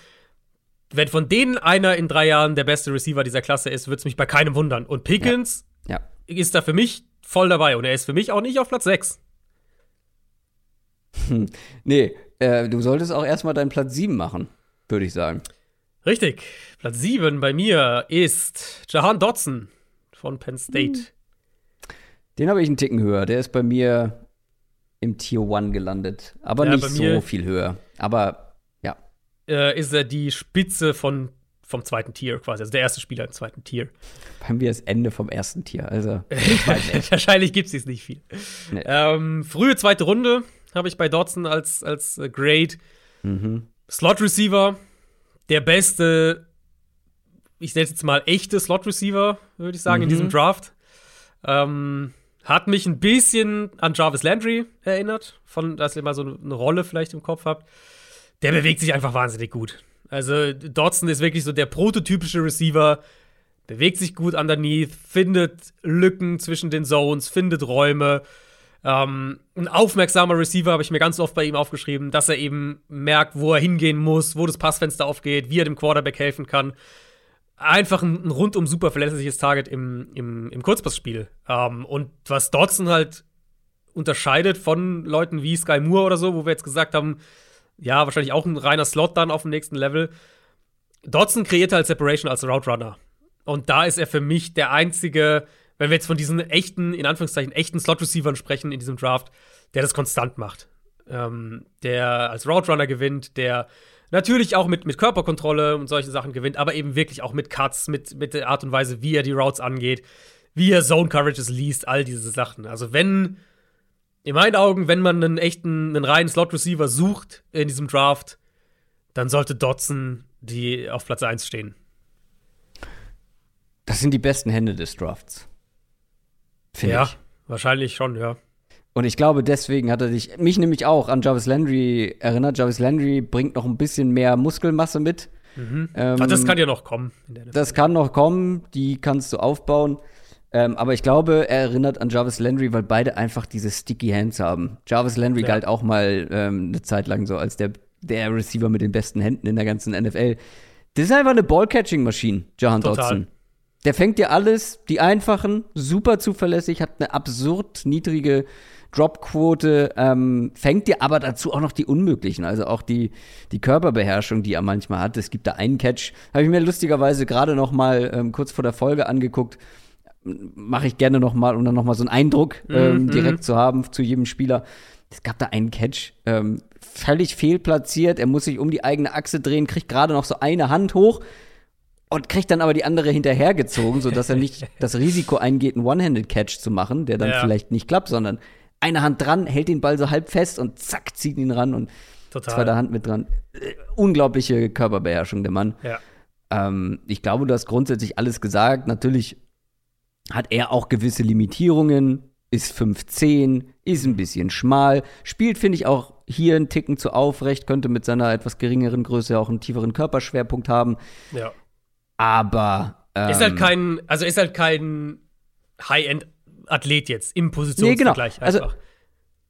Wenn von denen einer in drei Jahren der beste Receiver dieser Klasse ist, würde es mich bei keinem wundern. Und Pickens Ja. Ja. ist da für mich voll dabei und er ist für mich auch nicht auf Platz 6. Nee, äh, du solltest auch erstmal deinen Platz 7 machen, würde ich sagen. Richtig. Platz 7 bei mir ist Jahan Dotson von Penn State. Den habe ich einen Ticken höher. Der ist bei mir im Tier 1 gelandet. Aber Ja, nicht so viel höher. Aber ja. Äh, ist er die Spitze von, vom zweiten Tier quasi, also der erste Spieler im zweiten Tier. Bei mir das Ende vom ersten Tier. Also, [laughs] Wahrscheinlich gibt es nicht viel. Nee. Ähm, frühe zweite Runde habe ich bei Dodson als, als äh, Grade. mhm. Slot Receiver, der beste, ich nenne es jetzt mal echte Slot Receiver, würde ich sagen, in Mhm. diesem Draft. Ähm, hat mich ein bisschen an Jarvis Landry erinnert, von, dass ihr mal so eine Rolle vielleicht im Kopf habt. Der bewegt sich einfach wahnsinnig gut. Also Dodson ist wirklich so der prototypische Receiver, bewegt sich gut underneath, findet Lücken zwischen den Zones, findet Räume. Ähm, ein aufmerksamer Receiver habe ich mir ganz oft bei ihm aufgeschrieben, dass er eben merkt, wo er hingehen muss, wo das Passfenster aufgeht, wie er dem Quarterback helfen kann. Einfach ein, ein rundum super verlässliches Target im, im, im Kurzpassspiel. Ähm, und was Dodson halt unterscheidet von Leuten wie Sky Moore oder so, wo wir jetzt gesagt haben, ja, wahrscheinlich auch ein reiner Slot dann auf dem nächsten Level. Dodson kreiert halt Separation als Route Runner. Und da ist er für mich der einzige, wenn wir jetzt von diesen echten, in Anführungszeichen, echten Slot-Receivern sprechen in diesem Draft, der das konstant macht. Ähm, der als Route Runner gewinnt, der natürlich auch mit, mit Körperkontrolle und solche Sachen gewinnt, aber eben wirklich auch mit Cuts, mit, mit der Art und Weise, wie er die Routes angeht, wie er Zone Coverages liest, all diese Sachen. Also wenn, in meinen Augen, wenn man einen echten, einen reinen Slot-Receiver sucht in diesem Draft, dann sollte Dodson die auf Platz 1 stehen. Das sind die besten Hände des Drafts. Ja, ich. wahrscheinlich schon, ja. Und ich glaube, deswegen hat er dich, mich nämlich auch an Jarvis Landry erinnert. Jarvis Landry bringt noch ein bisschen mehr Muskelmasse mit. Ähm, Aber das kann ja noch kommen. In der NFL. Das kann noch kommen, die kannst du aufbauen. Ähm, aber ich glaube, er erinnert an Jarvis Landry, weil beide einfach diese Sticky Hands haben. Jarvis Landry Ja. galt auch mal ähm, eine Zeit lang so als der, der Receiver mit den besten Händen in der ganzen NFL. Das ist einfach eine Ball-Catching-Maschine, Jahan Total. Der fängt dir alles, die einfachen, super zuverlässig, hat eine absurd niedrige Dropquote, ähm, fängt dir aber dazu auch noch die unmöglichen, also auch die, die Körperbeherrschung, die er manchmal hat. Es gibt da einen Catch, habe ich mir lustigerweise gerade noch mal ähm, kurz vor der Folge angeguckt. Mache ich gerne noch mal, um dann noch mal so einen Eindruck ähm, Mhm. direkt zu haben zu jedem Spieler. Es gab da einen Catch, ähm, völlig fehlplatziert. Er muss sich um die eigene Achse drehen, kriegt gerade noch so eine Hand hoch und kriegt dann aber die andere hinterhergezogen, sodass er nicht [laughs] das Risiko eingeht, einen One-Handed-Catch zu machen, der dann Ja. vielleicht nicht klappt, sondern eine Hand dran, hält den Ball so halb fest und zack, zieht ihn ran und Total. zweite Hand mit dran. Äh, unglaubliche Körperbeherrschung, der Mann. Ja. Ähm, ich glaube, du hast grundsätzlich alles gesagt. Natürlich hat er auch gewisse Limitierungen, ist 5'10, ist ein bisschen schmal, spielt, finde ich, auch hier einen Ticken zu aufrecht, könnte mit seiner etwas geringeren Größe auch einen tieferen Körperschwerpunkt haben. ja. Aber ähm, Ist halt kein, also ist halt kein High-End-Athlet jetzt im Nee, Positionsvergleich genau. Also, einfach.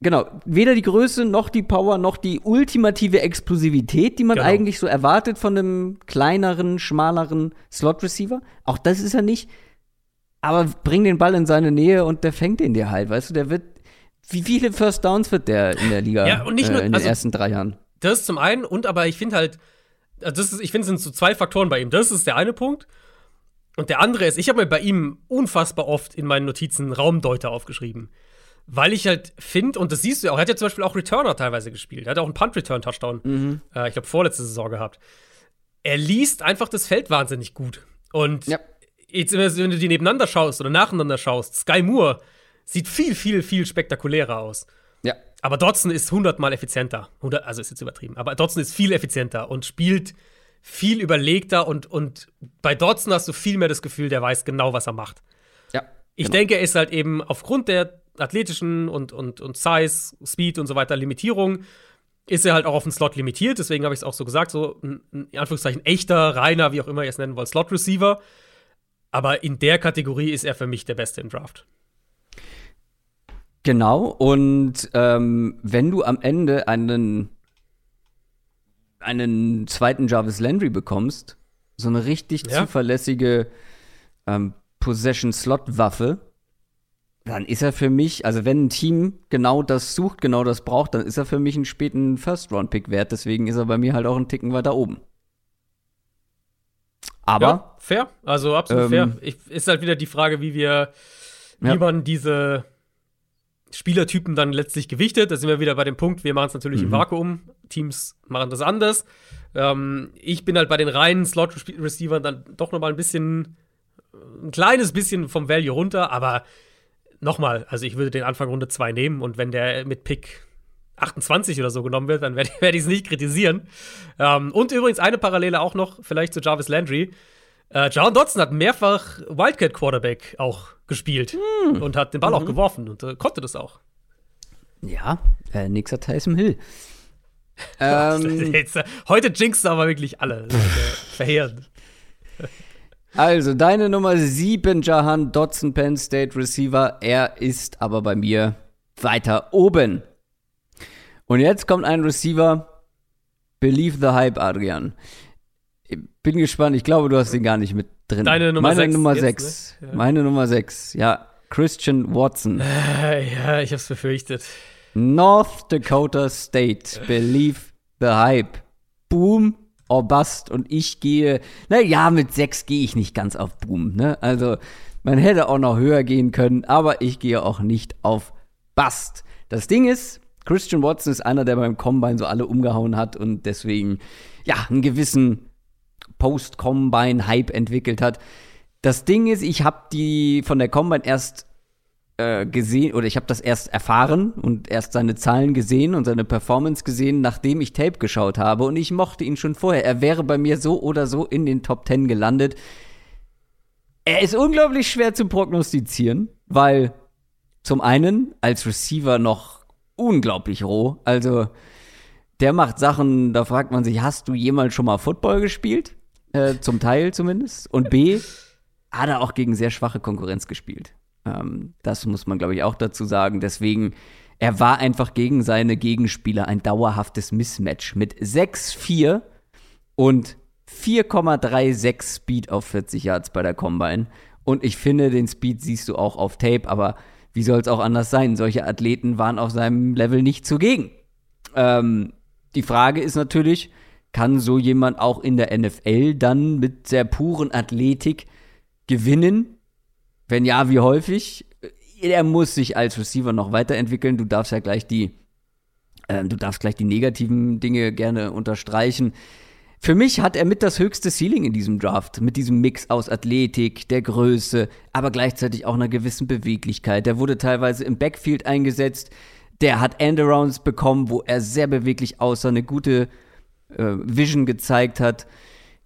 Genau, weder die Größe noch die Power noch die ultimative Explosivität, die man Genau. eigentlich so erwartet von einem kleineren, schmaleren Slot-Receiver. Auch das ist er nicht. Aber bring den Ball in seine Nähe und der fängt ihn dir halt, weißt du, der wird. Wie viele First Downs wird der in der Liga Ja, und nicht nur- äh, in den also- ersten drei Jahren? Das zum einen und aber ich finde halt, also das ist, ich finde, es sind so zwei Faktoren bei ihm. Das ist der eine Punkt. Und der andere ist, ich habe mir bei ihm unfassbar oft in meinen Notizen Raumdeuter aufgeschrieben. Weil ich halt finde, und das siehst du auch, er hat ja zum Beispiel auch Returner teilweise gespielt. Er hat auch einen Punt-Return-Touchdown, mhm. äh, ich glaube, vorletzte Saison gehabt. Er liest einfach das Feld wahnsinnig gut. Und ja. jetzt, wenn du die nebeneinander schaust oder nacheinander schaust, Sky Moore sieht viel, viel, viel spektakulärer aus. Ja. Aber Dotson ist hundertmal effizienter. also ist jetzt übertrieben. Aber Dotson ist viel effizienter und spielt viel überlegter und, und bei Dotson hast du viel mehr das Gefühl, der weiß genau, was er macht. Ja. Ich genau. denke, er ist halt eben aufgrund der athletischen und, und, und Size, Speed und so weiter Limitierung, ist er halt auch auf den Slot limitiert. Deswegen habe ich es auch so gesagt, so ein, in Anführungszeichen echter, reiner, wie auch immer ihr es nennen wollt, Slot-Receiver. Aber in der Kategorie ist er für mich der Beste im Draft. Genau, und ähm, wenn du am Ende einen einen zweiten Jarvis Landry bekommst, so eine richtig ja. zuverlässige ähm, Possession-Slot-Waffe, dann ist er für mich, also wenn ein Team genau das sucht, genau das braucht, dann ist er für mich einen späten First-Round-Pick wert. Deswegen ist er bei mir halt auch einen Ticken weiter oben. Aber. Ja, fair, also absolut ähm, fair. Ich, ist halt wieder die Frage, wie wir, wie ja. man diese Spielertypen dann letztlich gewichtet. Da sind wir wieder bei dem Punkt, wir machen es natürlich mhm. im Vakuum. Teams machen das anders. Ähm, ich bin halt bei den reinen Slot-Receivern dann doch noch mal ein bisschen, ein kleines bisschen vom Value runter, aber nochmal, also ich würde den Anfang Runde 2 nehmen und wenn der mit Pick 28 oder so genommen wird, dann werde [laughs] werd ich es nicht kritisieren. Ähm, und übrigens eine Parallele auch noch, vielleicht zu Jarvis Landry. Äh, John Dodson hat mehrfach Wildcat Quarterback auch gespielt hm. und hat den Ball mhm. auch geworfen und äh, konnte das auch. Ja, äh, nächster Tyson Hill. [laughs] ähm, äh, heute jinxst du aber wirklich alle. [laughs] verheerend. Also, deine Nummer 7, Jahan Dodson, Penn State Receiver. Er ist aber bei mir weiter oben. Und jetzt kommt ein Receiver. Believe the Hype, Adrian bin gespannt. Ich glaube, du hast ihn gar nicht mit drin. Deine Nummer Meine 6. Nummer 6. Ne? Ja. Meine Nummer 6. Ja, Christian Watson. Äh, ja, ich hab's befürchtet. North Dakota State. Believe the Hype. Boom or bust. Und ich gehe, naja, mit 6 gehe ich nicht ganz auf Boom. Ne? Also, man hätte auch noch höher gehen können, aber ich gehe auch nicht auf Bust. Das Ding ist, Christian Watson ist einer, der beim Combine so alle umgehauen hat und deswegen, ja, einen gewissen Post-Combine-Hype entwickelt hat. Das Ding ist, ich habe die von der Combine erst äh, gesehen oder ich habe das erst erfahren und erst seine Zahlen gesehen und seine Performance gesehen, nachdem ich Tape geschaut habe und ich mochte ihn schon vorher. Er wäre bei mir so oder so in den Top 10 gelandet. Er ist unglaublich schwer zu prognostizieren, weil zum einen als Receiver noch unglaublich roh, also der macht Sachen, da fragt man sich, hast du jemals schon mal Football gespielt? Äh, zum Teil zumindest. Und B, hat er auch gegen sehr schwache Konkurrenz gespielt. Ähm, das muss man, glaube ich, auch dazu sagen. Deswegen, er war einfach gegen seine Gegenspieler ein dauerhaftes Mismatch mit 6-4 und 4,36 Speed auf 40 Yards bei der Combine. Und ich finde, den Speed siehst du auch auf Tape, aber wie soll es auch anders sein? Solche Athleten waren auf seinem Level nicht zugegen. Ähm, die Frage ist natürlich, kann so jemand auch in der NFL dann mit sehr puren Athletik gewinnen? Wenn ja, wie häufig? Er muss sich als Receiver noch weiterentwickeln. Du darfst ja gleich die, äh, du darfst gleich die negativen Dinge gerne unterstreichen. Für mich hat er mit das höchste Ceiling in diesem Draft, mit diesem Mix aus Athletik, der Größe, aber gleichzeitig auch einer gewissen Beweglichkeit. Der wurde teilweise im Backfield eingesetzt. Der hat Endarounds bekommen, wo er sehr beweglich aussah, eine gute äh, Vision gezeigt hat.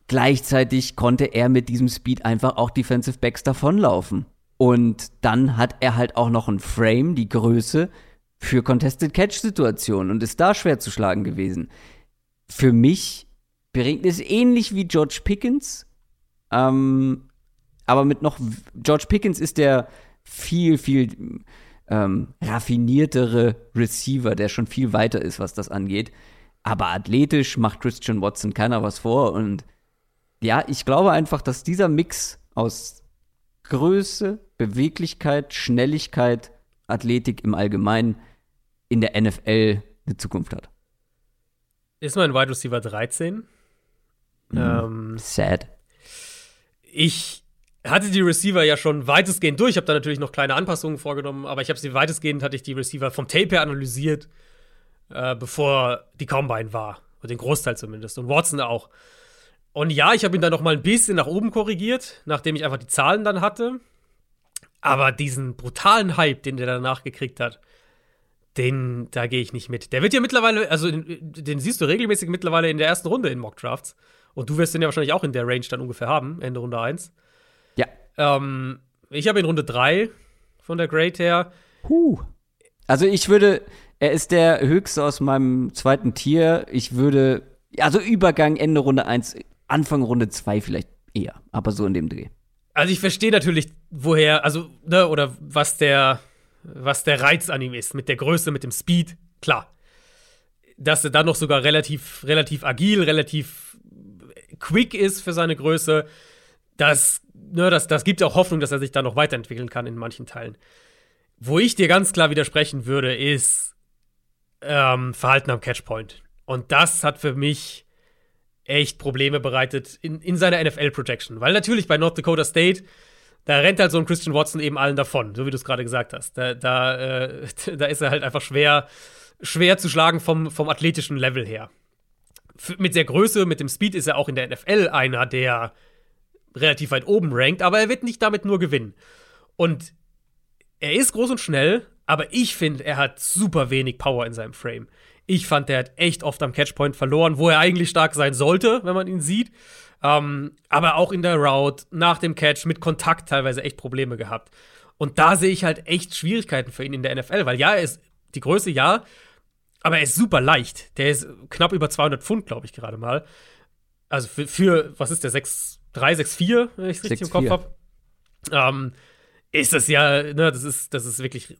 Gleichzeitig konnte er mit diesem Speed einfach auch Defensive Backs davonlaufen. Und dann hat er halt auch noch ein Frame, die Größe für Contested Catch Situationen und ist da schwer zu schlagen gewesen. Für mich bringt es ähnlich wie George Pickens, ähm, aber mit noch George Pickens ist der viel viel ähm, raffiniertere Receiver, der schon viel weiter ist, was das angeht. Aber athletisch macht Christian Watson keiner was vor. Und ja, ich glaube einfach, dass dieser Mix aus Größe, Beweglichkeit, Schnelligkeit, Athletik im Allgemeinen in der NFL eine Zukunft hat. Ist mein Wide Receiver 13. Mm, ähm, sad. Ich, hatte die Receiver ja schon weitestgehend durch. Ich habe da natürlich noch kleine Anpassungen vorgenommen, aber ich habe sie weitestgehend, hatte ich die Receiver vom Tape her analysiert, äh, bevor die Combine war. Oder den Großteil zumindest. Und Watson auch. Und ja, ich habe ihn dann noch mal ein bisschen nach oben korrigiert, nachdem ich einfach die Zahlen dann hatte. Aber diesen brutalen Hype, den der danach gekriegt hat, den, da gehe ich nicht mit. Der wird ja mittlerweile, also den siehst du regelmäßig mittlerweile in der ersten Runde in Mock Drafts. Und du wirst den ja wahrscheinlich auch in der Range dann ungefähr haben, Ende Runde 1. Ja. Ähm, ich habe in Runde 3 von der Grade her. Huh. Also ich würde, er ist der höchste aus meinem zweiten Tier. Ich würde, also Übergang Ende Runde 1, Anfang Runde 2 vielleicht eher, aber so in dem Dreh. Also ich verstehe natürlich, woher, also, ne, oder was der, was der Reiz an ihm ist, mit der Größe, mit dem Speed, klar. Dass er dann noch sogar relativ, relativ agil, relativ quick ist für seine Größe, das, ne, das, das gibt auch Hoffnung, dass er sich da noch weiterentwickeln kann in manchen Teilen. Wo ich dir ganz klar widersprechen würde, ist ähm, Verhalten am Catchpoint. Und das hat für mich echt Probleme bereitet in, in seiner NFL-Projection. Weil natürlich bei North Dakota State, da rennt halt so ein Christian Watson eben allen davon, so wie du es gerade gesagt hast. Da, da, äh, [laughs] da ist er halt einfach schwer, schwer zu schlagen vom, vom athletischen Level her. F mit der Größe, mit dem Speed ist er auch in der NFL einer, der relativ weit oben rankt, aber er wird nicht damit nur gewinnen. Und er ist groß und schnell, aber ich finde, er hat super wenig Power in seinem Frame. Ich fand, der hat echt oft am Catchpoint verloren, wo er eigentlich stark sein sollte, wenn man ihn sieht. Ähm, aber auch in der Route, nach dem Catch, mit Kontakt teilweise echt Probleme gehabt. Und da sehe ich halt echt Schwierigkeiten für ihn in der NFL, weil ja, er ist die Größe, ja, aber er ist super leicht. Der ist knapp über 200 Pfund, glaube ich, gerade mal. Also für, für, was ist der, 6, 3, 6, 4, wenn ich es richtig 6, im Kopf habe. Ähm, ist das ja, ne, das ist, das ist wirklich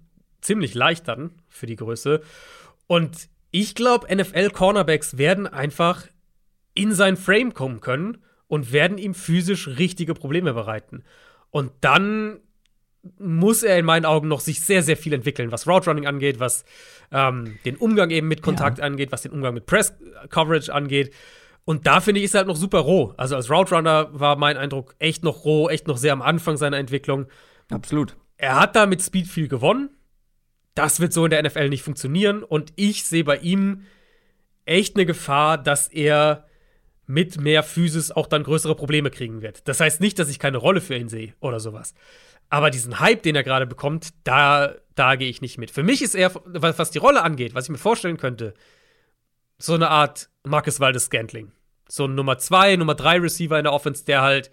ziemlich leicht dann für die Größe. Und ich glaube, NFL-Cornerbacks werden einfach in sein Frame kommen können und werden ihm physisch richtige Probleme bereiten. Und dann muss er in meinen Augen noch sich sehr, sehr viel entwickeln, was Route Running angeht, was ähm, den Umgang eben mit Kontakt ja. angeht, was den Umgang mit Press Coverage angeht. Und da finde ich, ist er halt noch super roh. Also als Route Runner war mein Eindruck echt noch roh, echt noch sehr am Anfang seiner Entwicklung. Absolut. Er hat da mit Speed viel gewonnen, das wird so in der NFL nicht funktionieren. Und ich sehe bei ihm echt eine Gefahr, dass er mit mehr Physis auch dann größere Probleme kriegen wird. Das heißt nicht, dass ich keine Rolle für ihn sehe oder sowas. Aber diesen Hype, den er gerade bekommt, da, da gehe ich nicht mit. Für mich ist er, was die Rolle angeht, was ich mir vorstellen könnte, so eine Art Marcus Waldes Scantling. So ein Nummer 2, Nummer 3 Receiver in der Offense, der halt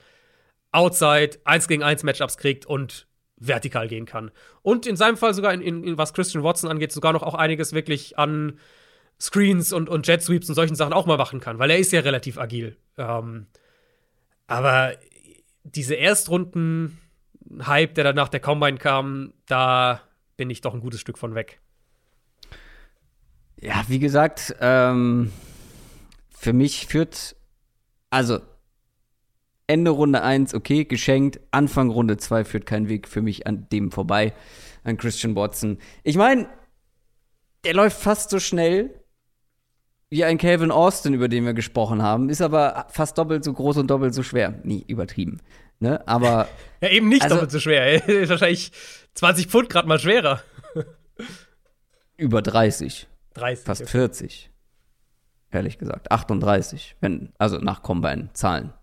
outside 1 gegen 1 Matchups kriegt und vertikal gehen kann. Und in seinem Fall sogar, in, in, in, was Christian Watson angeht, sogar noch auch einiges wirklich an Screens und, und Jet Sweeps und solchen Sachen auch mal machen kann, weil er ist ja relativ agil. Ähm, aber diese Erstrunden-Hype, der dann nach der Combine kam, da bin ich doch ein gutes Stück von weg. Ja, wie gesagt, ähm, für mich führt, also Ende Runde 1, okay, geschenkt. Anfang Runde 2 führt kein Weg für mich an dem vorbei, an Christian Watson. Ich meine, der läuft fast so schnell wie ein Calvin Austin, über den wir gesprochen haben, ist aber fast doppelt so groß und doppelt so schwer. Nie übertrieben. Ne? Aber. [laughs] ja, eben nicht also, doppelt so schwer. Er [laughs] ist wahrscheinlich 20 Pfund gerade mal schwerer. [laughs] über 30. 30. Fast okay. 40. Ehrlich gesagt. 38, wenn, also nach Combine-Zahlen.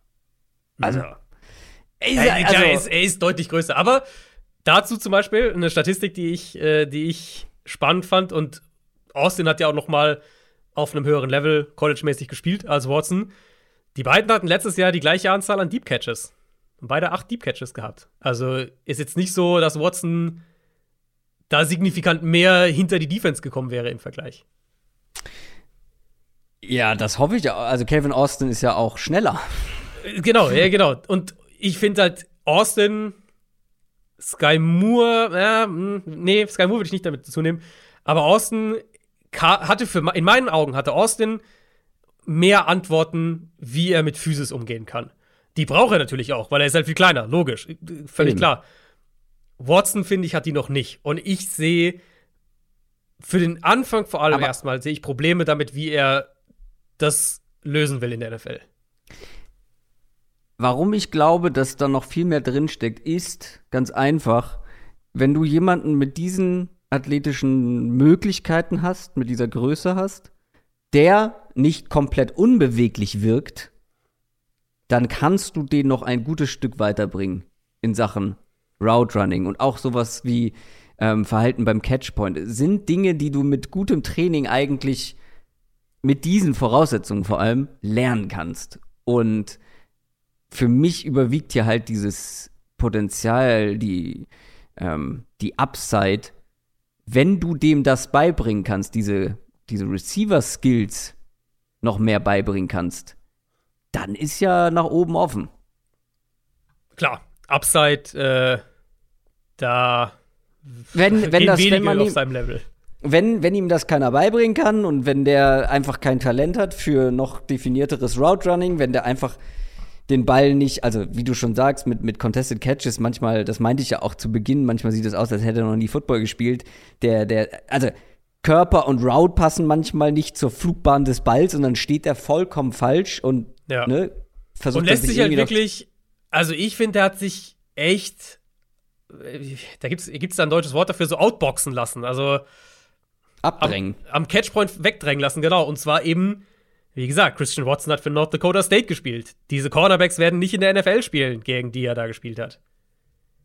Also, mhm. er, ist, also er, ist, er ist deutlich größer. Aber dazu zum Beispiel eine Statistik, die ich, äh, die ich spannend fand. Und Austin hat ja auch noch mal auf einem höheren Level college-mäßig gespielt als Watson. Die beiden hatten letztes Jahr die gleiche Anzahl an Deep Catches. Und beide acht Deep Catches gehabt. Also ist jetzt nicht so, dass Watson da signifikant mehr hinter die Defense gekommen wäre im Vergleich. Ja, das hoffe ich. Also Kevin Austin ist ja auch schneller. Genau, ja, genau. Und ich finde halt Austin, Sky Moore, ja, hm, nee, Sky Moore würde ich nicht damit zunehmen. Aber Austin hatte für, in meinen Augen hatte Austin mehr Antworten, wie er mit Physis umgehen kann. Die braucht er natürlich auch, weil er ist halt viel kleiner, logisch, völlig Eben. klar. Watson, finde ich, hat die noch nicht. Und ich sehe für den Anfang vor allem erstmal, sehe ich Probleme damit, wie er das lösen will in der NFL warum ich glaube, dass da noch viel mehr drinsteckt, ist ganz einfach, wenn du jemanden mit diesen athletischen Möglichkeiten hast, mit dieser Größe hast, der nicht komplett unbeweglich wirkt, dann kannst du den noch ein gutes Stück weiterbringen in Sachen Route Running und auch sowas wie ähm, Verhalten beim Catchpoint. Sind Dinge, die du mit gutem Training eigentlich mit diesen Voraussetzungen vor allem lernen kannst. Und für mich überwiegt hier halt dieses Potenzial, die, ähm, die Upside, wenn du dem das beibringen kannst, diese, diese Receiver-Skills noch mehr beibringen kannst, dann ist ja nach oben offen. Klar, Upside, äh, da wenn, [laughs] wenn das, wenn man auf seinem Level. Wenn, wenn ihm das keiner beibringen kann und wenn der einfach kein Talent hat für noch definierteres Route Running, wenn der einfach den Ball nicht, also wie du schon sagst, mit, mit Contested Catches, manchmal, das meinte ich ja auch zu Beginn, manchmal sieht es aus, als hätte er noch nie Football gespielt. Der, der, also Körper und Route passen manchmal nicht zur Flugbahn des Balls und dann steht er vollkommen falsch und ja. ne, versucht Und lässt sich halt wirklich, also ich finde, der hat sich echt, da gibt es da ein deutsches Wort dafür, so outboxen lassen. Also abdrängen. Am, am Catchpoint wegdrängen lassen, genau. Und zwar eben wie gesagt, Christian Watson hat für North Dakota State gespielt. Diese Cornerbacks werden nicht in der NFL spielen, gegen die er da gespielt hat.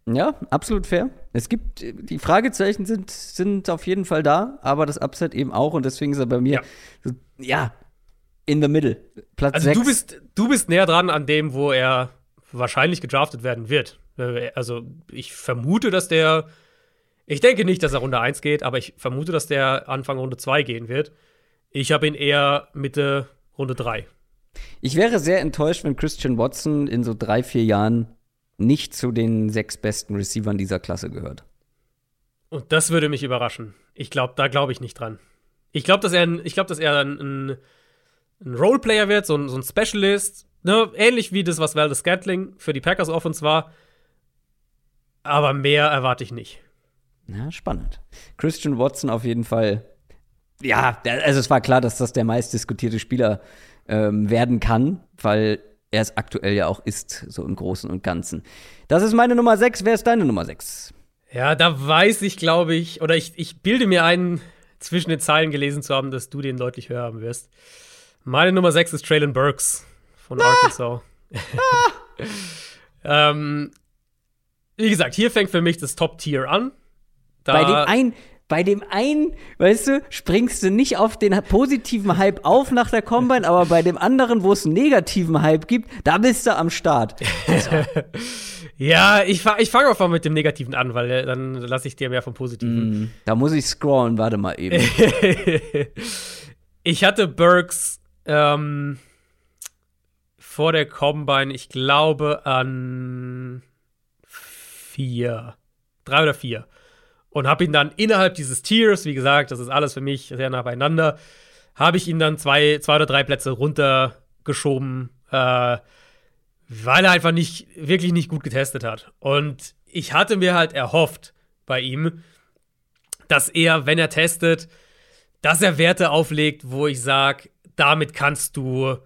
Ja, absolut fair. Es gibt, die Fragezeichen sind, sind auf jeden Fall da, aber das Upset eben auch und deswegen ist er bei mir, ja, ja in the middle. Platz also 6. Du bist, du bist näher dran an dem, wo er wahrscheinlich gedraftet werden wird. Also ich vermute, dass der, ich denke nicht, dass er Runde 1 geht, aber ich vermute, dass der Anfang Runde 2 gehen wird. Ich habe ihn eher Mitte Runde 3. Ich wäre sehr enttäuscht, wenn Christian Watson in so drei, vier Jahren nicht zu den sechs besten Receivern dieser Klasse gehört. Und das würde mich überraschen. Ich glaube, da glaube ich nicht dran. Ich glaube, dass er, ein, ich glaub, dass er ein, ein, ein Roleplayer wird, so ein, so ein Specialist, ne? ähnlich wie das, was Valdez Scantling für die Packers Offense war. Aber mehr erwarte ich nicht. Ja, spannend. Christian Watson auf jeden Fall ja, also es war klar, dass das der meistdiskutierte Spieler ähm, werden kann, weil er es aktuell ja auch ist, so im Großen und Ganzen. Das ist meine Nummer 6. Wer ist deine Nummer 6? Ja, da weiß ich, glaube ich, oder ich, ich bilde mir ein, zwischen den Zeilen gelesen zu haben, dass du den deutlich höher haben wirst. Meine Nummer 6 ist Traylon Burks von ah! Arkansas. Ah! [laughs] ähm, wie gesagt, hier fängt für mich das Top-Tier an. Da Bei dem ein, bei dem einen, weißt du, springst du nicht auf den positiven Hype auf nach der Combine, aber bei dem anderen, wo es einen negativen Hype gibt, da bist du am Start. [laughs] ja, ich, ich fange einfach mit dem Negativen an, weil äh, dann lasse ich dir mehr vom Positiven. Mm, da muss ich scrollen, warte mal eben. [laughs] ich hatte Burks ähm, vor der Combine, ich glaube, an vier. Drei oder vier und habe ihn dann innerhalb dieses Tiers, wie gesagt, das ist alles für mich sehr nah beieinander, habe ich ihn dann zwei, zwei oder drei Plätze runtergeschoben, äh, weil er einfach nicht, wirklich nicht gut getestet hat. Und ich hatte mir halt erhofft bei ihm, dass er, wenn er testet, dass er Werte auflegt, wo ich sage, damit kannst du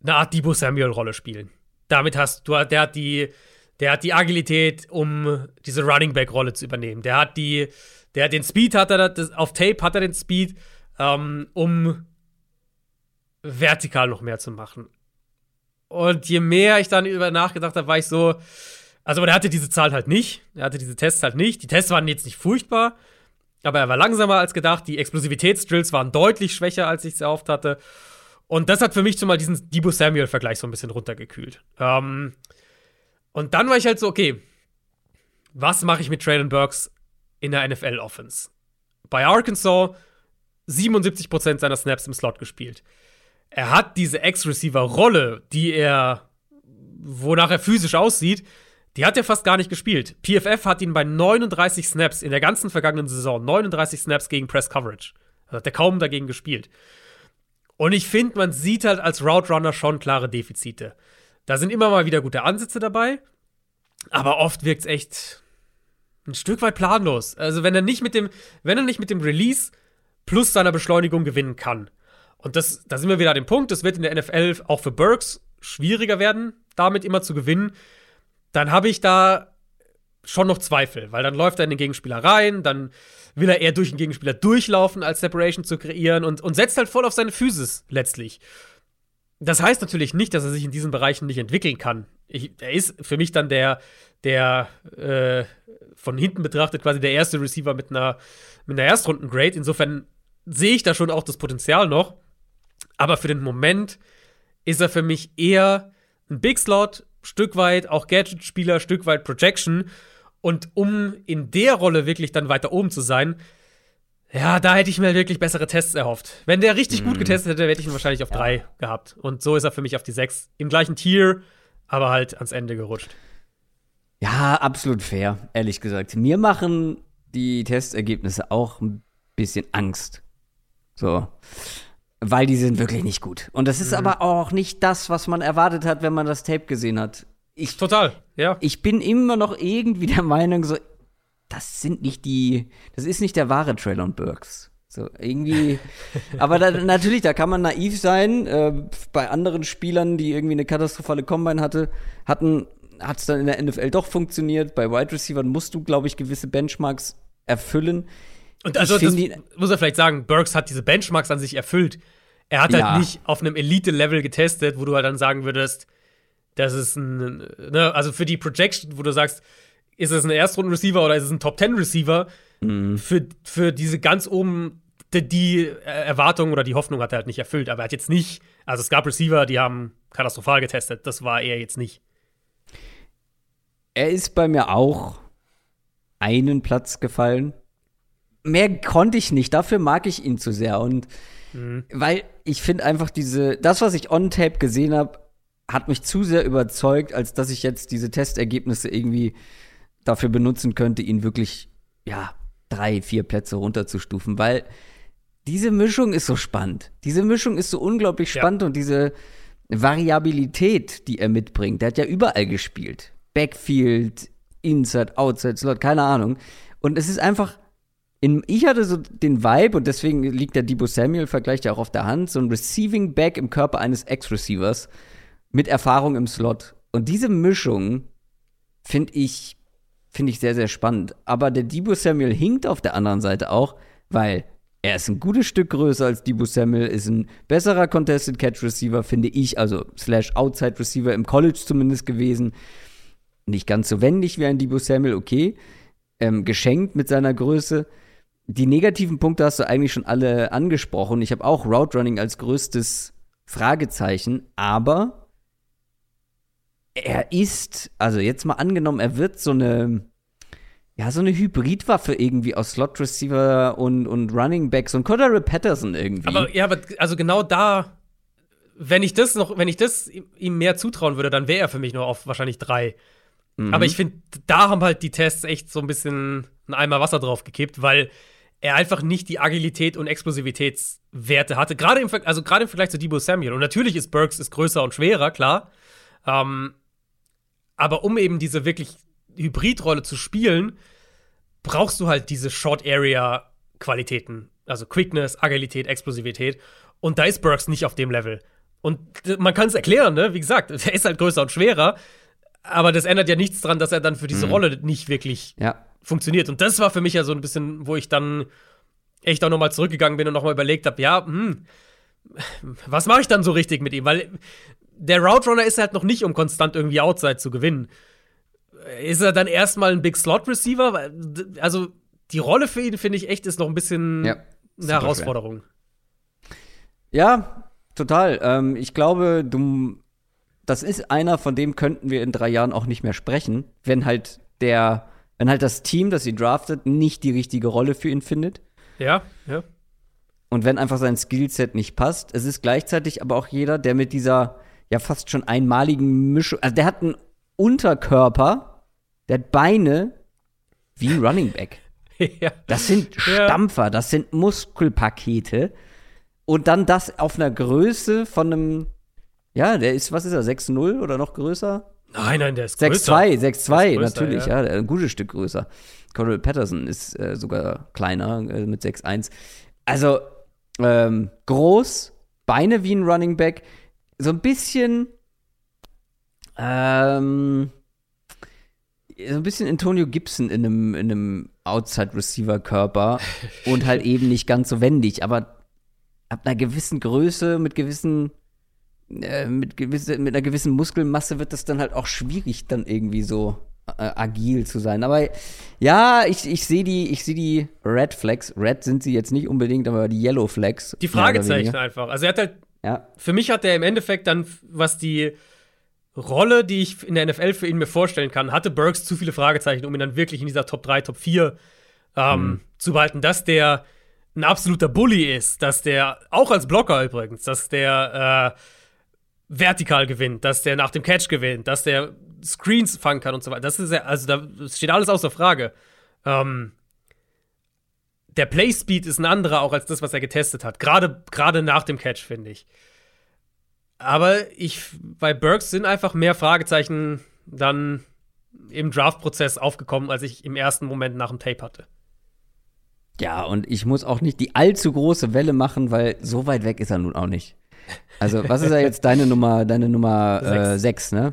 eine Art Debo Samuel-Rolle spielen. Damit hast du, der hat die, der hat die Agilität, um diese Running Back Rolle zu übernehmen. Der hat die, der hat den Speed, hat er das, auf Tape hat er den Speed, ähm, um vertikal noch mehr zu machen. Und je mehr ich dann über nachgedacht habe, war ich so, also, der hatte diese Zahl halt nicht. Er hatte diese Tests halt nicht. Die Tests waren jetzt nicht furchtbar, aber er war langsamer als gedacht. Die Explosivitätsdrills waren deutlich schwächer, als ich es erhofft hatte. Und das hat für mich schon mal diesen Debo Samuel-Vergleich so ein bisschen runtergekühlt. Ähm, und dann war ich halt so, okay, was mache ich mit Traylon Burks in der NFL-Offense? Bei Arkansas 77% seiner Snaps im Slot gespielt. Er hat diese Ex-Receiver-Rolle, die er, wonach er physisch aussieht, die hat er fast gar nicht gespielt. PFF hat ihn bei 39 Snaps in der ganzen vergangenen Saison, 39 Snaps gegen Press Coverage. Also hat er kaum dagegen gespielt. Und ich finde, man sieht halt als Route Runner schon klare Defizite. Da sind immer mal wieder gute Ansätze dabei, aber oft wirkt es echt ein Stück weit planlos. Also wenn er nicht mit dem, wenn er nicht mit dem Release plus seiner Beschleunigung gewinnen kann. Und das, da sind wir wieder an dem Punkt, das wird in der NFL auch für Burks schwieriger werden, damit immer zu gewinnen, dann habe ich da schon noch Zweifel, weil dann läuft er in den Gegenspieler rein, dann will er eher durch den Gegenspieler durchlaufen, als Separation zu kreieren und, und setzt halt voll auf seine Physis letztlich. Das heißt natürlich nicht, dass er sich in diesen Bereichen nicht entwickeln kann. Ich, er ist für mich dann der, der äh, von hinten betrachtet quasi der erste Receiver mit einer, mit einer Erstrunden-Grade. Insofern sehe ich da schon auch das Potenzial noch. Aber für den Moment ist er für mich eher ein Big Slot, Stück weit auch Gadget-Spieler, Stück weit Projection. Und um in der Rolle wirklich dann weiter oben zu sein, ja, da hätte ich mir wirklich bessere Tests erhofft. Wenn der richtig mm. gut mhm. getestet hätte, hätte ich ihn wahrscheinlich auf ja. drei gehabt. Und so ist er für mich auf die sechs. Im gleichen Tier, aber halt ans Ende gerutscht. Ja, absolut fair, ehrlich gesagt. Mir machen die Testergebnisse auch ein bisschen Angst. So. Weil die sind wirklich nicht gut. Und das ist mhm. aber auch nicht das, was man erwartet hat, wenn man das Tape gesehen hat. Ich, Total, ja. Ich bin immer noch irgendwie der Meinung, so, das sind nicht die, das ist nicht der wahre Traylon Burks. So, irgendwie. aber da, natürlich, da kann man naiv sein. Äh, bei anderen Spielern, die irgendwie eine katastrophale Combine hatte, hatten, hat es dann in der NFL doch funktioniert. Bei Wide Receivers musst du, glaube ich, gewisse Benchmarks erfüllen. Und also, das die, muss er vielleicht sagen, Burks hat diese Benchmarks an sich erfüllt. Er hat halt ja. halt nicht auf einem Elite-Level getestet, wo du halt dann sagen würdest, das ist ein, ne, also für die Projection, wo du sagst, ist es ein Erstrunden-Receiver oder ist es ein Top-10-Receiver? Mhm. Für, für diese ganz oben, die, die Erwartung oder die Hoffnung hat er halt nicht erfüllt. Aber er hat jetzt nicht, also es gab Receiver, die haben katastrophal getestet. Das war er jetzt nicht. Er ist bei mir auch einen Platz gefallen. Mehr konnte ich nicht, dafür mag ich ihn zu sehr. Und mhm. weil ich finde einfach diese, das, was ich on Tape gesehen habe, hat mich zu sehr überzeugt, als dass ich jetzt diese Testergebnisse irgendwie dafür benutzen könnte, ihn wirklich, ja, drei, vier Plätze runterzustufen, weil diese Mischung ist so spannend. Diese Mischung ist so unglaublich spannend ja. und diese Variabilität, die er mitbringt. Der hat ja überall gespielt. Backfield, Inside, Outside, Slot, keine Ahnung. Und es ist einfach, in, ich hatte so den Vibe, und deswegen liegt der Debo Samuel-Vergleich ja auch auf der Hand, so ein Receiving Back im Körper eines Ex-Receivers mit Erfahrung im Slot. Und diese Mischung finde ich finde ich sehr, sehr spannend. Aber der Debo Samuel hinkt auf der anderen Seite auch, weil er ist ein gutes Stück größer als Debo Samuel, ist ein besserer Contested Catch Receiver, finde ich, also slash Outside Receiver im College zumindest gewesen. Nicht ganz so wendig wie ein Debo Samuel, okay. Ähm, geschenkt mit seiner Größe. Die negativen Punkte hast du eigentlich schon alle angesprochen. Ich habe auch Route Running als größtes Fragezeichen, aber er ist, also jetzt mal angenommen, er wird so eine, ja, so eine Hybridwaffe irgendwie aus Slot Receiver und, und Running Back, so ein Cordero Patterson irgendwie. Aber ja, aber also genau da, wenn ich das noch, wenn ich das ihm mehr zutrauen würde, dann wäre er für mich nur auf wahrscheinlich drei. Mhm. Aber ich finde, da haben halt die Tests echt so ein bisschen einen Eimer Wasser drauf gekippt, weil er einfach nicht die Agilität und Explosivitätswerte hatte. Gerade im, also gerade im Vergleich zu Debo Samuel. Und natürlich ist Burks ist größer und schwerer, klar. Ähm, aber um eben diese wirklich Hybridrolle zu spielen, brauchst du halt diese Short Area Qualitäten. Also Quickness, Agilität, Explosivität. Und da ist Burks nicht auf dem Level. Und man kann es erklären, ne? Wie gesagt, [laughs] er ist halt größer und schwerer. Aber das ändert ja nichts daran, dass er dann für diese mhm. Rolle nicht wirklich ja. funktioniert. Und das war für mich ja so ein bisschen, wo ich dann echt auch nochmal zurückgegangen bin und nochmal überlegt habe, ja, hm, was mache ich dann so richtig mit ihm? Weil der Route Runner ist halt noch nicht, um konstant irgendwie Outside zu gewinnen. Ist er dann erstmal ein Big Slot Receiver? Also die Rolle für ihn, finde ich echt, ist noch ein bisschen ja, eine Herausforderung. Schwer. Ja, total. Ähm, ich glaube, du, das ist einer, von dem könnten wir in drei Jahren auch nicht mehr sprechen, wenn halt der, wenn halt das Team, das ihn draftet, nicht die richtige Rolle für ihn findet. Ja, ja. Und wenn einfach sein Skillset nicht passt. Es ist gleichzeitig aber auch jeder, der mit dieser ja fast schon einmaligen Mischung. Also der hat einen Unterkörper, der hat Beine wie ein Running Back. [laughs] ja. Das sind Stampfer, das sind Muskelpakete. Und dann das auf einer Größe von einem, ja, der ist, was ist er, 6-0 oder noch größer? Nein, nein, der ist größer. 6-2, 6-2, natürlich, ja. ja. ein gutes Stück größer. Cordell Patterson ist äh, sogar kleiner äh, mit 6-1. Also ähm, groß, Beine wie ein Running Back, so ein bisschen Ähm, so ein bisschen Antonio Gibson in einem, in einem Outside-Receiver-Körper [laughs] und halt eben nicht ganz so wendig, aber ab einer gewissen Größe, mit gewissen, äh, mit, gewisse, mit einer gewissen Muskelmasse wird das dann halt auch schwierig, dann irgendwie so äh, agil zu sein. Aber ja, ich, ich sehe die, ich sehe die Red Flags. Red sind sie jetzt nicht unbedingt, aber die Yellow Flags. Die Fragezeichen einfach. Also er hat halt, ja. für mich hat er im Endeffekt dann, was die Rolle, die ich in der NFL für ihn mir vorstellen kann, hatte Burks zu viele Fragezeichen, um ihn dann wirklich in dieser Top 3, Top 4 ähm, mhm. zu behalten, dass der ein absoluter Bully ist, dass der, auch als Blocker übrigens, dass der äh, vertikal gewinnt, dass der nach dem Catch gewinnt, dass der Screens fangen kann und so weiter. Das ist ja, also da steht alles außer Frage. Ähm, der Playspeed ist ein anderer auch als das, was er getestet hat. Gerade, gerade nach dem Catch, finde ich. Aber ich, bei Burks sind einfach mehr Fragezeichen dann im Draft-Prozess aufgekommen, als ich im ersten Moment nach dem Tape hatte. Ja, und ich muss auch nicht die allzu große Welle machen, weil so weit weg ist er nun auch nicht. Also, was ist ja jetzt deine Nummer, deine Nummer sechs, äh, sechs ne?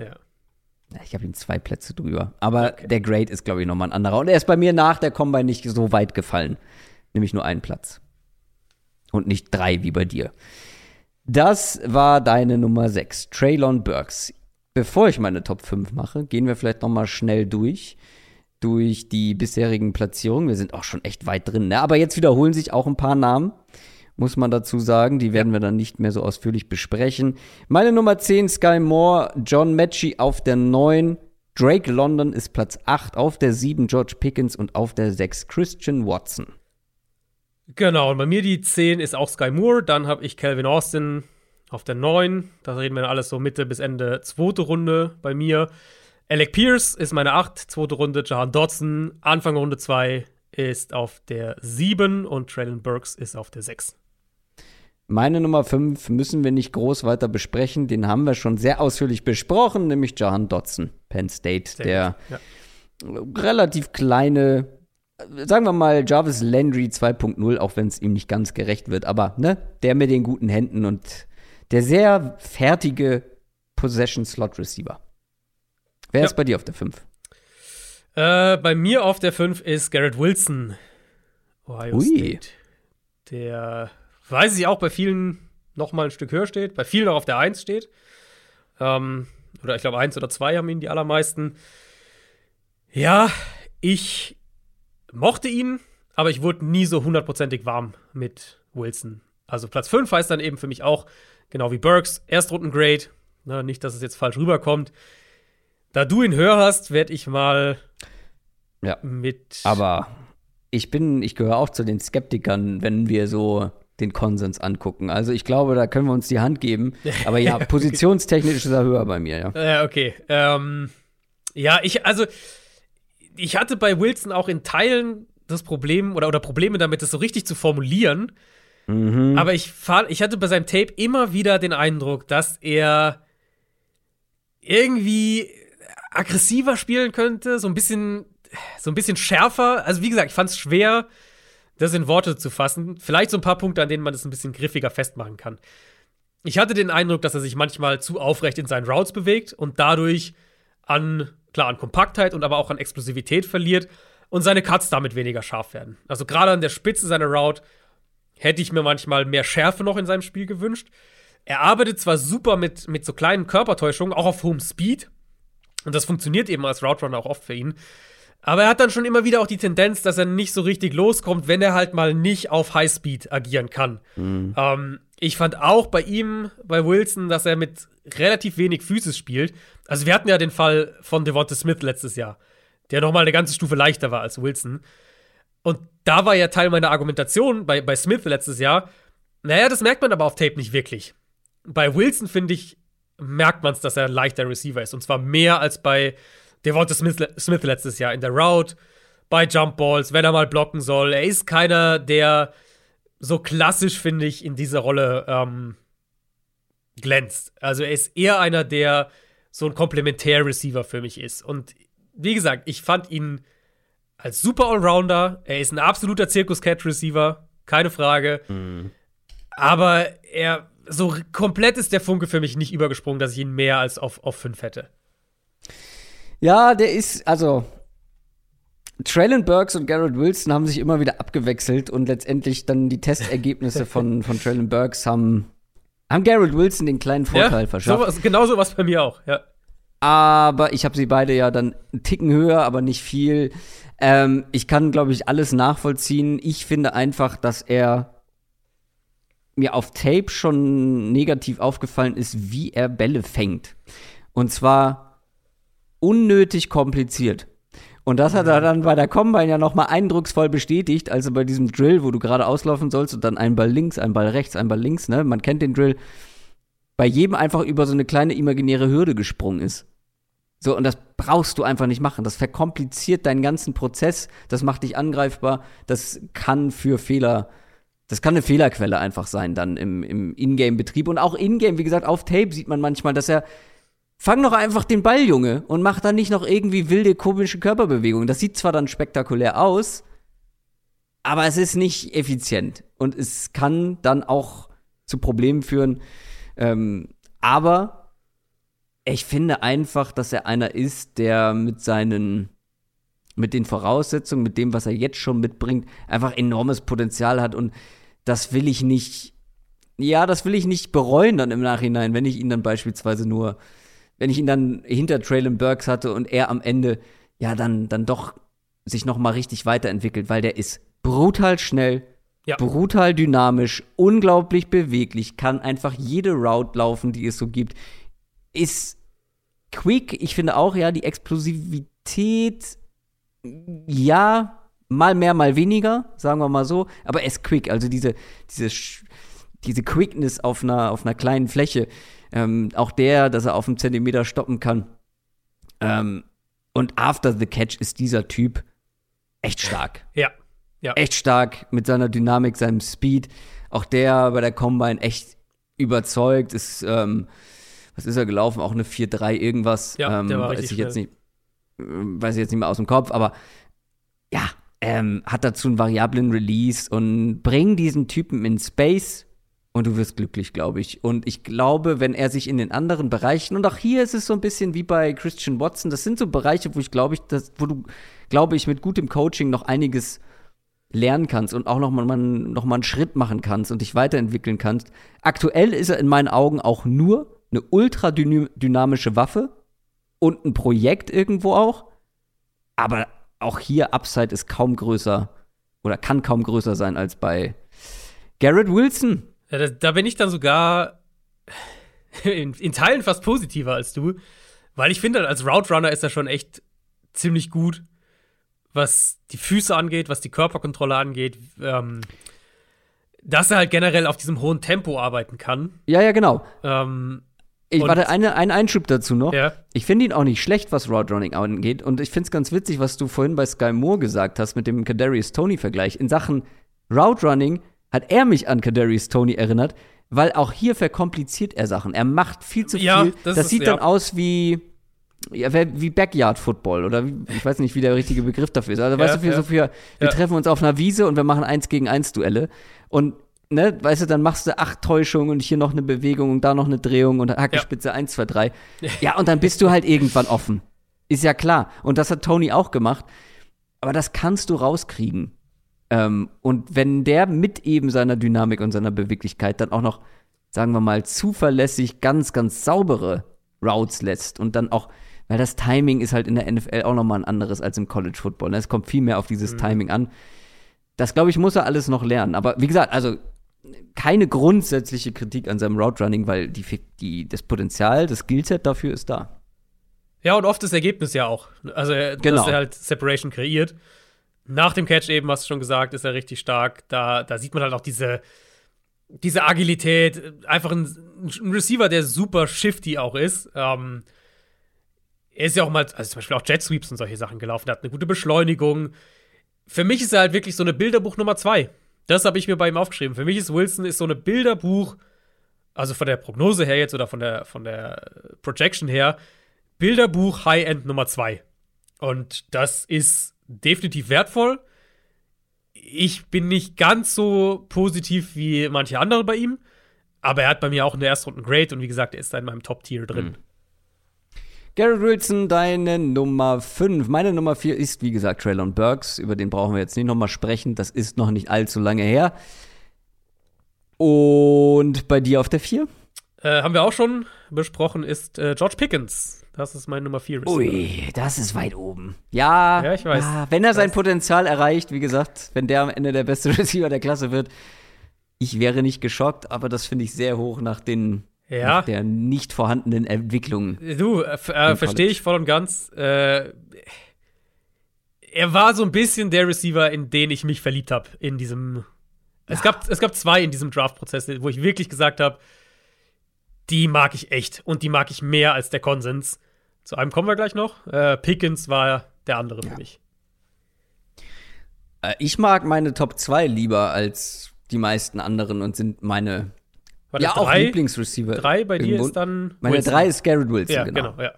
Ja. Ich habe ihn zwei Plätze drüber. Aber okay. der Grade ist, glaube ich, nochmal ein anderer. Und er ist bei mir nach der Combine nicht so weit gefallen. Nämlich nur einen Platz. Und nicht drei wie bei dir. Das war deine Nummer 6, Traylon Burks. Bevor ich meine Top 5 mache, gehen wir vielleicht noch mal schnell durch durch die bisherigen Platzierungen. Wir sind auch schon echt weit drin. Ne? Aber jetzt wiederholen sich auch ein paar Namen, muss man dazu sagen. Die werden wir dann nicht mehr so ausführlich besprechen. Meine Nummer 10, Sky Moore, John Matchy auf der 9. Drake London ist Platz 8, auf der 7 George Pickens und auf der 6 Christian Watson. Genau, und bei mir die 10 ist auch Sky Moore. Dann habe ich Calvin Austin auf der 9. Da reden wir alles so Mitte bis Ende zweite Runde bei mir. Alec Pierce ist meine 8, zweite Runde. Jahan Dodson, Anfang Runde 2 ist auf der 7 und Traylon Burks ist auf der 6. Meine Nummer 5 müssen wir nicht groß weiter besprechen. Den haben wir schon sehr ausführlich besprochen, nämlich Jahan Dodson, Penn State, sehr der ja. relativ kleine sagen wir mal, Jarvis Landry 2.0, auch wenn es ihm nicht ganz gerecht wird, aber ne, der mit den guten Händen und der sehr fertige Possession-Slot-Receiver. Wer ja. ist bei dir auf der 5? Äh, bei mir auf der 5 ist Garrett Wilson, Ohio Ui. State. Der, weiß ich auch, bei vielen noch mal ein Stück höher steht, bei vielen auch auf der 1 steht. Ähm, oder ich glaube, 1 oder 2 haben ihn die allermeisten. Ja, ich mochte ihn, aber ich wurde nie so hundertprozentig warm mit Wilson. Also Platz 5 heißt dann eben für mich auch, genau wie Burks, Erstrundengrade. Ne, nicht, dass es jetzt falsch rüberkommt. Da du ihn höher hast, werde ich mal ja, mit. Aber ich bin, ich gehöre auch zu den Skeptikern, wenn wir so den Konsens angucken. Also ich glaube, da können wir uns die Hand geben. Aber ja, [laughs] positionstechnisch ist er höher bei mir, ja. Ja, okay. Ähm, ja, ich, also ich hatte bei Wilson auch in Teilen das Problem oder, oder Probleme damit, das so richtig zu formulieren. Mhm. Aber ich, ich hatte bei seinem Tape immer wieder den Eindruck, dass er irgendwie aggressiver spielen könnte, so ein bisschen, so ein bisschen schärfer. Also, wie gesagt, ich fand es schwer, das in Worte zu fassen. Vielleicht so ein paar Punkte, an denen man das ein bisschen griffiger festmachen kann. Ich hatte den Eindruck, dass er sich manchmal zu aufrecht in seinen Routes bewegt und dadurch an klar an Kompaktheit und aber auch an Explosivität verliert und seine Cuts damit weniger scharf werden. Also gerade an der Spitze seiner Route hätte ich mir manchmal mehr Schärfe noch in seinem Spiel gewünscht. Er arbeitet zwar super mit, mit so kleinen Körpertäuschungen, auch auf hohem Speed. Und das funktioniert eben als Route Runner auch oft für ihn. Aber er hat dann schon immer wieder auch die Tendenz, dass er nicht so richtig loskommt, wenn er halt mal nicht auf Highspeed agieren kann. Mhm. Ähm, ich fand auch bei ihm, bei Wilson, dass er mit relativ wenig Physis spielt. Also wir hatten ja den Fall von Devonta Smith letztes Jahr, der noch mal eine ganze Stufe leichter war als Wilson. Und da war ja Teil meiner Argumentation bei, bei Smith letztes Jahr. Naja, das merkt man aber auf Tape nicht wirklich. Bei Wilson, finde ich, merkt man es, dass er ein leichter Receiver ist. Und zwar mehr als bei Devonta Smith, Smith letztes Jahr in der Route, bei Jump Balls, wenn er mal blocken soll. Er ist keiner, der so klassisch, finde ich, in dieser Rolle ähm, glänzt. Also er ist eher einer, der so ein Komplementär-Receiver für mich ist. Und wie gesagt, ich fand ihn als super Allrounder. Er ist ein absoluter Zirkus-Cat-Receiver, keine Frage. Mhm. Aber er, so komplett ist der Funke für mich nicht übergesprungen, dass ich ihn mehr als auf, auf 5 hätte. Ja, der ist, also Traylon Burks und Garrett Wilson haben sich immer wieder abgewechselt und letztendlich dann die Testergebnisse von, [laughs] von Traylon Burks haben, haben Garrett Wilson den kleinen Vorteil ja, verschafft. Sowas, genau sowas bei mir auch, ja. Aber ich habe sie beide ja dann einen Ticken höher, aber nicht viel. Ähm, ich kann, glaube ich, alles nachvollziehen. Ich finde einfach, dass er mir auf Tape schon negativ aufgefallen ist, wie er Bälle fängt. Und zwar unnötig kompliziert. Und das hat er dann bei der Combine ja nochmal eindrucksvoll bestätigt, also bei diesem Drill, wo du gerade auslaufen sollst und dann ein Ball links, ein Ball rechts, ein Ball links, ne? Man kennt den Drill. Bei jedem einfach über so eine kleine imaginäre Hürde gesprungen ist. So, und das brauchst du einfach nicht machen. Das verkompliziert deinen ganzen Prozess, das macht dich angreifbar, das kann für Fehler, das kann eine Fehlerquelle einfach sein dann im, im Ingame-Betrieb. Und auch Ingame, wie gesagt, auf Tape sieht man manchmal, dass er Fang doch einfach den Ball, Junge, und mach dann nicht noch irgendwie wilde, komische Körperbewegungen. Das sieht zwar dann spektakulär aus, aber es ist nicht effizient. Und es kann dann auch zu Problemen führen. Ähm, aber ich finde einfach, dass er einer ist, der mit seinen, mit den Voraussetzungen, mit dem, was er jetzt schon mitbringt, einfach enormes Potenzial hat. Und das will ich nicht, ja, das will ich nicht bereuen dann im Nachhinein, wenn ich ihn dann beispielsweise nur wenn ich ihn dann hinter Traylon Burks hatte und er am Ende ja dann, dann doch sich noch mal richtig weiterentwickelt, weil der ist brutal schnell, ja. brutal dynamisch, unglaublich beweglich, kann einfach jede Route laufen, die es so gibt, ist quick. Ich finde auch, ja, die Explosivität, ja, mal mehr, mal weniger, sagen wir mal so, aber er ist quick, also diese, diese, diese Quickness auf einer, auf einer kleinen Fläche, ähm, auch der, dass er auf einem Zentimeter stoppen kann. Ähm, und after the catch ist dieser Typ echt stark. Ja. ja. Echt stark mit seiner Dynamik, seinem Speed. Auch der bei der Combine echt überzeugt. Ist, ähm, was ist er gelaufen? Auch eine 4-3 irgendwas. Ja, ähm, der war weiß ich jetzt nicht, weiß ich jetzt nicht mehr aus dem Kopf, aber ja, ähm, hat dazu einen variablen Release und bringt diesen Typen in Space und du wirst glücklich, glaube ich. Und ich glaube, wenn er sich in den anderen Bereichen, und auch hier ist es so ein bisschen wie bei Christian Watson, das sind so Bereiche, wo ich glaube ich, dass, wo du, glaube ich, mit gutem Coaching noch einiges lernen kannst und auch noch mal, noch einen Schritt machen kannst und dich weiterentwickeln kannst. Aktuell ist er in meinen Augen auch nur eine ultra dynamische Waffe und ein Projekt irgendwo auch. Aber auch hier Upside ist kaum größer oder kann kaum größer sein als bei Garrett Wilson. Ja, da, da, bin ich dann sogar in, in, Teilen fast positiver als du, weil ich finde, als Route Runner ist er schon echt ziemlich gut, was die Füße angeht, was die Körperkontrolle angeht, ähm, dass er halt generell auf diesem hohen Tempo arbeiten kann. Ja, ja, genau. Ähm, ich warte, eine, einen Einschub dazu noch. Ja. Ich finde ihn auch nicht schlecht, was Route Running angeht. Und ich finde es ganz witzig, was du vorhin bei Sky Moore gesagt hast mit dem Kadarius Tony-Vergleich. In Sachen Route Running hat er mich an Kadarius Tony erinnert, weil auch hier verkompliziert er Sachen. Er macht viel zu ja, viel. Das, das ist, sieht ja. dann aus wie ja, wie Backyard Football oder wie, ich weiß nicht, wie der richtige Begriff dafür ist. Also, ja, weißt du, für, so für, wir treffen uns auf einer Wiese und wir machen eins gegen eins Duelle und ne, weißt du, dann machst du acht Täuschungen und hier noch eine Bewegung und da noch eine Drehung und Hackespitze ja. 1, 2, 3. Ja, und dann bist du halt irgendwann offen. Ist ja klar. Und das hat Tony auch gemacht. Aber das kannst du rauskriegen. Ähm, und wenn der mit eben seiner Dynamik und seiner Beweglichkeit dann auch noch, sagen wir mal, zuverlässig ganz, ganz saubere Routes lässt und dann auch, weil das Timing ist halt in der NFL auch nochmal ein anderes als im College Football. Ne? Es kommt viel mehr auf dieses mhm. Timing an. Das, glaube ich, muss er alles noch lernen. Aber wie gesagt, also keine grundsätzliche Kritik an seinem Route Running, weil die, die, das Potenzial, das Skillset dafür ist da. Ja, und oft das Ergebnis ja auch. Also, genau. dass er halt Separation kreiert. Nach dem Catch eben, hast du schon gesagt, ist er richtig stark. Da, da sieht man halt auch diese, diese Agilität. Einfach ein, ein Receiver, der super shifty auch ist. Ähm, er ist ja auch mal, also zum Beispiel auch Jet Sweeps und solche Sachen gelaufen. Er hat eine gute Beschleunigung. Für mich ist er halt wirklich so eine Bilderbuch Nummer zwei. Das habe ich mir bei ihm aufgeschrieben. Für mich ist Wilson ist so eine Bilderbuch, also von der Prognose her jetzt oder von der, von der Projection her, Bilderbuch High-End Nummer zwei. Und das ist definitiv wertvoll. Ich bin nicht ganz so positiv wie manche andere bei ihm, aber er hat bei mir auch in der ersten Runde Grade und wie gesagt, er ist da in meinem Top-Tier drin. Mhm. Garrett Wilson, deine Nummer 5. Meine Nummer 4 ist, wie gesagt, Traylon Burks. Über den brauchen wir jetzt nicht nochmal sprechen. Das ist noch nicht allzu lange her. Und bei dir auf der 4? Äh, haben wir auch schon besprochen, ist äh, George Pickens. Das ist meine Nummer 4. Ui, das ist weit oben. Ja, ja ich weiß. Ja, wenn er sein Potenzial erreicht, wie gesagt, wenn der am Ende der beste [laughs] Receiver der Klasse wird, ich wäre nicht geschockt, aber das finde ich sehr hoch nach den ja. nach der nicht vorhandenen Entwicklung. Du, äh, äh verstehe ich voll und ganz. Äh, er war so ein bisschen der Receiver, in den ich mich verliebt habe in diesem. Ja. Es, gab, es gab zwei in diesem Draft-Prozess, wo ich wirklich gesagt habe, die mag ich echt und die mag ich mehr als der Konsens. Zu einem kommen wir gleich noch. Äh, Pickens war der andere ja. für mich. Äh, ich mag meine Top 2 lieber als die meisten anderen und sind meine War ja, auch Lieblingsreceiver. Drei bei dir ist dann. Meine Wilson. drei ist Garrett Wilson, ja, genau. genau ja.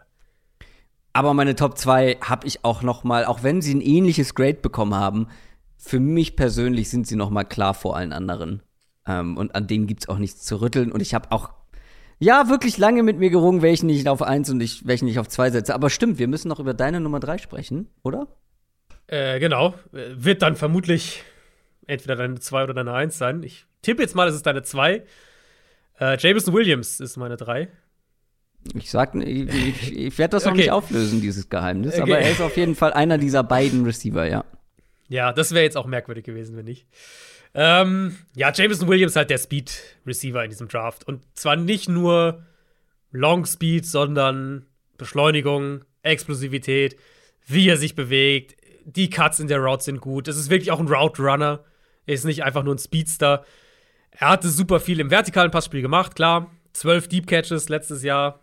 Aber meine Top 2 habe ich auch noch mal, auch wenn sie ein ähnliches Grade bekommen haben, für mich persönlich sind sie noch mal klar vor allen anderen. Ähm, und an denen gibt es auch nichts zu rütteln. Und ich habe auch, ja, wirklich lange mit mir gerungen, welchen ich auf 1 und ich, welchen ich auf 2 setze. Aber stimmt, wir müssen noch über deine Nummer 3 sprechen, oder? Äh, genau. Wird dann vermutlich entweder deine 2 oder deine 1 sein. Ich tippe jetzt mal, es ist deine 2. Äh, Jameson Williams ist meine 3. Ich sag, ich, ich, ich werde das noch okay. nicht auflösen, dieses Geheimnis, okay. aber er ist auf jeden Fall einer dieser beiden Receiver, ja. Ja, das wäre jetzt auch merkwürdig gewesen, wenn nicht. Ähm, ja, Jameson Williams halt der Speed-Receiver in diesem Draft. Und zwar nicht nur Long Speed, sondern Beschleunigung, Explosivität, wie er sich bewegt. Die Cuts in der Route sind gut. Es ist wirklich auch ein Route Runner. Er ist nicht einfach nur ein Speedster. Er hatte super viel im vertikalen Passspiel gemacht, klar. Zwölf Deep Catches letztes Jahr.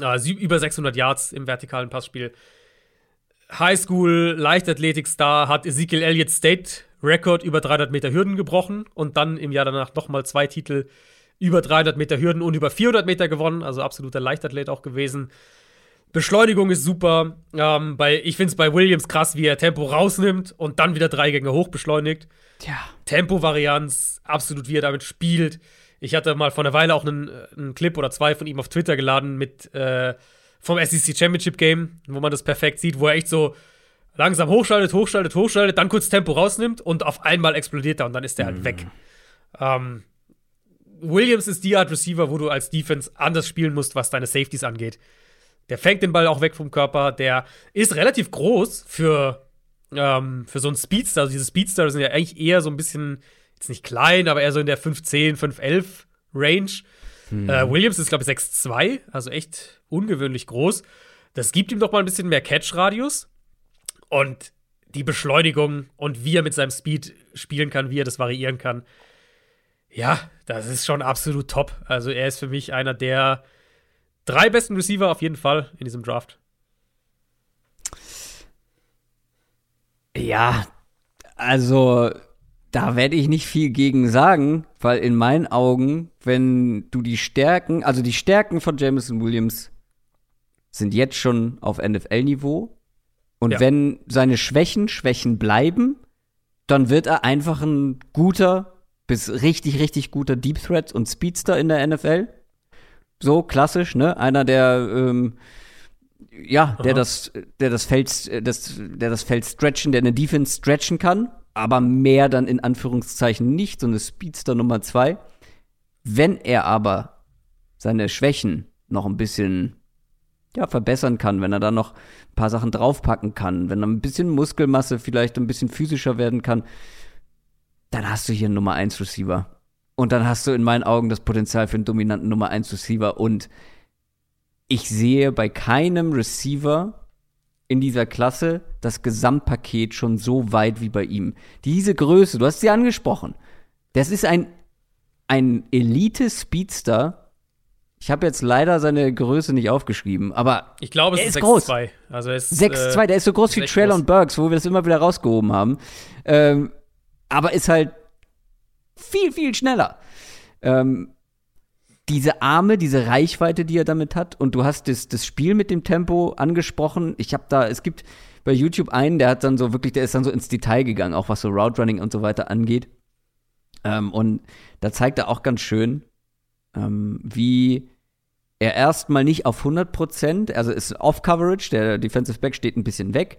Also über 600 Yards im vertikalen Passspiel. Highschool Leichtathletik-Star hat Ezekiel Elliott State Record über 300 Meter Hürden gebrochen und dann im Jahr danach nochmal zwei Titel über 300 Meter Hürden und über 400 Meter gewonnen. Also absoluter Leichtathlet auch gewesen. Beschleunigung ist super. Ähm, bei, ich finde es bei Williams krass, wie er Tempo rausnimmt und dann wieder drei Gänge hoch beschleunigt. Ja. Tempo-Varianz, absolut, wie er damit spielt. Ich hatte mal vor einer Weile auch einen, einen Clip oder zwei von ihm auf Twitter geladen mit äh, vom SEC Championship Game, wo man das perfekt sieht, wo er echt so langsam hochschaltet, hochschaltet, hochschaltet, dann kurz Tempo rausnimmt und auf einmal explodiert er und dann ist er halt mhm. weg. Ähm, Williams ist die Art Receiver, wo du als Defense anders spielen musst, was deine Safeties angeht. Der fängt den Ball auch weg vom Körper. Der ist relativ groß für, ähm, für so einen Speedster. Also diese Speedster sind ja eigentlich eher so ein bisschen, jetzt nicht klein, aber eher so in der 5'10, 5'11 Range. Hm. Äh, Williams ist, glaube ich, 6'2, also echt ungewöhnlich groß. Das gibt ihm doch mal ein bisschen mehr Catch-Radius. Und die Beschleunigung und wie er mit seinem Speed spielen kann, wie er das variieren kann. Ja, das ist schon absolut top. Also er ist für mich einer der drei besten Receiver auf jeden Fall in diesem Draft. Ja, also da werde ich nicht viel gegen sagen, weil in meinen Augen, wenn du die Stärken, also die Stärken von Jameson Williams sind jetzt schon auf NFL-Niveau. Und ja. wenn seine Schwächen Schwächen bleiben, dann wird er einfach ein guter bis richtig, richtig guter Deep Threat und Speedster in der NFL so klassisch, ne? Einer, der ähm, ja, der das, der das Feld, das, der das Feld stretchen, der eine Defense stretchen kann, aber mehr dann in Anführungszeichen nicht, so eine Speedster Nummer zwei. Wenn er aber seine Schwächen noch ein bisschen ja, verbessern kann, wenn er da noch ein paar Sachen draufpacken kann, wenn er ein bisschen Muskelmasse vielleicht ein bisschen physischer werden kann, dann hast du hier einen Nummer 1 Receiver. Und dann hast du in meinen Augen das Potenzial für einen dominanten Nummer 1 Receiver. Und ich sehe bei keinem Receiver in dieser Klasse das Gesamtpaket schon so weit wie bei ihm. Diese Größe, du hast sie angesprochen. Das ist ein, ein Elite-Speedster. Ich habe jetzt leider seine Größe nicht aufgeschrieben, aber ich glaube, es ist, ist 6'2. Also 6'2, äh, der ist so groß wie Traylon Burks, wo wir das immer wieder rausgehoben haben. Ähm, aber ist halt viel, viel schneller. Ähm, diese Arme, diese Reichweite, die er damit hat, und du hast das, das Spiel mit dem Tempo angesprochen. Ich habe da, es gibt bei YouTube einen, der hat dann so wirklich, der ist dann so ins Detail gegangen, auch was so Route Running und so weiter angeht. Ähm, und da zeigt er auch ganz schön, ähm, wie er erstmal nicht auf 100 Prozent, also ist Off-Coverage, der Defensive Back steht ein bisschen weg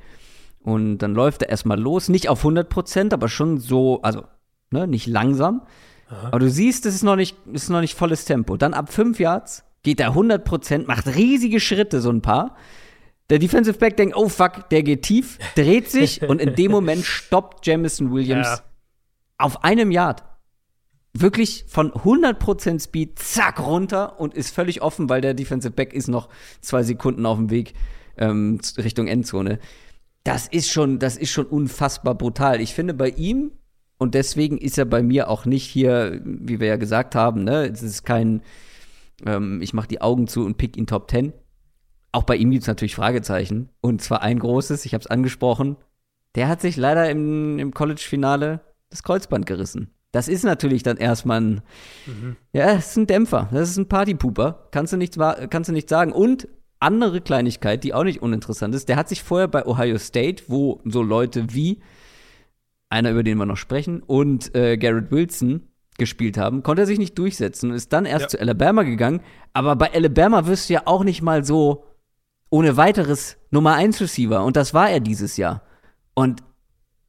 und dann läuft er erstmal los, nicht auf 100 Prozent, aber schon so, also ne, nicht langsam. Aha. Aber du siehst, es ist noch nicht, ist noch nicht volles Tempo. Dann ab 5 Yards geht er 100 Prozent, macht riesige Schritte, so ein paar. Der Defensive Back denkt, oh fuck, der geht tief, dreht sich [laughs] und in dem Moment stoppt Jamison Williams ja. auf einem Yard. Wirklich von 100% Speed, zack, runter und ist völlig offen, weil der Defensive Back ist noch zwei Sekunden auf dem Weg ähm, Richtung Endzone. Das ist schon, das ist schon unfassbar brutal. Ich finde bei ihm, und deswegen ist er bei mir auch nicht hier, wie wir ja gesagt haben, ne, es ist kein, ähm, ich mache die Augen zu und pick ihn Top 10 auch bei ihm gibt es natürlich Fragezeichen. Und zwar ein großes, ich habe es angesprochen. Der hat sich leider im, im College-Finale das Kreuzband gerissen. Das ist natürlich dann erstmal ein, mhm. ja, das ist ein Dämpfer. Das ist ein Partypooper. Kannst du nicht, kannst du nicht sagen. Und andere Kleinigkeit, die auch nicht uninteressant ist, der hat sich vorher bei Ohio State, wo so Leute wie einer, über den wir noch sprechen, und äh, Garrett Wilson gespielt haben, konnte er sich nicht durchsetzen und ist dann erst ja. zu Alabama gegangen. Aber bei Alabama wirst du ja auch nicht mal so ohne weiteres Nummer 1 Receiver und das war er dieses Jahr. Und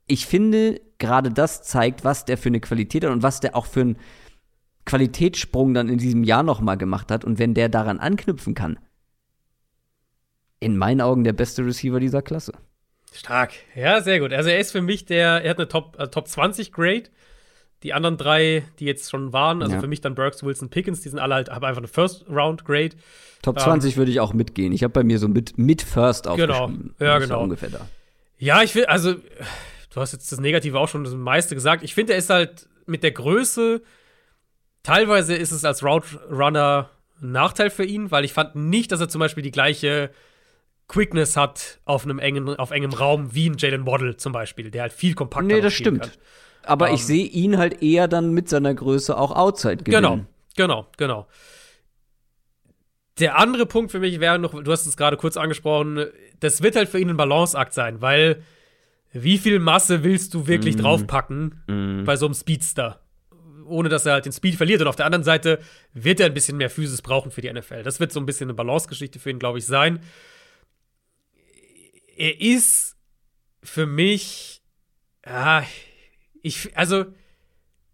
ich finde, gerade das zeigt, was der für eine Qualität hat und was der auch für einen Qualitätssprung dann in diesem Jahr nochmal gemacht hat. Und wenn der daran anknüpfen kann, in meinen Augen der beste Receiver dieser Klasse. Stark. Ja, sehr gut. Also er ist für mich der, er hat eine Top, äh, Top 20 Grade. Die anderen drei, die jetzt schon waren, also ja. für mich dann Burks, Wilson, Pickens, die sind alle halt, haben einfach eine First Round Grade. Top 20 ähm, würde ich auch mitgehen. Ich habe bei mir so mit, mit First genau. aufgeschrieben. Genau, ja, genau. ungefähr da. Ja, ich will, also, du hast jetzt das Negative auch schon das meiste gesagt. Ich finde, er ist halt mit der Größe, teilweise ist es als Route Runner ein Nachteil für ihn, weil ich fand nicht, dass er zum Beispiel die gleiche Quickness hat auf einem engen, auf engem Raum wie ein Jalen Waddle zum Beispiel, der halt viel kompakter Nee, das stimmt. Kann. Aber um, ich ähm, sehe ihn halt eher dann mit seiner Größe auch outside gewinnen. Genau, genau, genau. Der andere Punkt für mich wäre noch, du hast es gerade kurz angesprochen, das wird halt für ihn ein Balanceakt sein, weil wie viel Masse willst du wirklich mm. draufpacken mm. bei so einem Speedster? Ohne dass er halt den Speed verliert. Und auf der anderen Seite wird er ein bisschen mehr Physis brauchen für die NFL. Das wird so ein bisschen eine Balancegeschichte für ihn, glaube ich, sein. Er ist für mich, ja, ich, also,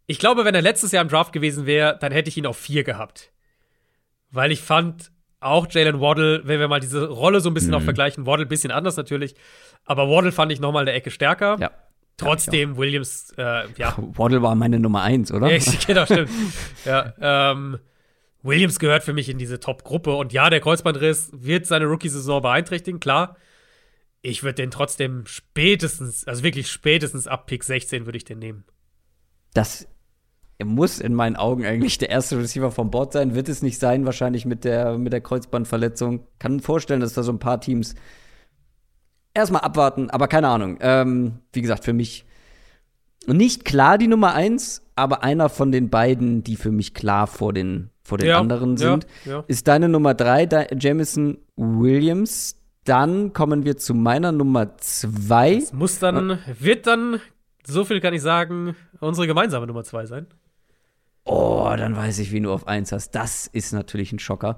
ich glaube, wenn er letztes Jahr im Draft gewesen wäre, dann hätte ich ihn auf vier gehabt. Weil ich fand auch Jalen Waddle, wenn wir mal diese Rolle so ein bisschen mhm. auch vergleichen, Waddle ein bisschen anders natürlich, aber Waddle fand ich noch mal eine Ecke stärker. Ja. Trotzdem, Williams, äh, ja. Waddle war meine Nummer eins, oder? [laughs] Ja, genau, stimmt. ja, ähm, Williams gehört für mich in diese Top-Gruppe. Und ja, der Kreuzbandriss wird seine Rookie-Saison beeinträchtigen, klar. Ich würde den trotzdem spätestens, also wirklich spätestens ab Pick 16 würde ich den nehmen. Das muss in meinen Augen eigentlich der erste Receiver vom Board sein. Wird es nicht sein, wahrscheinlich mit der, mit der Kreuzbandverletzung. Kann mir vorstellen, dass da so ein paar Teams erstmal abwarten, aber keine Ahnung. Ähm, wie gesagt, für mich nicht klar die Nummer eins, aber einer von den beiden, die für mich klar vor den, vor den ja, anderen sind, ja, ja. ist deine Nummer drei, Jamison Williams. Dann kommen wir zu meiner Nummer zwei. Das muss dann, wird dann, so viel kann ich sagen, unsere gemeinsame Nummer zwei sein. Oh, dann weiß ich, wie du auf eins hast. Das ist natürlich ein Schocker.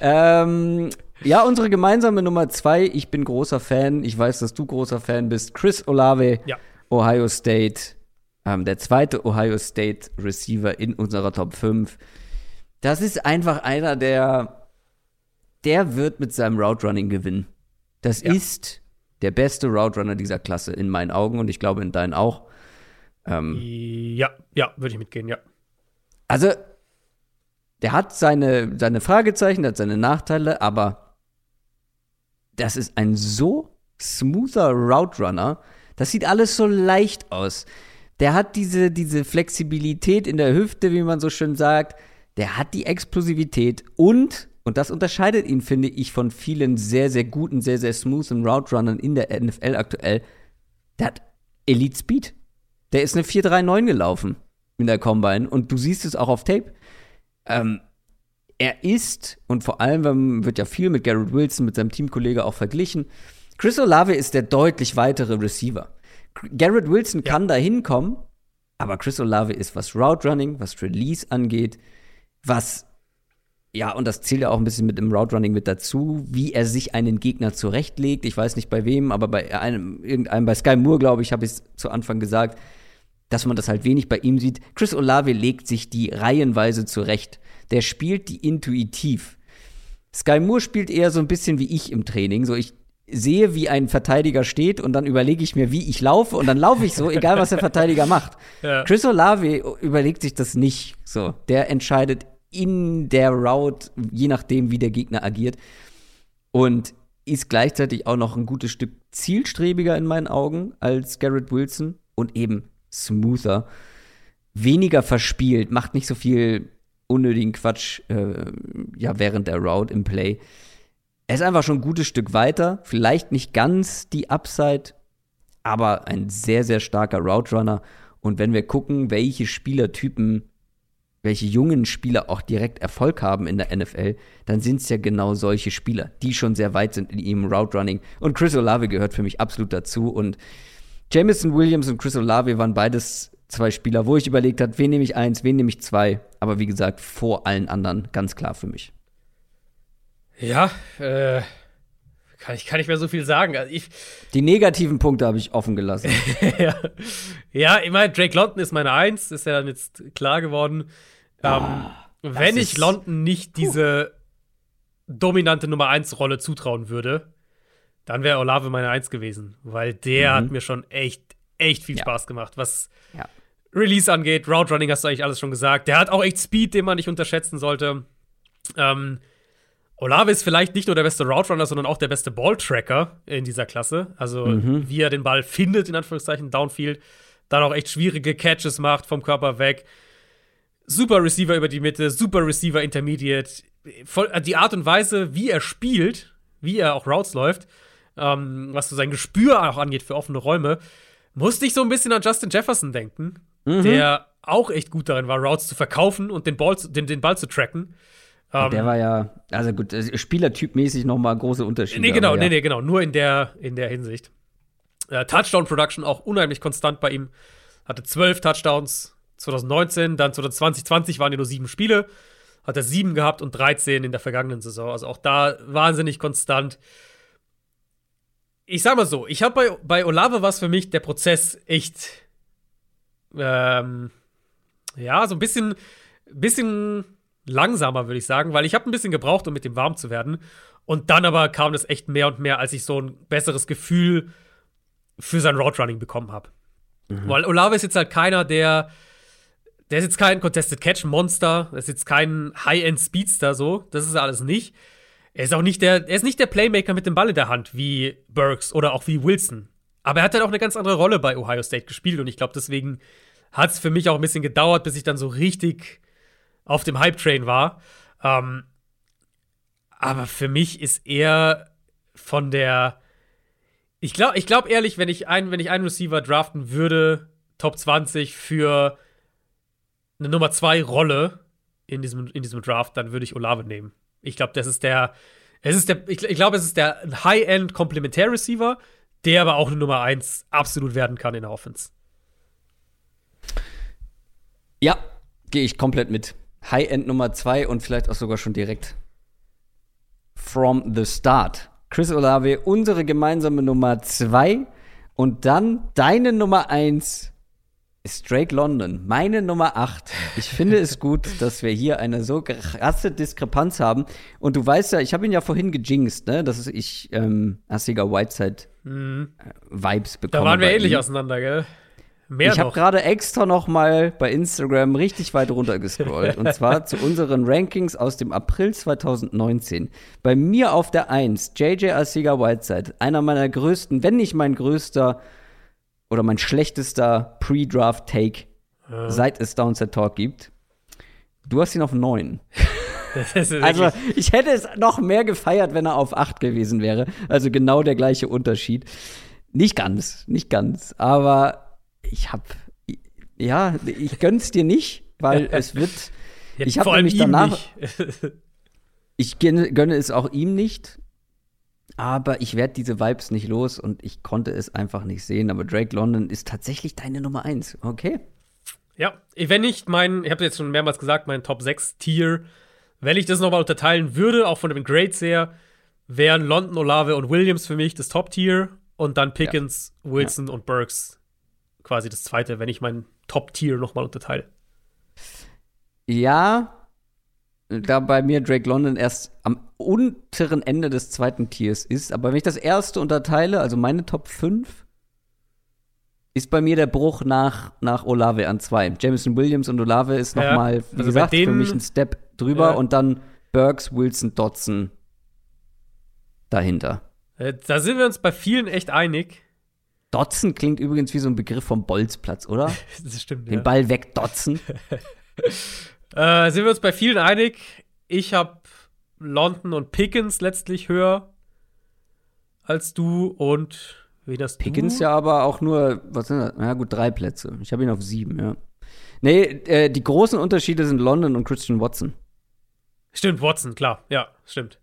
ähm, ja, unsere gemeinsame Nummer zwei. Ich bin großer Fan. Ich weiß, dass du großer Fan bist. Chris Olave, ja. Ohio State. Ähm, der zweite Ohio State Receiver in unserer Top 5. Das ist einfach einer, der, der wird mit seinem Route Running gewinnen. Das ja. ist der beste Route Runner dieser Klasse in meinen Augen und ich glaube in deinen auch. Ähm, ja, ja, würde ich mitgehen, ja. Also, der hat seine, seine Fragezeichen, der hat seine Nachteile, aber das ist ein so smoother Route Runner. Das sieht alles so leicht aus. Der hat diese, diese Flexibilität in der Hüfte, wie man so schön sagt. Der hat die Explosivität und, und das unterscheidet ihn, finde ich, von vielen sehr, sehr guten, sehr, sehr smoothen Route Runnern in der NFL aktuell. Der hat Elite Speed. Der ist eine 4-3-9 gelaufen in der Combine und du siehst es auch auf Tape. Ähm, er ist, und vor allem wird ja viel mit Garrett Wilson, mit seinem Teamkollege auch verglichen. Chris Olave ist der deutlich weitere Receiver. Garrett Wilson ja. kann da hinkommen, aber Chris Olave ist, was Route Running, was Release angeht, was ja, und das zählt ja auch ein bisschen mit dem Route Running mit dazu, wie er sich einen Gegner zurechtlegt. Ich weiß nicht bei wem, aber bei einem, irgendeinem, bei Sky Moore, glaube ich, habe ich es zu Anfang gesagt, dass man das halt wenig bei ihm sieht. Chris Olave legt sich die reihenweise zurecht. Der spielt die intuitiv. Sky Moore spielt eher so ein bisschen wie ich im Training. So, ich sehe, wie ein Verteidiger steht und dann überlege ich mir, wie ich laufe und dann laufe ich so, egal was der Verteidiger macht. [laughs] Ja. Chris Olave überlegt sich das nicht so. Der entscheidet in der Route, je nachdem, wie der Gegner agiert. Und ist gleichzeitig auch noch ein gutes Stück zielstrebiger in meinen Augen als Garrett Wilson und eben smoother. Weniger verspielt, macht nicht so viel unnötigen Quatsch äh, ja, während der Route im Play. Er ist einfach schon ein gutes Stück weiter. Vielleicht nicht ganz die Upside, aber ein sehr, sehr starker Route Runner. Und wenn wir gucken, welche Spielertypen welche jungen Spieler auch direkt Erfolg haben in der NFL, dann sind es ja genau solche Spieler, die schon sehr weit sind in ihrem Route Running. Und Chris Olave gehört für mich absolut dazu. Und Jamison Williams und Chris Olave waren beides zwei Spieler, wo ich überlegt habe, wen nehme ich eins, wen nehme ich zwei. Aber wie gesagt, vor allen anderen ganz klar für mich. Ja, äh, kann ich kann nicht mehr so viel sagen. Also ich, Die negativen Punkte habe ich offen gelassen. [laughs] ja. ja, ich meine, Drake London ist meine Eins, ist ja dann jetzt klar geworden. Ah, ähm, wenn ich London nicht diese dominante Nummer 1 Rolle zutrauen würde, dann wäre Olave meine Eins gewesen, weil der mhm. hat mir schon echt, echt viel ja. Spaß gemacht, was ja. Release angeht. Route Running hast du eigentlich alles schon gesagt. Der hat auch echt Speed, den man nicht unterschätzen sollte. Ähm, Olave ist vielleicht nicht nur der beste Route Runner, sondern auch der beste Balltracker in dieser Klasse. Also, mhm. wie er den Ball findet, in Anführungszeichen, Downfield. Dann auch echt schwierige Catches macht vom Körper weg. Super Receiver über die Mitte, super Receiver Intermediate. die Art und Weise, wie er spielt, wie er auch Routes läuft, ähm, was so sein Gespür auch angeht für offene Räume, musste ich so ein bisschen an Justin Jefferson denken, mhm. der auch echt gut darin war, Routes zu verkaufen und den Ball, den, den Ball zu tracken. Um, der ähm, war ja, also gut, äh, spielertypmäßig noch mal große Unterschiede. Nee, genau, ja. nee, nee, genau, nur in der, in der Hinsicht. Äh, Touchdown Production auch unheimlich konstant bei ihm. Hatte zwölf Touchdowns 2019, dann 2020 waren ja nur sieben Spiele. Hat er sieben gehabt und 13 in der vergangenen Saison. Also auch da wahnsinnig konstant. Ich sag mal so, ich habe bei, bei Olave was für mich der Prozess echt, ähm, ja, so ein bisschen, bisschen langsamer, würde ich sagen, weil ich habe ein bisschen gebraucht, um mit dem warm zu werden. Und dann aber kam das echt mehr und mehr, als ich so ein besseres Gefühl für sein Route Running bekommen habe. Mhm. Weil Olave ist jetzt halt keiner, der der ist jetzt kein Contested Catch Monster, der ist jetzt kein High-End Speedster so, das ist alles nicht. Er ist auch nicht der, er ist nicht der Playmaker mit dem Ball in der Hand wie Burks oder auch wie Wilson. Aber er hat halt auch eine ganz andere Rolle bei Ohio State gespielt und ich glaube, deswegen hat es für mich auch ein bisschen gedauert, bis ich dann so richtig auf dem Hype-Train war. Ähm, aber für mich ist er von der. Ich glaube ich glaub ehrlich, wenn ich, ein, wenn ich einen Receiver draften würde, Top 20 für eine Nummer 2 Rolle in diesem, in diesem Draft, dann würde ich Olave nehmen. Ich glaube, das ist der. Es ist der, ich, ich glaube, es ist der High-End Komplementär-Receiver, der aber auch eine Nummer 1 absolut werden kann in der Offense. Ja, gehe ich komplett mit. High-End Nummer 2 und vielleicht auch sogar schon direkt from the start. Chris Olave, unsere gemeinsame Nummer 2 und dann deine Nummer 1 ist Drake London, meine Nummer 8. Ich finde es gut, dass wir hier eine so krasse Diskrepanz haben. Und du weißt ja, ich habe ihn ja vorhin gejinxt, ne, dass ich ähm, Assiger Whiteside mhm. Vibes bekomme. Da waren wir ähnlich auseinander, gell? Mehr ich habe gerade extra noch mal bei Instagram richtig weit runter gescrollt. und zwar [laughs] zu unseren Rankings aus dem April 2019. Bei mir auf der 1, JJ Arcega Whiteside. Einer meiner größten, wenn nicht mein größter oder mein schlechtester Pre-Draft-Take, ja. seit es Downset Talk gibt. Du hast ihn auf 9. [laughs] also, ich hätte es noch mehr gefeiert, wenn er auf 8 gewesen wäre. Also genau der gleiche Unterschied. Nicht ganz, nicht ganz. Aber ich hab, ja, ich gönn's dir nicht, weil [laughs] es wird. Ja, ich habe nämlich danach. [laughs] ich gönne es auch ihm nicht, aber ich werde diese Vibes nicht los und ich konnte es einfach nicht sehen. Aber Drake London ist tatsächlich deine Nummer 1, okay? Ja, wenn nicht mein, ich habe jetzt schon mehrmals gesagt, mein Top 6 Tier wenn ich das nochmal unterteilen würde, auch von den Grades her, wären London, Olave und Williams für mich das Top-Tier und dann Pickens, ja. Wilson ja. und Burks quasi das zweite, wenn ich mein Top-Tier nochmal unterteile. Ja, da bei mir Drake London erst am unteren Ende des zweiten Tiers ist, aber wenn ich das erste unterteile, also meine Top 5, ist bei mir der Bruch nach, nach Olave an zwei. Jameson Williams und Olave ist noch ja, mal, wie also gesagt, für mich ein Step drüber ja. und dann Burks, Wilson, Dodson dahinter. Äh, da sind wir uns bei vielen echt einig. Dotzen klingt übrigens wie so ein Begriff vom Bolzplatz, oder? [laughs] das stimmt. Den ja. Ball wegdotzen. [laughs] äh, sind wir uns bei vielen einig. Ich habe London und Pickens letztlich höher als du und wie das Pickens du? ja aber auch nur, was sind das? Na gut, drei Plätze. Ich habe ihn auf sieben, ja. Nee, äh, die großen Unterschiede sind London und Christian Watson. Stimmt, Watson, klar. Ja, stimmt.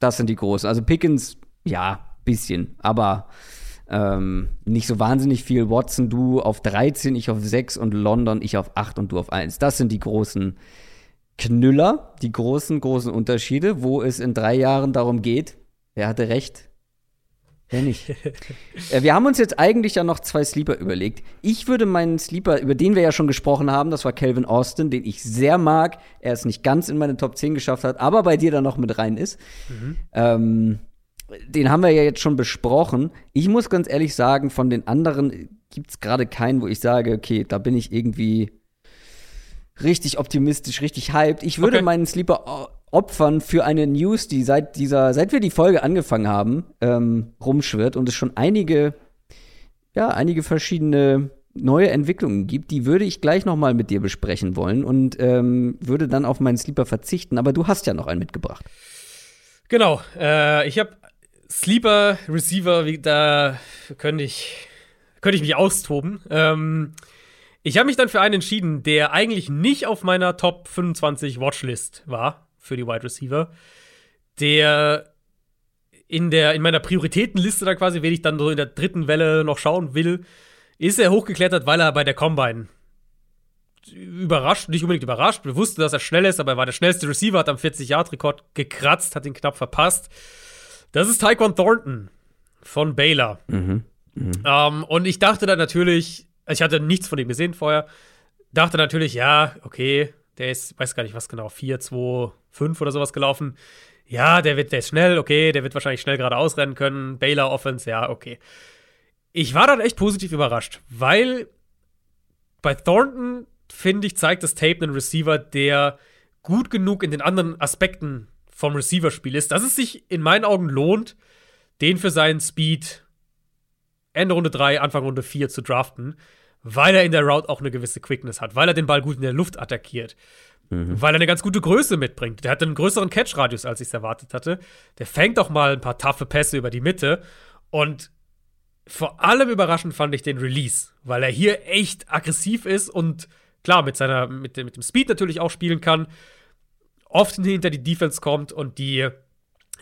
Das sind die großen. Also Pickens, ja, bisschen. Aber ähm, nicht so wahnsinnig viel. Watson, du auf 13, ich auf 6 und London, ich auf 8 und du auf 1. Das sind die großen Knüller, die großen, großen Unterschiede, wo es in drei Jahren darum geht, wer hatte recht, wer nicht. [laughs] äh, wir haben uns jetzt eigentlich ja noch zwei Sleeper überlegt. Ich würde meinen Sleeper, über den wir ja schon gesprochen haben, das war Calvin Austin, den ich sehr mag. Er es nicht ganz in meine Top 10 geschafft hat, aber bei dir dann noch mit rein ist. Mhm. Ähm, den haben wir ja jetzt schon besprochen. Ich muss ganz ehrlich sagen, von den anderen gibt es gerade keinen, wo ich sage, okay, da bin ich irgendwie richtig optimistisch, richtig hyped. Ich würde okay. meinen Sleeper opfern für eine News, die seit dieser, seit wir die Folge angefangen haben, ähm, rumschwirrt und es schon einige, ja, einige verschiedene neue Entwicklungen gibt, die würde ich gleich noch mal mit dir besprechen wollen und ähm, würde dann auf meinen Sleeper verzichten. Aber du hast ja noch einen mitgebracht. Genau. Äh, ich habe Sleeper Receiver, da könnte ich, könnte ich mich austoben. Ähm, ich habe mich dann für einen entschieden, der eigentlich nicht auf meiner Top 25 Watchlist war für die Wide Receiver. Der in, der, in meiner Prioritätenliste da quasi, wen ich dann so in der dritten Welle noch schauen will, ist er hochgeklettert, weil er bei der Combine überrascht, nicht unbedingt überrascht. Wir wussten, dass er schnell ist, aber er war der schnellste Receiver, hat am 40-Yard-Rekord gekratzt, hat ihn knapp verpasst. Das ist Taekwon Thornton von Baylor. Mhm. Mhm. Ähm, und ich dachte dann natürlich, ich hatte nichts von ihm gesehen vorher, dachte natürlich, ja, okay, der ist, weiß gar nicht was genau, 4, 2, 5 oder sowas gelaufen. Ja, der wird, der ist schnell, okay, der wird wahrscheinlich schnell gerade ausrennen können. Baylor Offense, ja, okay. Ich war dann echt positiv überrascht, weil bei Thornton, finde ich, zeigt das Tape einen Receiver, der gut genug in den anderen Aspekten vom Receiver-Spiel ist, dass es sich in meinen Augen lohnt, den für seinen Speed Ende Runde 3, Anfang Runde 4 zu draften, weil er in der Route auch eine gewisse Quickness hat, weil er den Ball gut in der Luft attackiert, mhm. weil er eine ganz gute Größe mitbringt. Der hat einen größeren Catch-Radius, als ich es erwartet hatte. Der fängt auch mal ein paar taffe Pässe über die Mitte und vor allem überraschend fand ich den Release, weil er hier echt aggressiv ist und klar mit seiner mit mit dem Speed natürlich auch spielen kann oft hinter die Defense kommt und die,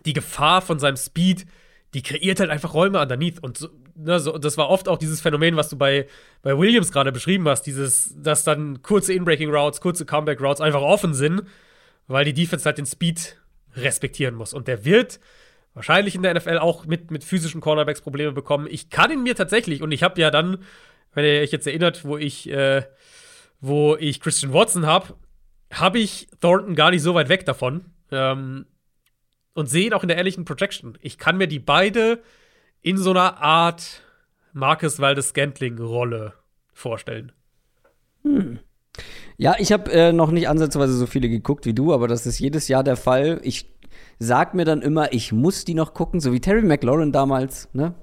die Gefahr von seinem Speed, die kreiert halt einfach Räume underneath. Und ne, so, das war oft auch dieses Phänomen, was du bei, bei Williams gerade beschrieben hast, dieses, dass dann kurze Inbreaking Routes, kurze Comeback Routes einfach offen sind, weil die Defense halt den Speed respektieren muss. Und der wird wahrscheinlich in der NFL auch mit, mit physischen Cornerbacks Probleme bekommen. Ich kann ihn mir tatsächlich, und ich habe ja dann, wenn ihr euch jetzt erinnert, wo ich, äh, wo ich Christian Watson habe, habe ich Thornton gar nicht so weit weg davon. Ähm, und sehe ihn auch in der ehrlichen Projection. Ich kann mir die beide in so einer Art Marcus Waldes Scantling-Rolle vorstellen. Hm. Ja, ich habe äh, noch nicht ansatzweise so viele geguckt wie du, aber das ist jedes Jahr der Fall. Ich sag mir dann immer, ich muss die noch gucken, so wie Terry McLaurin damals, ne?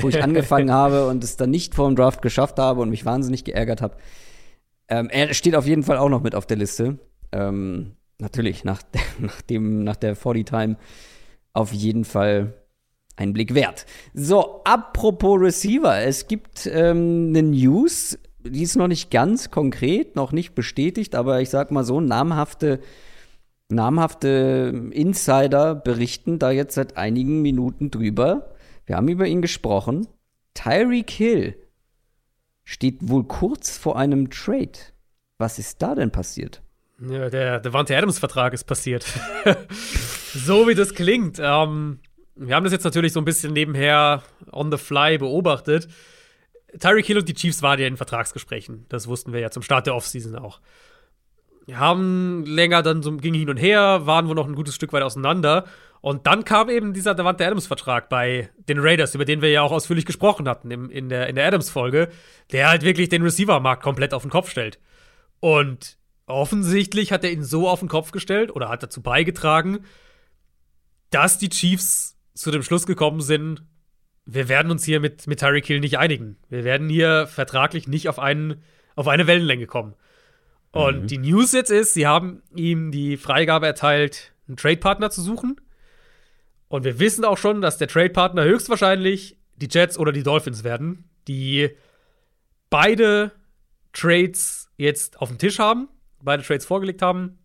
wo ich [laughs] angefangen habe und es dann nicht vor dem Draft geschafft habe und mich wahnsinnig geärgert habe. Ähm, er steht auf jeden Fall auch noch mit auf der Liste ähm, natürlich nach, [laughs] nach, dem, nach der 40-Time auf jeden Fall ein Blick wert. So, apropos Receiver, es gibt ähm, eine News, die ist noch nicht ganz konkret, noch nicht bestätigt, aber ich sag mal so, namhafte, namhafte Insider berichten da jetzt seit einigen Minuten drüber. Wir haben über ihn gesprochen. Tyreek Hill steht wohl kurz vor einem Trade. Was ist da denn passiert? Ja, der Devante Adams-Vertrag ist passiert. [laughs] so wie das klingt. Ähm, wir haben das jetzt natürlich so ein bisschen nebenher on the fly beobachtet. Tyreek Hill und die Chiefs waren ja in Vertragsgesprächen. Das wussten wir ja zum Start der Offseason auch. Wir haben länger dann so ging hin und her, waren wohl noch ein gutes Stück weit auseinander. Und dann kam eben dieser Devante Adams-Vertrag bei den Raiders, über den wir ja auch ausführlich gesprochen hatten im, in der, in der Adams-Folge, der halt wirklich den Receiver-Markt komplett auf den Kopf stellt. Und offensichtlich hat er ihn so auf den Kopf gestellt oder hat dazu beigetragen, dass die Chiefs zu dem Schluss gekommen sind, wir werden uns hier mit, mit Tyreek Hill nicht einigen. Wir werden hier vertraglich nicht auf, einen, auf eine Wellenlänge kommen. Und mhm. die News jetzt ist, sie haben ihm die Freigabe erteilt, einen Trade-Partner zu suchen. Und wir wissen auch schon, dass der Trade-Partner höchstwahrscheinlich die Jets oder die Dolphins werden, die beide Trades jetzt auf dem Tisch haben, beide Trades vorgelegt haben.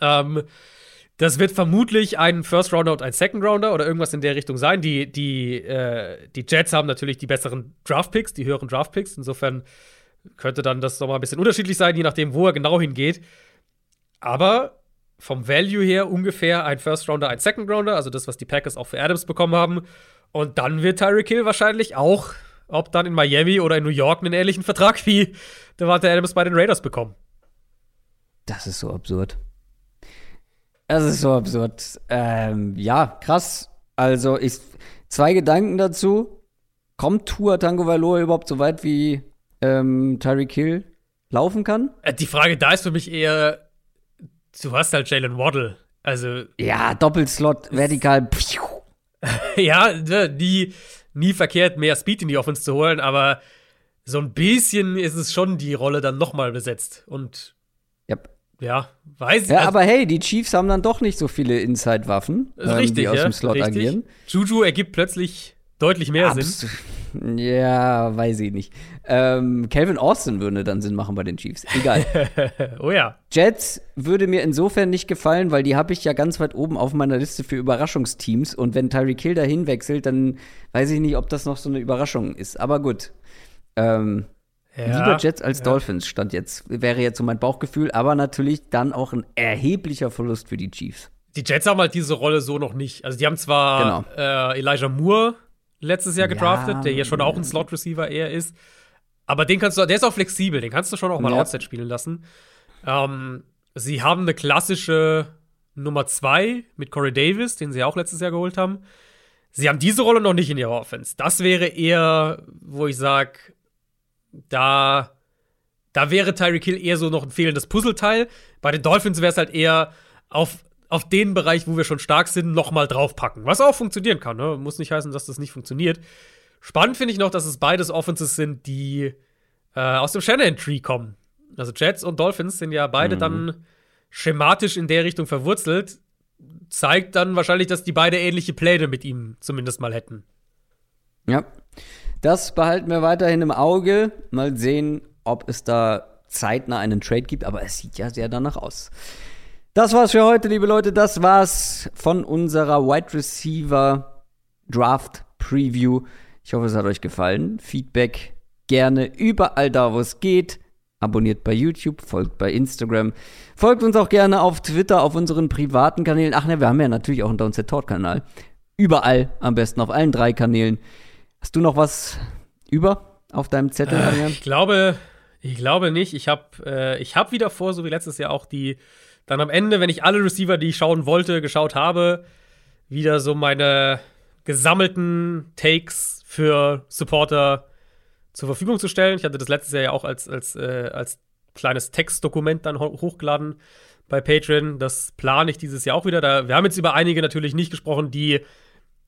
Ähm, das wird vermutlich ein First Rounder und ein Second Rounder oder irgendwas in der Richtung sein. Die, die, äh, die Jets haben natürlich die besseren Draft Picks, die höheren Draft Picks. Insofern könnte dann das nochmal ein bisschen unterschiedlich sein, je nachdem, wo er genau hingeht. Aber vom Value her ungefähr ein First Rounder, ein Second Rounder, also das, was die Packers auch für Adams bekommen haben. Und dann wird Tyreek Hill wahrscheinlich auch, ob dann in Miami oder in New York, einen ähnlichen Vertrag wie der Adams bei den Raiders bekommen. Das ist so absurd. Das ist so absurd. Ähm, ja, krass. Also, ich, zwei Gedanken dazu. Kommt Tour Tango Valor überhaupt so weit, wie ähm, Tyreek Hill laufen kann? Äh, die Frage da ist für mich eher, du hast halt Jalen Waddle. Also. Ja, Doppelslot, vertikal. [laughs] ja, ne, nie, nie verkehrt, mehr Speed in die Offense zu holen, aber so ein bisschen ist es schon die Rolle dann nochmal besetzt. Und ja, weiß ich. Ja, also, aber hey, die Chiefs haben dann doch nicht so viele Inside-Waffen, ähm, die aus ja, dem Slot richtig. agieren. Juju ergibt plötzlich deutlich mehr Abs Sinn. Ja, weiß ich nicht. Ähm, Calvin Austin würde dann Sinn machen bei den Chiefs. Egal. [laughs] oh ja. Jets würde mir insofern nicht gefallen, weil die habe ich ja ganz weit oben auf meiner Liste für Überraschungsteams. Und wenn Tyreek Hill dahin wechselt, dann weiß ich nicht, ob das noch so eine Überraschung ist. Aber gut. Ähm, ja, Lieber Jets als ja. Dolphins stand jetzt, wäre jetzt so mein Bauchgefühl, aber natürlich dann auch ein erheblicher Verlust für die Chiefs. Die Jets haben halt diese Rolle so noch nicht. Also die haben zwar genau. äh, Elijah Moore letztes Jahr gedraftet, ja, der hier schon auch ein Slot-Receiver eher ist, aber den kannst du, der ist auch flexibel, den kannst du schon auch mal ja. Outside spielen lassen. Ähm, sie haben eine klassische Nummer 2 mit Corey Davis, den sie auch letztes Jahr geholt haben. Sie haben diese Rolle noch nicht in ihrer Offense. Das wäre eher, wo ich sage, da, da wäre Tyreek Hill eher so noch ein fehlendes Puzzleteil. Bei den Dolphins wäre es halt eher auf, auf den Bereich, wo wir schon stark sind, nochmal draufpacken. Was auch funktionieren kann. Ne? Muss nicht heißen, dass das nicht funktioniert. Spannend finde ich noch, dass es beides Offenses sind, die äh, aus dem Shannon-Tree kommen. Also Jets und Dolphins sind ja beide mhm. dann schematisch in der Richtung verwurzelt. Zeigt dann wahrscheinlich, dass die beide ähnliche Pläne mit ihm zumindest mal hätten. Ja. Das behalten wir weiterhin im Auge. Mal sehen, ob es da zeitnah einen Trade gibt, aber es sieht ja sehr danach aus. Das war's für heute, liebe Leute. Das war's von unserer Wide Receiver Draft Preview. Ich hoffe, es hat euch gefallen. Feedback gerne überall da, wo es geht. Abonniert bei YouTube, folgt bei Instagram, folgt uns auch gerne auf Twitter, auf unseren privaten Kanälen. Ach ne, wir haben ja natürlich auch einen Downset Talk Kanal. Überall, am besten auf allen drei Kanälen. Hast du noch was über auf deinem Zettel, äh, Ich glaube, ich glaube nicht. Ich habe äh, hab wieder vor, so wie letztes Jahr auch die, dann am Ende, wenn ich alle Receiver, die ich schauen wollte, geschaut habe, wieder so meine gesammelten Takes für Supporter zur Verfügung zu stellen. Ich hatte das letztes Jahr ja auch als, als, äh, als kleines Textdokument dann ho hochgeladen bei Patreon. Das plane ich dieses Jahr auch wieder. Da, wir haben jetzt über einige natürlich nicht gesprochen, die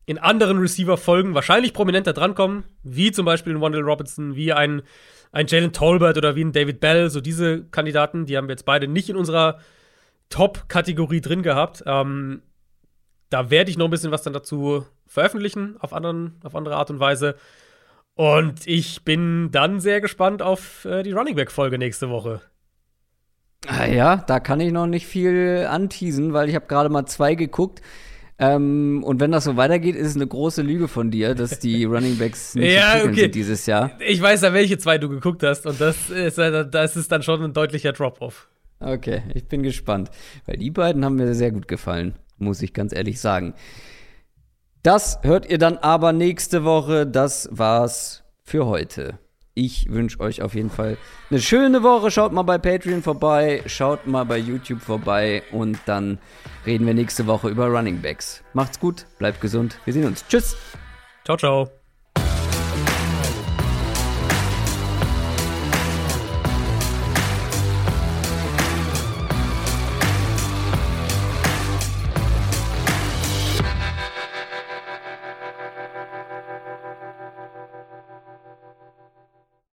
in anderen Receiver-Folgen wahrscheinlich prominenter drankommen, wie zum Beispiel ein Wandel Robinson, wie ein, ein Jalen Tolbert oder wie ein David Bell. So diese Kandidaten, die haben wir jetzt beide nicht in unserer Top-Kategorie drin gehabt. Ähm, da werde ich noch ein bisschen was dann dazu veröffentlichen, auf, anderen, auf andere Art und Weise. Und ich bin dann sehr gespannt auf äh, die Running Back-Folge nächste Woche. Ah ja, da kann ich noch nicht viel anteasen, weil ich habe gerade mal zwei geguckt. Ähm, und wenn das so weitergeht, ist es eine große Lüge von dir, dass die [laughs] Running Backs nicht ja, okay. sind dieses Jahr. Ich weiß ja, welche zwei du geguckt hast und das ist, äh, das ist dann schon ein deutlicher Drop-off. Okay, ich bin gespannt. Weil die beiden haben mir sehr gut gefallen, muss ich ganz ehrlich sagen. Das hört ihr dann aber nächste Woche. Das war's für heute. Ich wünsche euch auf jeden Fall eine schöne Woche. Schaut mal bei Patreon vorbei, schaut mal bei YouTube vorbei und dann reden wir nächste Woche über Running Backs. Macht's gut, bleibt gesund. Wir sehen uns. Tschüss. Ciao, ciao.